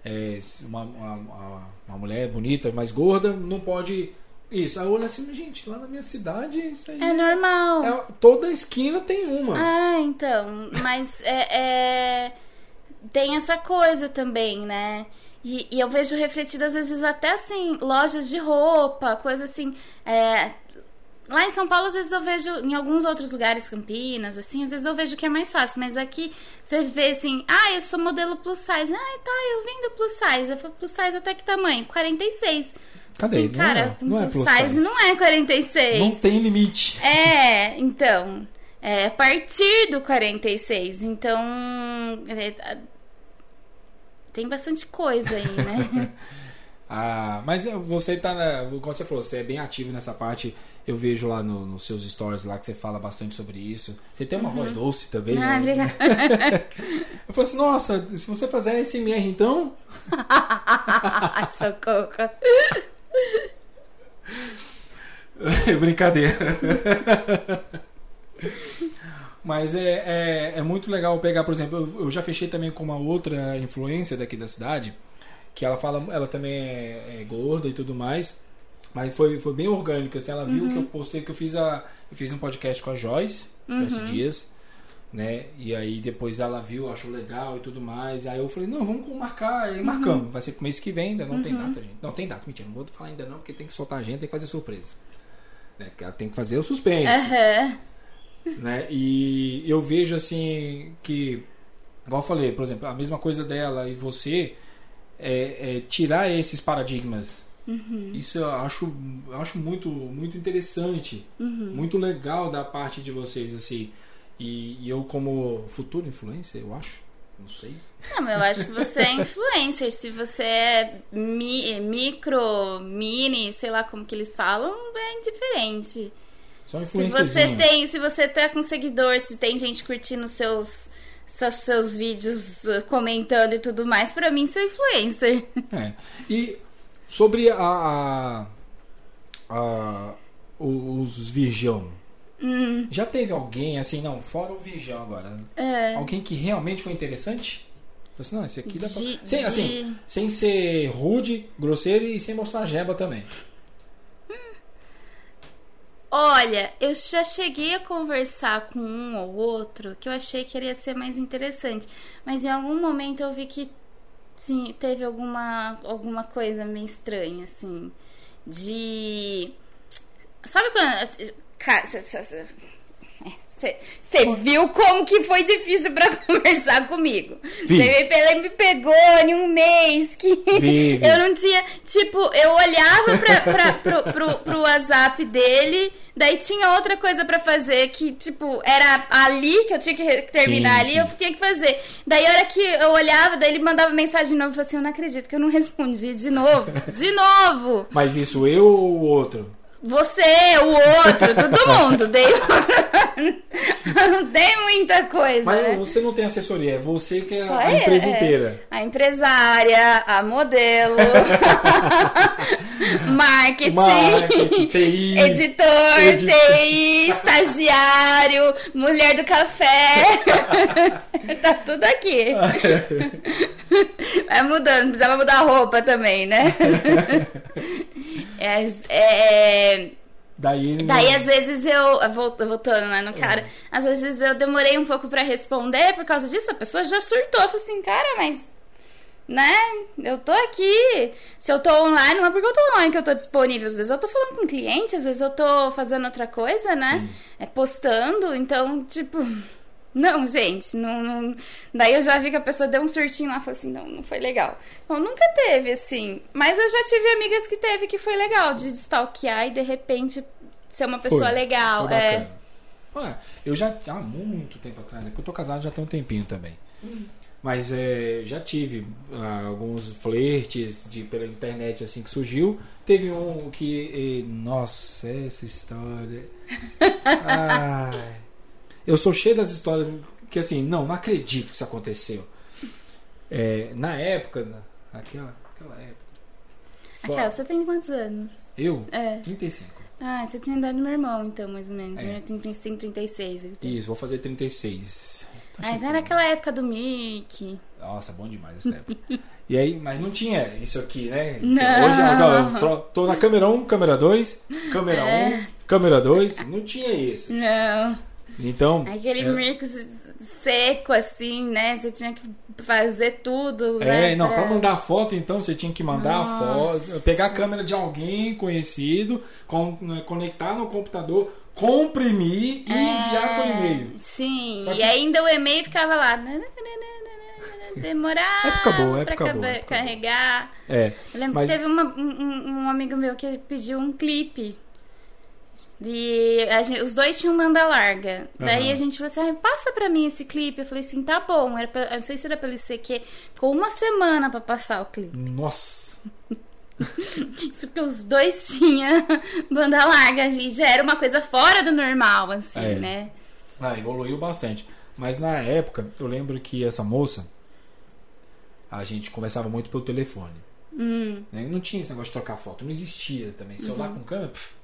É, uma, uma- uma mulher bonita, mais gorda, não pode. Isso. Aí eu olho assim, gente, lá na minha cidade, isso aí. É normal. é- toda esquina tem uma. Ah, então. Mas é, é- tem essa coisa também, né? E, e eu vejo refletido, às vezes, até assim, lojas de roupa, coisa assim. é, Lá em São Paulo, às vezes eu vejo, em alguns outros lugares, Campinas, assim, às vezes eu vejo que é mais fácil, mas aqui você vê assim, ah, eu sou modelo plus size. Ah, tá, eu vendo plus size. Eu falo, plus size até que tamanho? 46. Cadê? Assim, Não cara, é- não é plus size size. não é 46. Não tem limite. É, então. É a partir do 46. Então. é, tem bastante coisa aí, né? (laughs) Ah, mas você tá como você falou, você é bem ativo nessa parte. Eu vejo lá no- nos seus stories lá que você fala bastante sobre isso. Você tem uma voz doce também. Uhum. ah, né? obrigada. (laughs) Eu falei assim, nossa, se você fizer SMR então. (laughs) Socorro. (laughs) Brincadeira. Mas é, é, é muito legal pegar, por exemplo, eu, eu já fechei também com uma outra influência daqui da cidade, que ela fala, ela também é, é gorda e tudo mais, mas foi, foi bem orgânico, assim, ela viu que eu postei, que eu fiz a eu fiz um podcast com a Joyce esses dias, né? E aí depois ela viu, achou legal e tudo mais. Aí eu falei, não, vamos marcar, aí marcamos. Vai ser pro mês que vem, ainda não tem data, gente. Não tem data, mentira, não vou falar ainda não, porque tem que soltar a gente, tem que fazer surpresa. Né? Que ela tem que fazer o suspense Aham. né? E eu vejo assim que, igual eu falei, por exemplo, a mesma coisa dela e você é, é tirar esses paradigmas. Isso eu acho, acho muito, muito interessante, muito legal da parte de vocês assim. E, e eu como futuro influencer, eu acho, não sei. Não, mas eu acho que você é influencer. Se você é mi- micro, mini, sei lá como que eles falam, é indiferente. Só Se você tem, se você tá com seguidor, se tem gente curtindo seus seus, seus vídeos, uh, comentando e tudo mais, pra mim você é influencer. É. E sobre a, a, a- os virgão. Já teve alguém assim, não, fora o virgão agora. Hum. É. Alguém que realmente foi interessante? Falei assim, não, esse aqui dá pra... De- sem, de- assim, sem ser rude, grosseiro e sem mostrar jeba também. Olha, eu já cheguei a conversar com um ou outro que eu achei que iria ser mais interessante, mas em algum momento eu vi que sim, teve alguma alguma coisa meio estranha assim, de sabe quando Cara, você viu como que foi difícil pra (laughs) conversar comigo. Você me, ele me pegou em um mês que Vi, (laughs) vi. eu não tinha. Tipo, eu olhava pra, pra, pro, pro, pro WhatsApp dele, daí tinha outra coisa pra fazer que, tipo, era ali que eu tinha que terminar Sim, ali, sim. eu tinha que fazer. Daí a hora que eu olhava, daí ele mandava mensagem de novo, eu falei assim, eu não acredito que eu não (laughs) respondi de novo. De novo! Mas isso eu ou o outro? Você, o outro, todo (laughs) mundo. Dei... (laughs) não tem muita coisa. Mas né? você não tem assessoria, é você que é Só a é, empresa é. inteira. A empresária, a modelo, (laughs) marketing, Marketing, TI, editor, edi- TI, estagiário, mulher do café. tá tudo aqui. Vai mudando, precisava mudar a roupa também, né? É, é, Daí, ele Daí, não- às vezes, eu. vol- Voltando né, no cara, às vezes eu demorei um pouco pra responder por causa disso. A pessoa já surtou. Falei assim, cara, mas. Né? Eu tô aqui. Se eu tô online, não é porque eu tô online que eu tô disponível. Às vezes eu tô falando com cliente, às vezes eu tô fazendo outra coisa, né? É postando. Então, tipo. Não, gente, não, não- Daí eu já vi que a pessoa deu um surtinho lá e falou assim: não, não foi legal. Então nunca teve, assim. Mas eu já tive amigas que teve que foi legal, de stalkear e de repente ser uma pessoa Foi, legal. foi é. Ué, eu já há muito tempo atrás, é que eu tô casado já tem um tempinho também. Mas é, já tive ah, alguns flertes de, pela internet assim que surgiu. Teve um que. eh, nossa, essa história. (laughs) Ai, eu sou cheio das histórias que assim, não, não acredito que isso aconteceu. É, na época, na- naquela, naquela época. Aquela, você tem quantos anos? Eu? É. 35. Ah, você tinha idade do meu irmão, então, mais ou menos. É. Meu irmão tem 35, 36. Ele tem. Isso, vou fazer 36. Tá Ah, então era aquela época do Mickey. Nossa, bom demais essa época. e aí, mas não tinha isso aqui, né? Não. Hoje eu tô, tô na câmera 1, câmera 2, câmera É. 1, câmera 2. Não tinha isso. Não. Então. Aquele é, mix seco, assim, né? Você tinha que fazer tudo. né? É, não, pra mandar foto, então, você tinha que mandar a Nossa. foto, pegar a câmera de alguém conhecido, con- né, conectar no computador, comprimir e enviar por e-mail. É, Sim, Só e que- ainda o e-mail ficava lá. Demorar Época boa, pra época época boa. carregar. É. Eu lembro Mas- que teve uma- um, um- um amigo meu que pediu um clipe. A gente- os dois tinham banda larga. Daí Aham. a gente falou assim: "Ai, passa pra mim esse clipe. Eu falei assim: tá bom. Era pra, eu não sei se era pelo ICQ. Ficou uma semana pra passar o clipe. Nossa. (laughs) Isso porque os dois tinham (laughs) banda larga. E já era uma coisa fora do normal, assim, É. né? Ah, evoluiu bastante. Mas na época, eu lembro que essa moça, a gente conversava muito pelo telefone. Hum, né? Não tinha esse negócio de trocar foto, não existia também. Uhum. Celular com câmera, pff.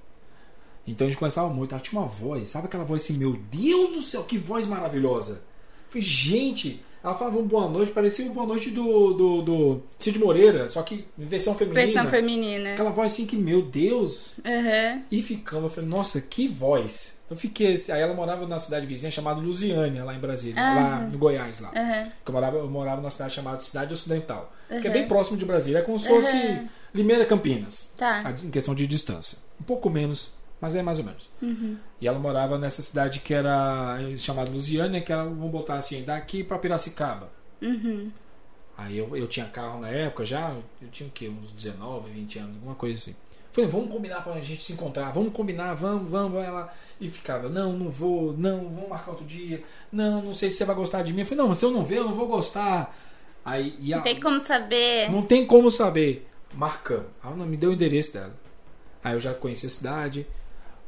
Então a gente conversava muito. Ela tinha uma voz, sabe aquela voz assim, meu Deus do céu, que voz maravilhosa. Eu falei, gente, ela falava um boa noite, parecia um boa noite do, do, do Cid Moreira, só que versão feminina. versão feminina. Aquela voz assim que, meu Deus. Aham. E ficamos, eu falei, nossa, que voz. Eu fiquei, assim- aí ela morava na cidade vizinha chamada Lusiânia, lá em Brasília, lá Aham. no Goiás, lá. Que Eu morava, eu morava numa cidade chamada Cidade Ocidental, que é Uhum. bem próximo de Brasília. É como se fosse Uhum. Limeira Campinas, Tá. em questão de distância. Um pouco menos, mas é mais ou menos. Uhum. E ela morava nessa cidade que era eh, chamada Lusiânia, que era, vamos botar assim, daqui pra Piracicaba. Uhum. Aí eu, eu tinha carro na época já, eu tinha o quê? Uns 19, 20 anos, alguma coisa assim. Falei, vamos combinar pra gente se encontrar, vamos combinar, vamos, vamos, vai lá. E ficava, não, não vou, não, vamos marcar outro dia, não, não sei se você vai gostar de mim. Eu falei, não, mas se eu não ver, eu não vou gostar. Aí, e a- Não tem como saber. não tem como saber. Marcamos. Ela não me deu o endereço dela. Aí eu já conheci a cidade,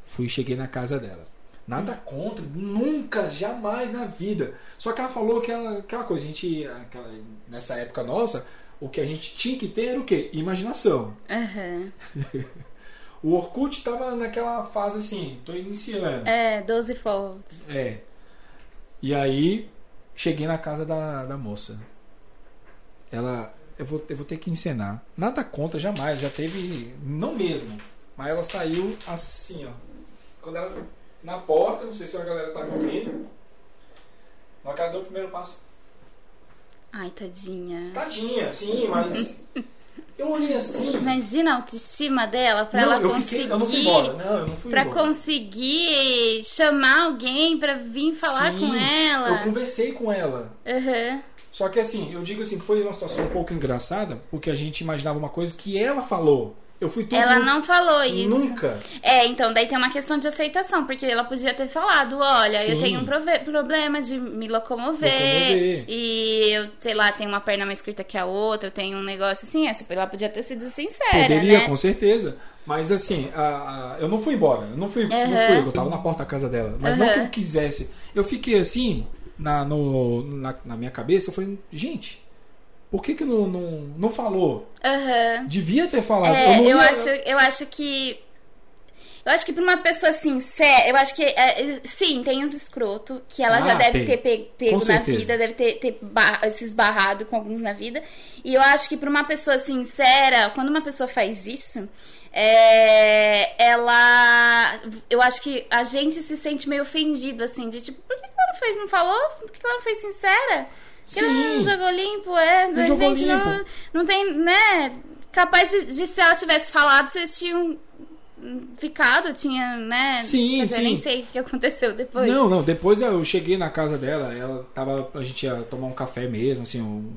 fui cheguei na casa dela. Nada contra, nunca, jamais na vida. Só que ela falou que ela, aquela coisa, a gente, aquela- nessa época nossa, o que a gente tinha que ter era o quê? Imaginação. Aham. (laughs) O Orkut tava naquela fase assim, tô iniciando. É, 12 fotos. É. E aí, cheguei na casa da, da moça. Ela. Eu vou, eu vou ter que encenar. Nada contra, jamais. Já teve. Não mesmo. Mas ela saiu assim, ó. Quando ela. Na porta, não sei se a galera tá me ouvindo. Na ela deu o primeiro passo. Ai, tadinha. Tadinha, sim, mas. (laughs) Eu olhei assim. Imagina a autoestima dela pra não, ela eu conseguir. fiquei. Eu não fui embora. Não, eu não fui Pra embora. conseguir chamar alguém pra vir falar Sim, com ela. Eu conversei com ela. Aham. Só que assim, eu digo assim, que foi uma situação um pouco engraçada, porque a gente imaginava uma coisa que ela falou. Eu fui tudo. Ela não falou isso. Nunca. É, então daí tem uma questão de aceitação, porque ela podia ter falado, olha, eu Sim. tenho um problema de me locomover, Locomover. e eu, sei lá, tenho uma perna mais curta que a outra, eu tenho um negócio assim, essa, ela podia ter sido sincera, Poderia, né? com certeza. Mas assim, a- a- eu não fui embora. Eu não fui, não Aham. fui, eu tava na porta da casa dela. Mas não Aham. que eu quisesse. Eu fiquei assim, na, no- na, na minha cabeça, eu falei, gente, por que que não, não, não falou? Aham. Devia ter falado. É, eu, ia- acho, eu acho que. Eu acho que pra uma pessoa sincera, eu acho que. é, sim, tem os escroto, que ela já Ah, deve tem. ter pe- pego na vida, deve ter, ter ba- se esbarrado com alguns na vida. E eu acho que pra uma pessoa sincera, quando uma pessoa faz isso, é, ela. Eu acho que a gente se sente meio ofendido, assim, de tipo, por que ela não fez, não falou? Por que ela não foi sincera? Ela não Sim. jogou limpo, é. Não a jogou gente não, limpo. não tem, né? Capaz de, de se ela tivesse falado, vocês tinham ficado, tinha, né? Sim, Quer sim. nem sei o que aconteceu depois. Não, não, depois eu cheguei na casa dela, ela tava. A gente ia tomar um café mesmo, assim, um,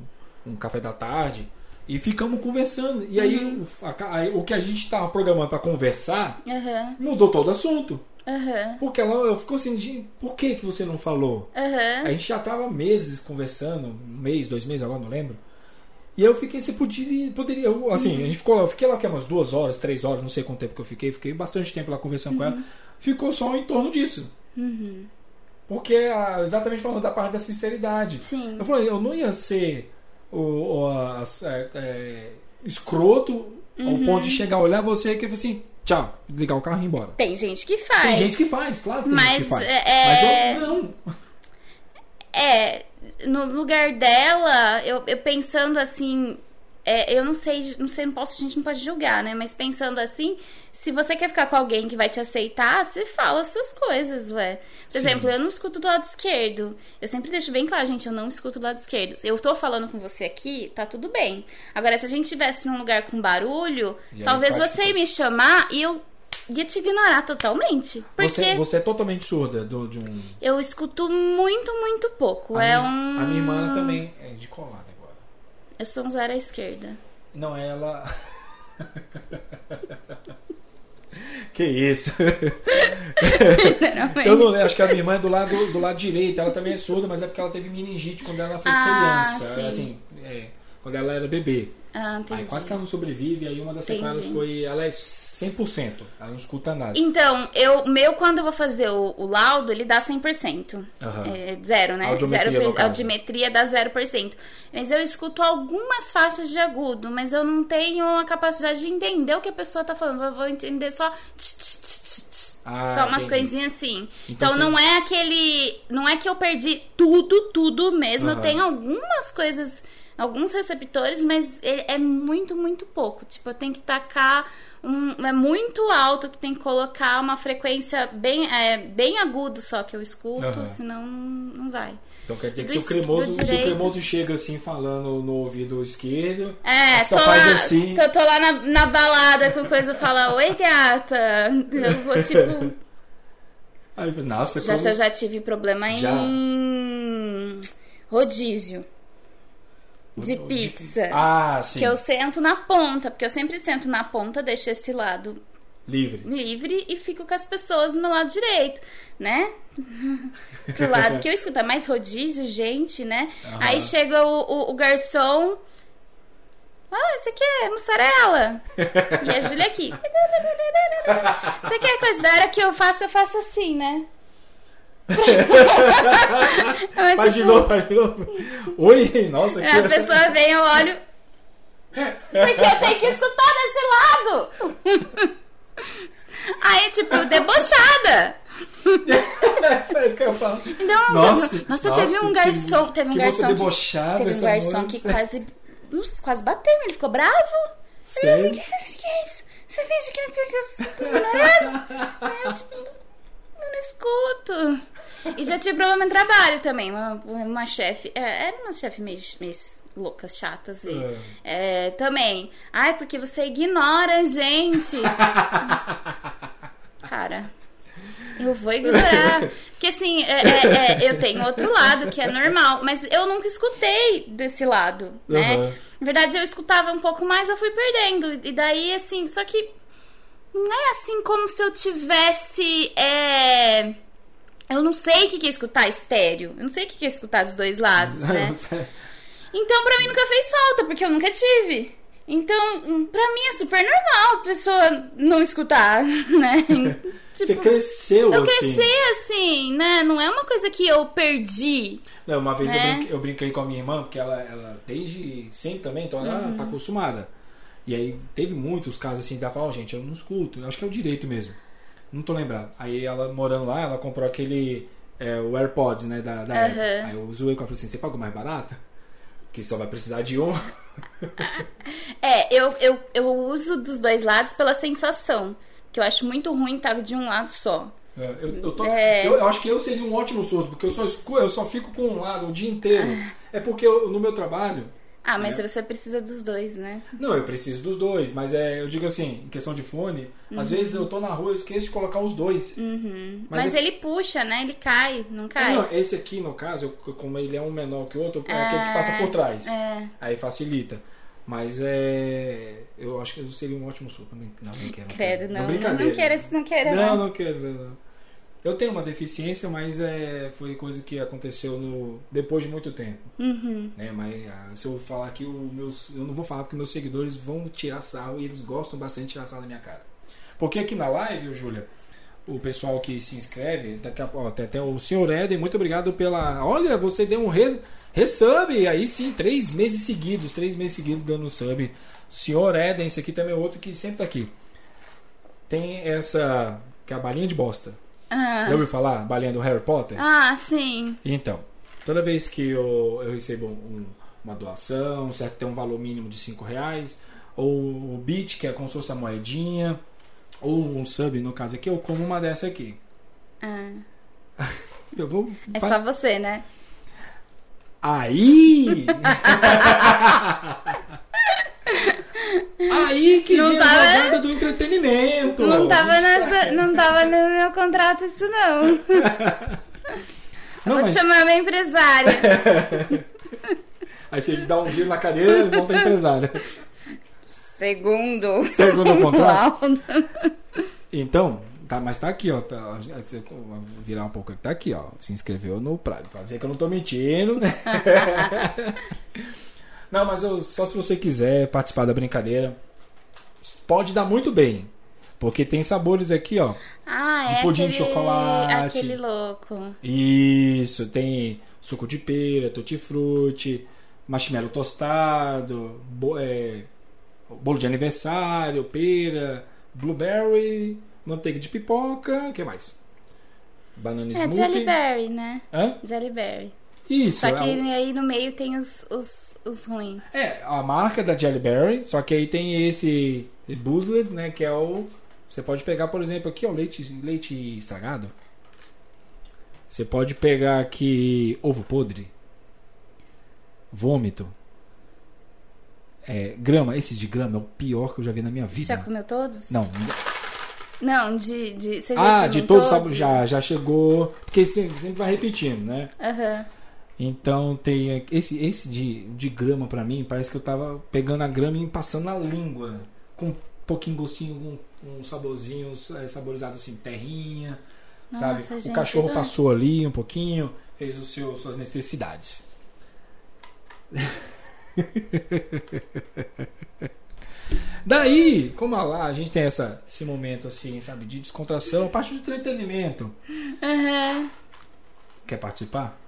um café da tarde. E ficamos conversando. E aí, Uhum. o, a aí, o que a gente tava programando pra conversar Aham. mudou todo o assunto. Aham. Porque ela eu ficou assim, "Gente, por que, que você não falou? Aham. A gente já tava meses conversando, um mês, dois meses, agora não lembro. E eu fiquei, você poderia, poderia assim, a gente ficou lá, eu fiquei lá que umas duas horas, três horas, não sei quanto tempo que eu fiquei, fiquei bastante tempo lá conversando com ela. Ficou só em torno disso. Uhum. Porque, ah, exatamente falando da parte da sinceridade. Sim. Eu falei, eu não ia ser o, o a- é, é, escroto ao ponto de chegar, olhar você e que assim, tchau, ligar o carro e ir embora. Tem gente que faz. Tem gente que faz, claro que tem gente Mas, que faz. é- Mas eu não. É, no lugar dela, eu, eu pensando assim. É, eu não sei, não sei, não posso, a gente não pode julgar, né? Mas pensando assim, se você quer ficar com alguém que vai te aceitar, você fala essas coisas, ué. Por Sim. exemplo, eu não escuto do lado esquerdo. Eu sempre deixo bem claro, gente, eu não escuto do lado esquerdo. Eu tô falando com você aqui, tá tudo bem. Agora, se a gente estivesse num lugar com barulho, E talvez você tudo. me chamar e eu ia te ignorar totalmente. Porque Você, você é totalmente surda do, de um. eu escuto muito, muito pouco. A é minha, um. A minha irmã também é de colada Eu sou um zero à esquerda. Não, ela. (laughs) que isso? Eu não acho que a minha irmã é do lado, do lado direito, ela também é surda, mas é porque ela teve meningite quando ela foi Ah, criança. sim. Assim, é, quando ela era bebê. Ah, entendi. Aí quase que ela não sobrevive, aí uma das sequelas foi. Ela é 100%, ela não escuta nada. Então, eu, meu, quando eu vou fazer o, o laudo, ele dá 100%. Aham. É, zero, né? Audiometria, zero audiometria dá 0%. Mas eu escuto algumas faixas de agudo, mas eu não tenho a capacidade de entender o que a pessoa tá falando. Eu vou entender só. tch, tch, tch. Ah, só umas entendi. coisinhas assim. Então Então, não é aquele. Não é que eu perdi tudo, tudo mesmo. Aham. Eu tenho algumas coisas. Alguns receptores, mas é, é muito, muito pouco. Tipo, eu tenho que tacar. Um, é muito alto que tem que colocar uma frequência bem, é, bem agudo só que eu escuto, Aham. senão não, vai. Então quer dizer que Do se o cremoso, se o cremoso chega assim falando no ouvido esquerdo, É, só faz lá, assim. tô, tô lá na, na balada com coisa fala, oi gata. (laughs) Eu vou tipo. Aí, nossa, Já, como... eu já tive problema Já. em rodízio de pizza. Ah, sim. Que eu sento na ponta, porque eu sempre sento na ponta, deixo esse lado Livre. livre e fico com as pessoas do meu lado direito, né? (laughs) Pro lado que eu escuto. É mais rodízio, gente, né? Aham. Aí chega o, o, o garçom. Ah, esse aqui é mussarela. (laughs) e a Júlia aqui. (laughs) Você quer coisa da hora que eu faço, eu faço assim, né? Faz de tipo, novo, faz de novo. Oi, nossa, A pessoa vem, eu olho. Porque eu tenho que escutar desse lado. Aí, tipo, debochada. (laughs) é isso que eu falo. Então, Nossa, nossa, teve um que- garçom. Teve um que garçom. moça que- debochada teve um garçom moça. que quase. Nossa, quase bateu, ele ficou bravo. Sério? Eu falei, que, que é isso? Você finge que não é? Aí eu, tipo, eu não escuto. E já tive problema em trabalho também. Uma, uma chefe. É, era uma chefe meio, meio loucas, chatas. E, é, também. Ai, porque você ignora a gente. (laughs) Cara. Eu vou ignorar. Porque assim, é- é- é, eu tenho outro lado que é normal, mas eu nunca escutei desse lado, né? Uhum. Na verdade, eu escutava um pouco mais, eu fui perdendo. E daí, assim, só que não é assim como se eu tivesse. é, Eu não sei o que é escutar estéreo. Eu não sei o que é escutar dos dois lados, (laughs) né? Então, pra mim nunca fez falta, porque eu nunca tive. Então, pra mim é super normal a pessoa não escutar, (laughs) né? (laughs) Você Tipo, cresceu eu assim. cresci assim, né? Não é uma coisa que eu perdi. Não, uma vez eu, né? brinquei, eu brinquei com a minha irmã, porque ela, ela desde sempre também, então ela Uhum. tá acostumada. E aí teve muitos casos assim, dela falou, "Ó, gente, eu não escuto, eu acho que é o direito mesmo. Não tô lembrado. Aí ela morando lá, ela comprou aquele. é, o AirPods, né? Da, da Aham. Apple. Aí eu zoei com ela e falei assim, você pagou mais barato? Que só vai precisar de um. (laughs) É, eu, eu, eu uso dos dois lados pela sensação. Que eu acho muito ruim estar de um lado só. É, Eu, eu, tô- É. eu- eu acho que eu seria um ótimo surdo, porque eu só, escu- eu só fico com um lado o dia inteiro. É porque no meu trabalho. Ah, mas É. você precisa dos dois, né? Não, eu preciso dos dois, mas é, eu digo assim, em questão de fone, às vezes eu tô na rua e esqueço de colocar os dois. Uhum. Mas Mas, é- ele puxa, né? Ele cai, não É, cai? não, esse aqui, no caso, eu- como ele é um menor que o outro, é aquele que passa por trás. É. Aí facilita. Mas é. Eu acho que eu seria um ótimo surdo. Não, não, não quero. não Credo, quero. não. Não, brincadeira. não quero esse, não quero. Não, não. não quero. não, não. Eu tenho uma deficiência, mas é, foi coisa que aconteceu no, depois de muito tempo. Uhum. Né? Mas ah, se eu falar aqui, os meus, eu não vou falar porque meus seguidores vão tirar sarro e eles gostam bastante de tirar sarro da minha cara. Porque aqui na live, Júlia, o pessoal que se inscreve, daqui a pouco, até o senhor Éden, muito obrigado pela. Olha, você deu um re, resub, aí sim, três meses seguidos, três meses seguidos dando sub. Senhor Éden, esse aqui também é outro que sempre tá aqui. Tem essa. que é a balinha de bosta. Ah. Já ouviu falar? Balinha do Harry Potter? ah, sim. Então, toda vez que eu, eu recebo um- uma doação, certo? Tem um valor mínimo de 5 reais, ou o bit, que é como se fosse a moedinha, ou um sub, no caso aqui, eu como uma dessa aqui. Ah. (laughs) Eu vou. É só você, né? Aí! (laughs) Aí que Não vem tava- a jogada do entretenimento! Não tava, nessa, (laughs) não tava no meu contrato isso, não. Não, (laughs) Vou mas chamar minha empresária. (laughs) aí você dá um giro na cadeira e volta a empresária. Segundo. Segundo o contrato. Então, tá, mas tá aqui, ó. Tá, vou virar um pouco aqui. Tá aqui, ó. Se inscreveu no Prado. Pra dizer que eu não tô mentindo. Não, mas eu- só se você quiser participar da brincadeira. Pode dar muito bem. Porque tem sabores aqui, ó. Ah, De é pudim aquele, de chocolate. aquele louco. Isso, tem suco de pera, tutti-frutti, marshmallow tostado, bo- é, bolo de aniversário, pera, blueberry, manteiga de pipoca, o que mais? Banana É smoothie. Jellyberry, né? Hã? Jellyberry. Isso, Só que é, aí no meio tem os, os, os ruins. é a marca da Jellyberry, só que aí tem esse Boozled, né, que é o... Você pode pegar, por exemplo, aqui, ó, leite, leite estragado. Você pode pegar aqui ovo podre. Vômito. É, grama. Esse de grama é o pior que eu já vi na minha vida. Já comeu todos? Não. Não, de. de você já Ah, de todos sabores. Já, já chegou. Porque sempre, sempre vai repetindo, né? Aham. Então tem esse esse de, de grama pra mim, parece que eu tava pegando a grama e passando na língua, com um pouquinho gostinho, um, um saborzinho é, saborizado assim, terrinha, Nossa, sabe? gente, o cachorro passou ali um pouquinho, fez o seu suas necessidades. (laughs) Daí, como lá a gente tem essa, esse momento assim, sabe, de descontração, a parte do entretenimento. Aham. Quer participar?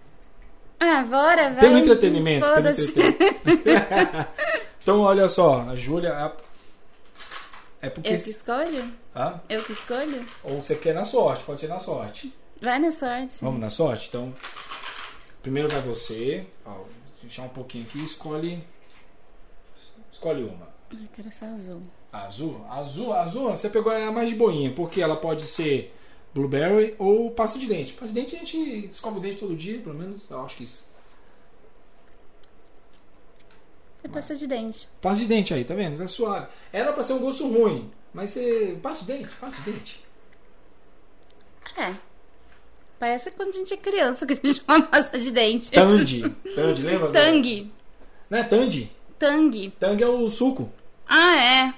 Ah, bora, vai. Tem um entretenimento, tem um entretenimento. (laughs) então, olha só, a Júlia. a- É porque. Eu que escolho? Hã? Eu que escolho? Ou você quer na sorte, pode ser na sorte. Vai na sorte. Vamos na sorte? Então, primeiro vai você. Ó, vou deixar um pouquinho aqui, escolhe. Escolhe uma. Eu quero essa azul. Azul? Azul, azul, você pegou a mais de boinha, porque ela pode ser blueberry ou pasta de dente. Pasta de dente a gente escova o dente todo dia, pelo menos, eu acho que isso. É pasta de dente. Pasta de dente aí, tá vendo? É suave. Era pra ser um gosto ruim, mas você. Pasta de dente, pasta de dente. É. Parece quando a gente é criança (laughs) que a gente chama pasta de dente. Tandy. Tandy, lembra? Tang. Não é Tandy? Tang. Tang é o suco. Ah, é.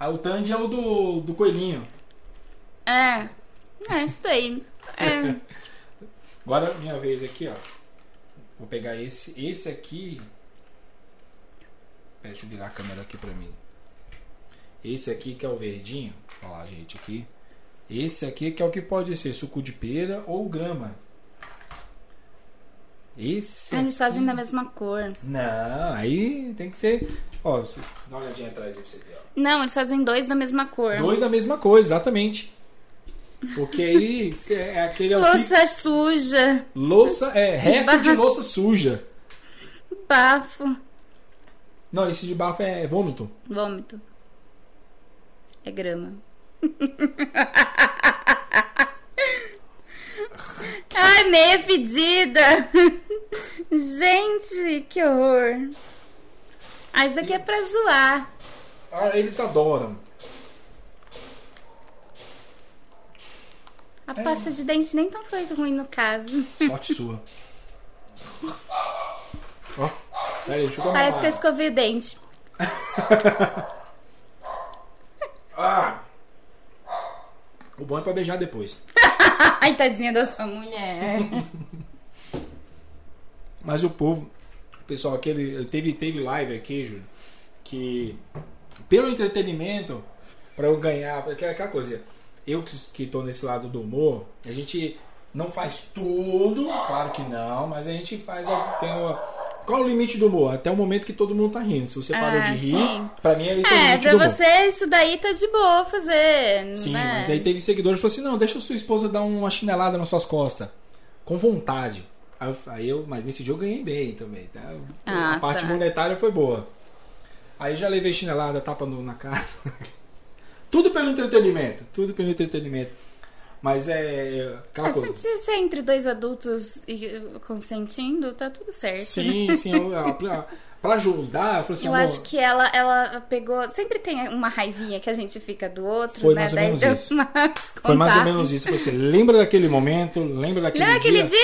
Ah, o Tandy é o do, do coelhinho. É. É, isso daí. É. (laughs) Agora minha vez aqui, ó. Vou pegar esse. Esse aqui. Pera, deixa eu virar a câmera aqui pra mim. Esse aqui que é o verdinho. Olha lá, gente, aqui. Esse aqui que é o que pode ser suco de pera ou grama. Esse. Ah, eles fazem da mesma cor. Não, aí tem que ser. Ó, você- dá uma olhadinha atrás aí pra você ver, ó. Não, eles fazem dois da mesma cor. Dois da mesma coisa, exatamente. Porque aí é aquele. Louça suja. Louça, é, resto de louça suja. Bafo. Não, esse de bafo é vômito. Vômito. É grama. (laughs) Ai, meia fedida. Gente, que horror. Ah, isso daqui é pra zoar. Ah, eles adoram. A pasta de dente nem tão foi ruim no caso. Sorte sua. Ó, peraí, deixa eu tomar Parece uma- que eu escovei o dente. (laughs) Ah! O bom é pra beijar depois. (laughs) Ai, tadinha da sua mulher. (laughs) Mas o povo, pessoal, aquele. Teve, teve live aqui, Júlio, que pelo entretenimento, pra eu ganhar, é aquela coisa, eu que, que tô nesse lado do humor, a gente não faz tudo, claro que não, mas a gente faz. Tem uma, qual é o limite do humor? Até o momento que todo mundo tá rindo. Se você parou Ah, de rir, sim. pra mim é esse é, É, pra você isso daí tá de boa fazer. Sim, né? mas aí teve seguidores que falaram assim: não, deixa sua esposa dar uma chinelada nas suas costas. Com vontade. Aí eu, aí eu- mas nesse dia eu ganhei bem também, tá? Ah, a parte tá. monetária foi boa. Aí já levei chinelada, tapa no- na cara. (laughs) tudo pelo entretenimento. Tudo pelo entretenimento. Mas é aquela Ah, coisa. se, se é entre dois adultos e uh, consentindo, tá tudo certo. Sim, sim. eu- eu- Pra, pra ajudar, eu falei assim: Eu amor, acho que ela, ela pegou. Sempre tem uma raivinha que a gente fica do outro, Foi né? mais ou Daí menos isso. foi mais ou menos isso. Você lembra daquele momento, lembra daquele Lembra aquele dia?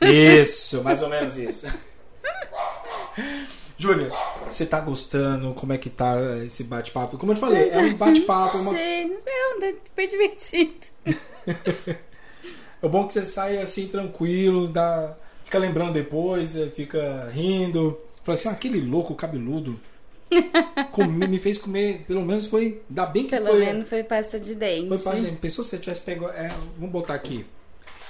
dia? Isso, mais ou menos isso. (laughs) Júlia, você tá gostando? Como é que tá esse bate-papo? Como eu te falei, é um bate-papo. é uma- é um super divertido. (laughs) É bom que você sai assim tranquilo, dá... fica lembrando depois, eh, fica rindo. Fala assim, ah, aquele louco cabeludo (laughs) comi- me fez comer, pelo menos foi. Ainda bem que Pelo foi. menos foi pasta de dente. Foi parte, pensou se você tivesse pego. É, vamos botar aqui.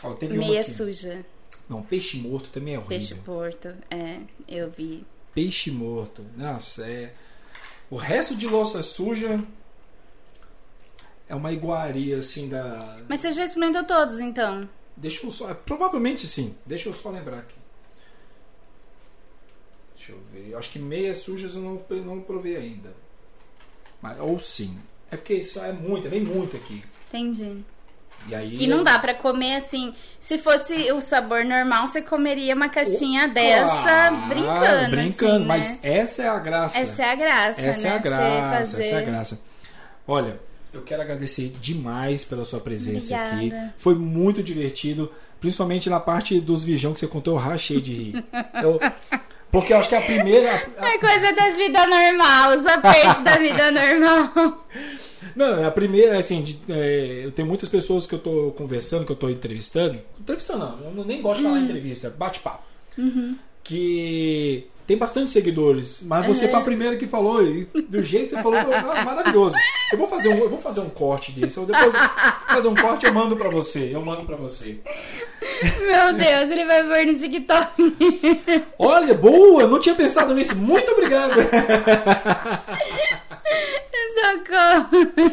Ó, Meia aqui. suja. Não, peixe morto também é horrível. Peixe porto. É, eu vi. Peixe morto. Nossa, é. O resto de louça suja é uma iguaria assim da. Mas você já experimentou todos, então? Deixa eu só. Provavelmente sim. Deixa eu só lembrar aqui. Deixa eu ver. Acho que meias sujas eu não, não provei ainda. Mas, ou sim. É porque isso é muito, vem muito aqui. Entendi. E aí. E não dá pra comer assim. Se fosse o sabor normal, você comeria uma caixinha dessa Claro, brincando. Brincando, assim, mas né? essa é a graça. Essa é a graça, Essa né? é a graça, fazer... essa é a graça. Olha, eu quero agradecer demais pela sua presença aqui. Obrigada. Foi muito divertido, principalmente na parte dos Vijão que você contou, eu rachei de rir. Eu- porque eu acho que a primeira. a- É coisa das vidas normal, os apertos da vida (laughs) normal. Não, a primeira, assim, de- é, eu tenho muitas pessoas que eu tô conversando, que eu tô entrevistando. Entrevistando não, eu nem gosto de falar Uhum. entrevista, bate-papo. Que tem bastante seguidores, mas você foi a primeira que falou, e do jeito que você falou, não, maravilhoso. Eu vou fazer um, eu vou fazer um corte disso. Eu depois fazer um corte, eu mando pra você. Eu mando pra você. Meu Deus, ele vai pôr no TikTok. Olha, boa, não tinha pensado nisso. Muito obrigado. (laughs) Socorro.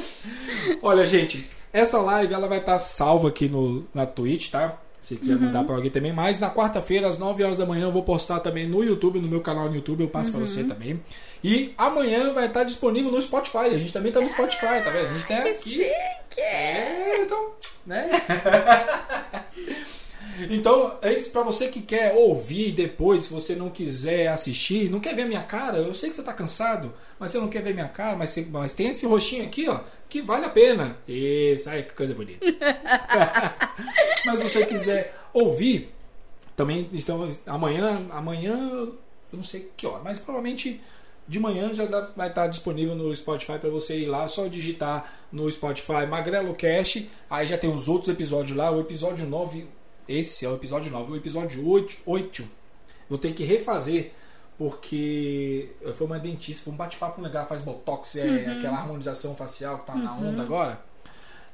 Olha, gente, essa live ela vai estar salva aqui no, na Twitch, tá? Se quiser mandar pra alguém também. Mas na quarta-feira, às 9 horas da manhã, eu vou postar também no YouTube, no meu canal no YouTube, eu passo pra você também. E amanhã vai estar disponível no Spotify. A gente também tá no Spotify, tá vendo? A gente tem Que aqui. chique. É, então, né? (laughs) Então, é isso pra você que quer ouvir depois, se você não quiser assistir, não quer ver minha cara, eu sei que você tá cansado, mas você não quer ver minha cara, mas, você- mas tem esse rostinho aqui, ó, que vale a pena. Isso, ai, que coisa bonita. (laughs) mas se você quiser ouvir, também estamos amanhã, amanhã, eu não sei que hora, mas provavelmente de manhã já dá- vai estar disponível no Spotify para você ir lá, só digitar no Spotify Magrelo Cast, aí já tem os outros episódios lá, o episódio 9, esse é o episódio 9, o episódio 8, 8 vou ter que refazer porque foi uma dentista, foi um bate-papo legal, faz botox, é aquela harmonização facial que tá na onda agora.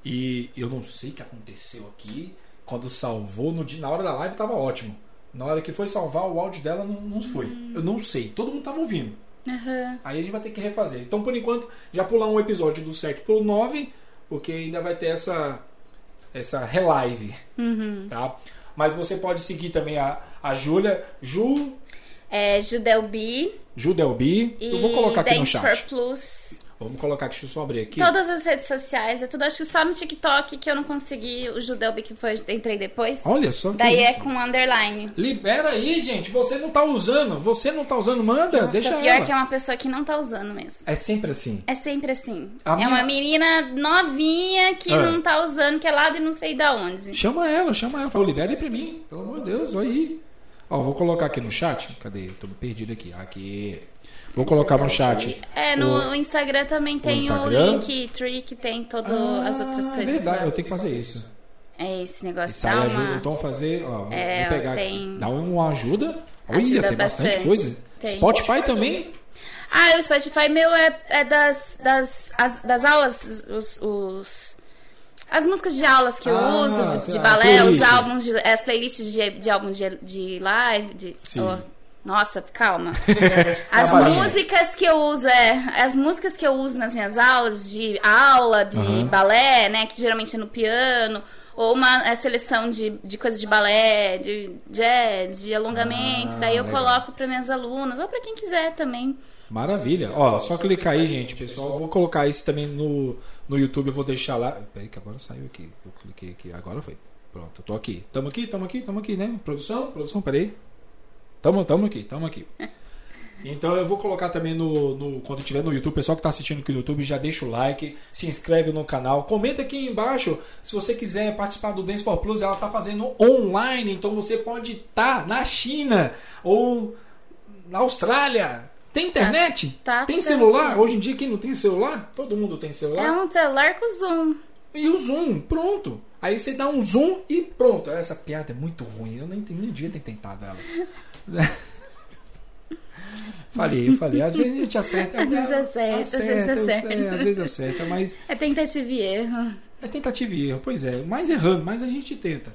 E eu não sei o que aconteceu aqui. Quando salvou, no dia, na hora da live tava ótimo. Na hora que foi salvar, o áudio dela não, não foi. Eu não sei. Todo mundo tava ouvindo. Aham. Aí a gente vai ter que refazer. Então, por enquanto, já pular um episódio do 7 pro 9, porque ainda vai ter essa essa relive, tá? Mas você pode seguir também a, a Júlia, Ju, É Judelbi Ju Delbi. e Eu vou colocar aqui no Dance chat. for Plus. Vamos colocar aqui, deixa eu só abrir aqui. Todas as redes sociais, é tudo. Acho que só no TikTok que eu não consegui o Judelbi que foi, entrei depois. Olha só que Daí é isso. com underline. Libera aí, gente. Você não tá usando. Você não tá usando, manda. Nossa, deixa pior ela. que é uma pessoa que não tá usando mesmo. É sempre assim. É sempre assim. A é minha- uma menina novinha que Ah. não tá usando, que é lá de não sei da onde. Chama ela, chama ela. Fala, libera aí pra mim. Pelo amor de Deus, olha aí. Ó, vou colocar aqui no chat. Cadê? Tô perdido aqui. Aqui. Vou colocar no chat. É, no Instagram também tem o, Instagram? link, tree, que tem todas Ah, as outras é coisas. verdade, eu tenho que fazer isso. É esse negócio Isso aí ajuda. uma... Então fazer, ó, É, vou pegar tem- aqui. Dá uma ajuda. Olha, Ajuda tem bastante bastante. coisa. Tem. Spotify também? Ah, o Spotify meu é, é das, das, as- das aulas, os, os- as músicas de aulas que eu Ah, uso, de, de lá, balé, playlist. os álbuns, de, as playlists de, de álbuns de, de live, de... Sim. oh, nossa, calma. (laughs) As músicas que eu uso, é, as músicas que eu uso nas minhas aulas de aula, de Aham. balé, né, que geralmente é no piano, ou uma é, seleção de, de coisas de balé, de jazz, de alongamento, Ah, daí eu legal. coloco para minhas alunas, ou para quem quiser também. Maravilha. Ó, só clicar aí, gente, pessoal. Vou colocar isso também no, no YouTube. Eu vou deixar lá. Peraí, que agora saiu aqui. Eu cliquei aqui. Agora foi. Pronto, eu tô aqui. Tamo aqui, tamo aqui, tamo aqui, né? Produção, produção, peraí. Tamo, tamo aqui, tamo aqui. (laughs) Então eu vou colocar também no, no- quando tiver no YouTube, pessoal que está assistindo aqui no YouTube, já deixa o like, se inscreve no canal, comenta aqui embaixo se você quiser participar do Dance for Plus, ela está fazendo online, então você pode estar na China ou na Austrália. Tem internet? Tá tem tranquilo. celular? Hoje em dia quem não tem celular? Todo mundo tem celular. É um celular com zoom. E o zoom, pronto. Aí você dá um zoom e pronto. Essa piada é muito ruim. Eu nem, nem devia ter tentado ela. (laughs) (laughs) falei, falei. Às vezes a gente acerta. Às vezes acerta, às vezes eu acerta. sei, às vezes acerta, mas É tentativa e erro. é tentativa e erro. Pois é, mais errando, mas a gente tenta.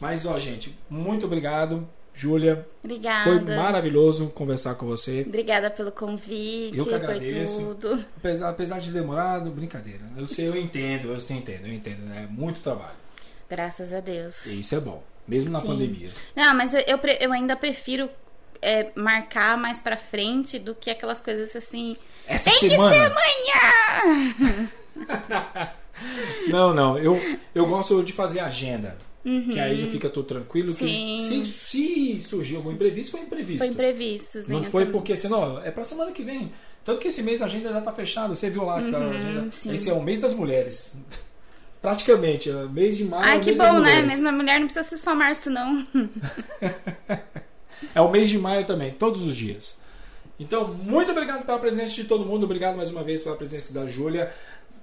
Mas, ó, gente, muito obrigado. Júlia, Obrigada. foi maravilhoso conversar com você. Obrigada pelo convite, Eu que por agradeço. tudo. Apesar, apesar de demorado, brincadeira. Eu sei, eu entendo, eu entendo, eu entendo. É muito trabalho. Graças a Deus. E isso é bom. Mesmo na Sim. pandemia. Não, mas eu, eu ainda prefiro é, marcar mais pra frente do que aquelas coisas assim. Essa Tem semana. que ser amanhã! (laughs) Não, não. Eu, eu gosto de fazer agenda. Que aí já fica tudo tranquilo. que Sim. se, se surgir algum imprevisto, foi imprevisto. Foi imprevisto, sim. Não foi também. porque assim, não, é pra semana que vem. Tanto que esse mês a agenda já tá fechada. Você viu lá que tá a agenda. Uhum, sim. Esse é o mês das mulheres. Praticamente. é o mês de maio. é Ai, o que bom, né? mulheres. Mesmo a mulher não precisa ser só março, não. (laughs) É o mês de maio também, todos os dias. Então, muito obrigado pela presença de todo mundo. Obrigado mais uma vez pela presença da Júlia.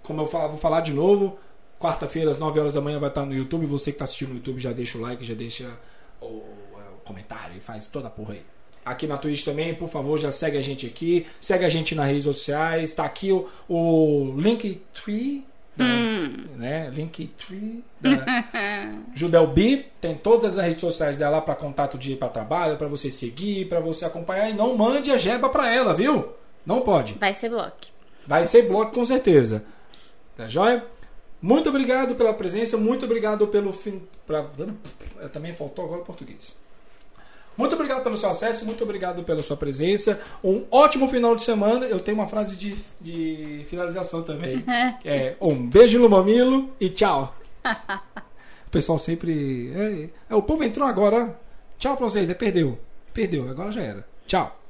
Como eu vou falar de novo. Quarta-feira, às 9 horas da manhã, vai estar no YouTube. Você que está assistindo no YouTube, já deixa o like, já deixa o, o- o comentário e faz toda a porra aí. Aqui na Twitch também, por favor, já segue a gente aqui. Segue a gente nas redes sociais. Está aqui o, o Linktree. Da- Né? Linktree da (laughs) Judel B. Tem todas as redes sociais dela para contato de ir para trabalho, para você seguir, para você acompanhar. E não mande a jeba para ela, viu? Não pode. Vai ser bloco. Vai ser bloco com certeza. Tá joia? Muito obrigado pela presença, muito obrigado pelo fim. Pra... Também faltou agora o português. Muito obrigado pelo seu acesso, muito obrigado pela sua presença. Um ótimo final de semana. Eu tenho uma frase de, de finalização também. É um beijo no mamilo e tchau. (laughs) O pessoal sempre. É, é, o povo entrou agora. Tchau pra vocês. Perdeu. Perdeu. Agora já era. Tchau.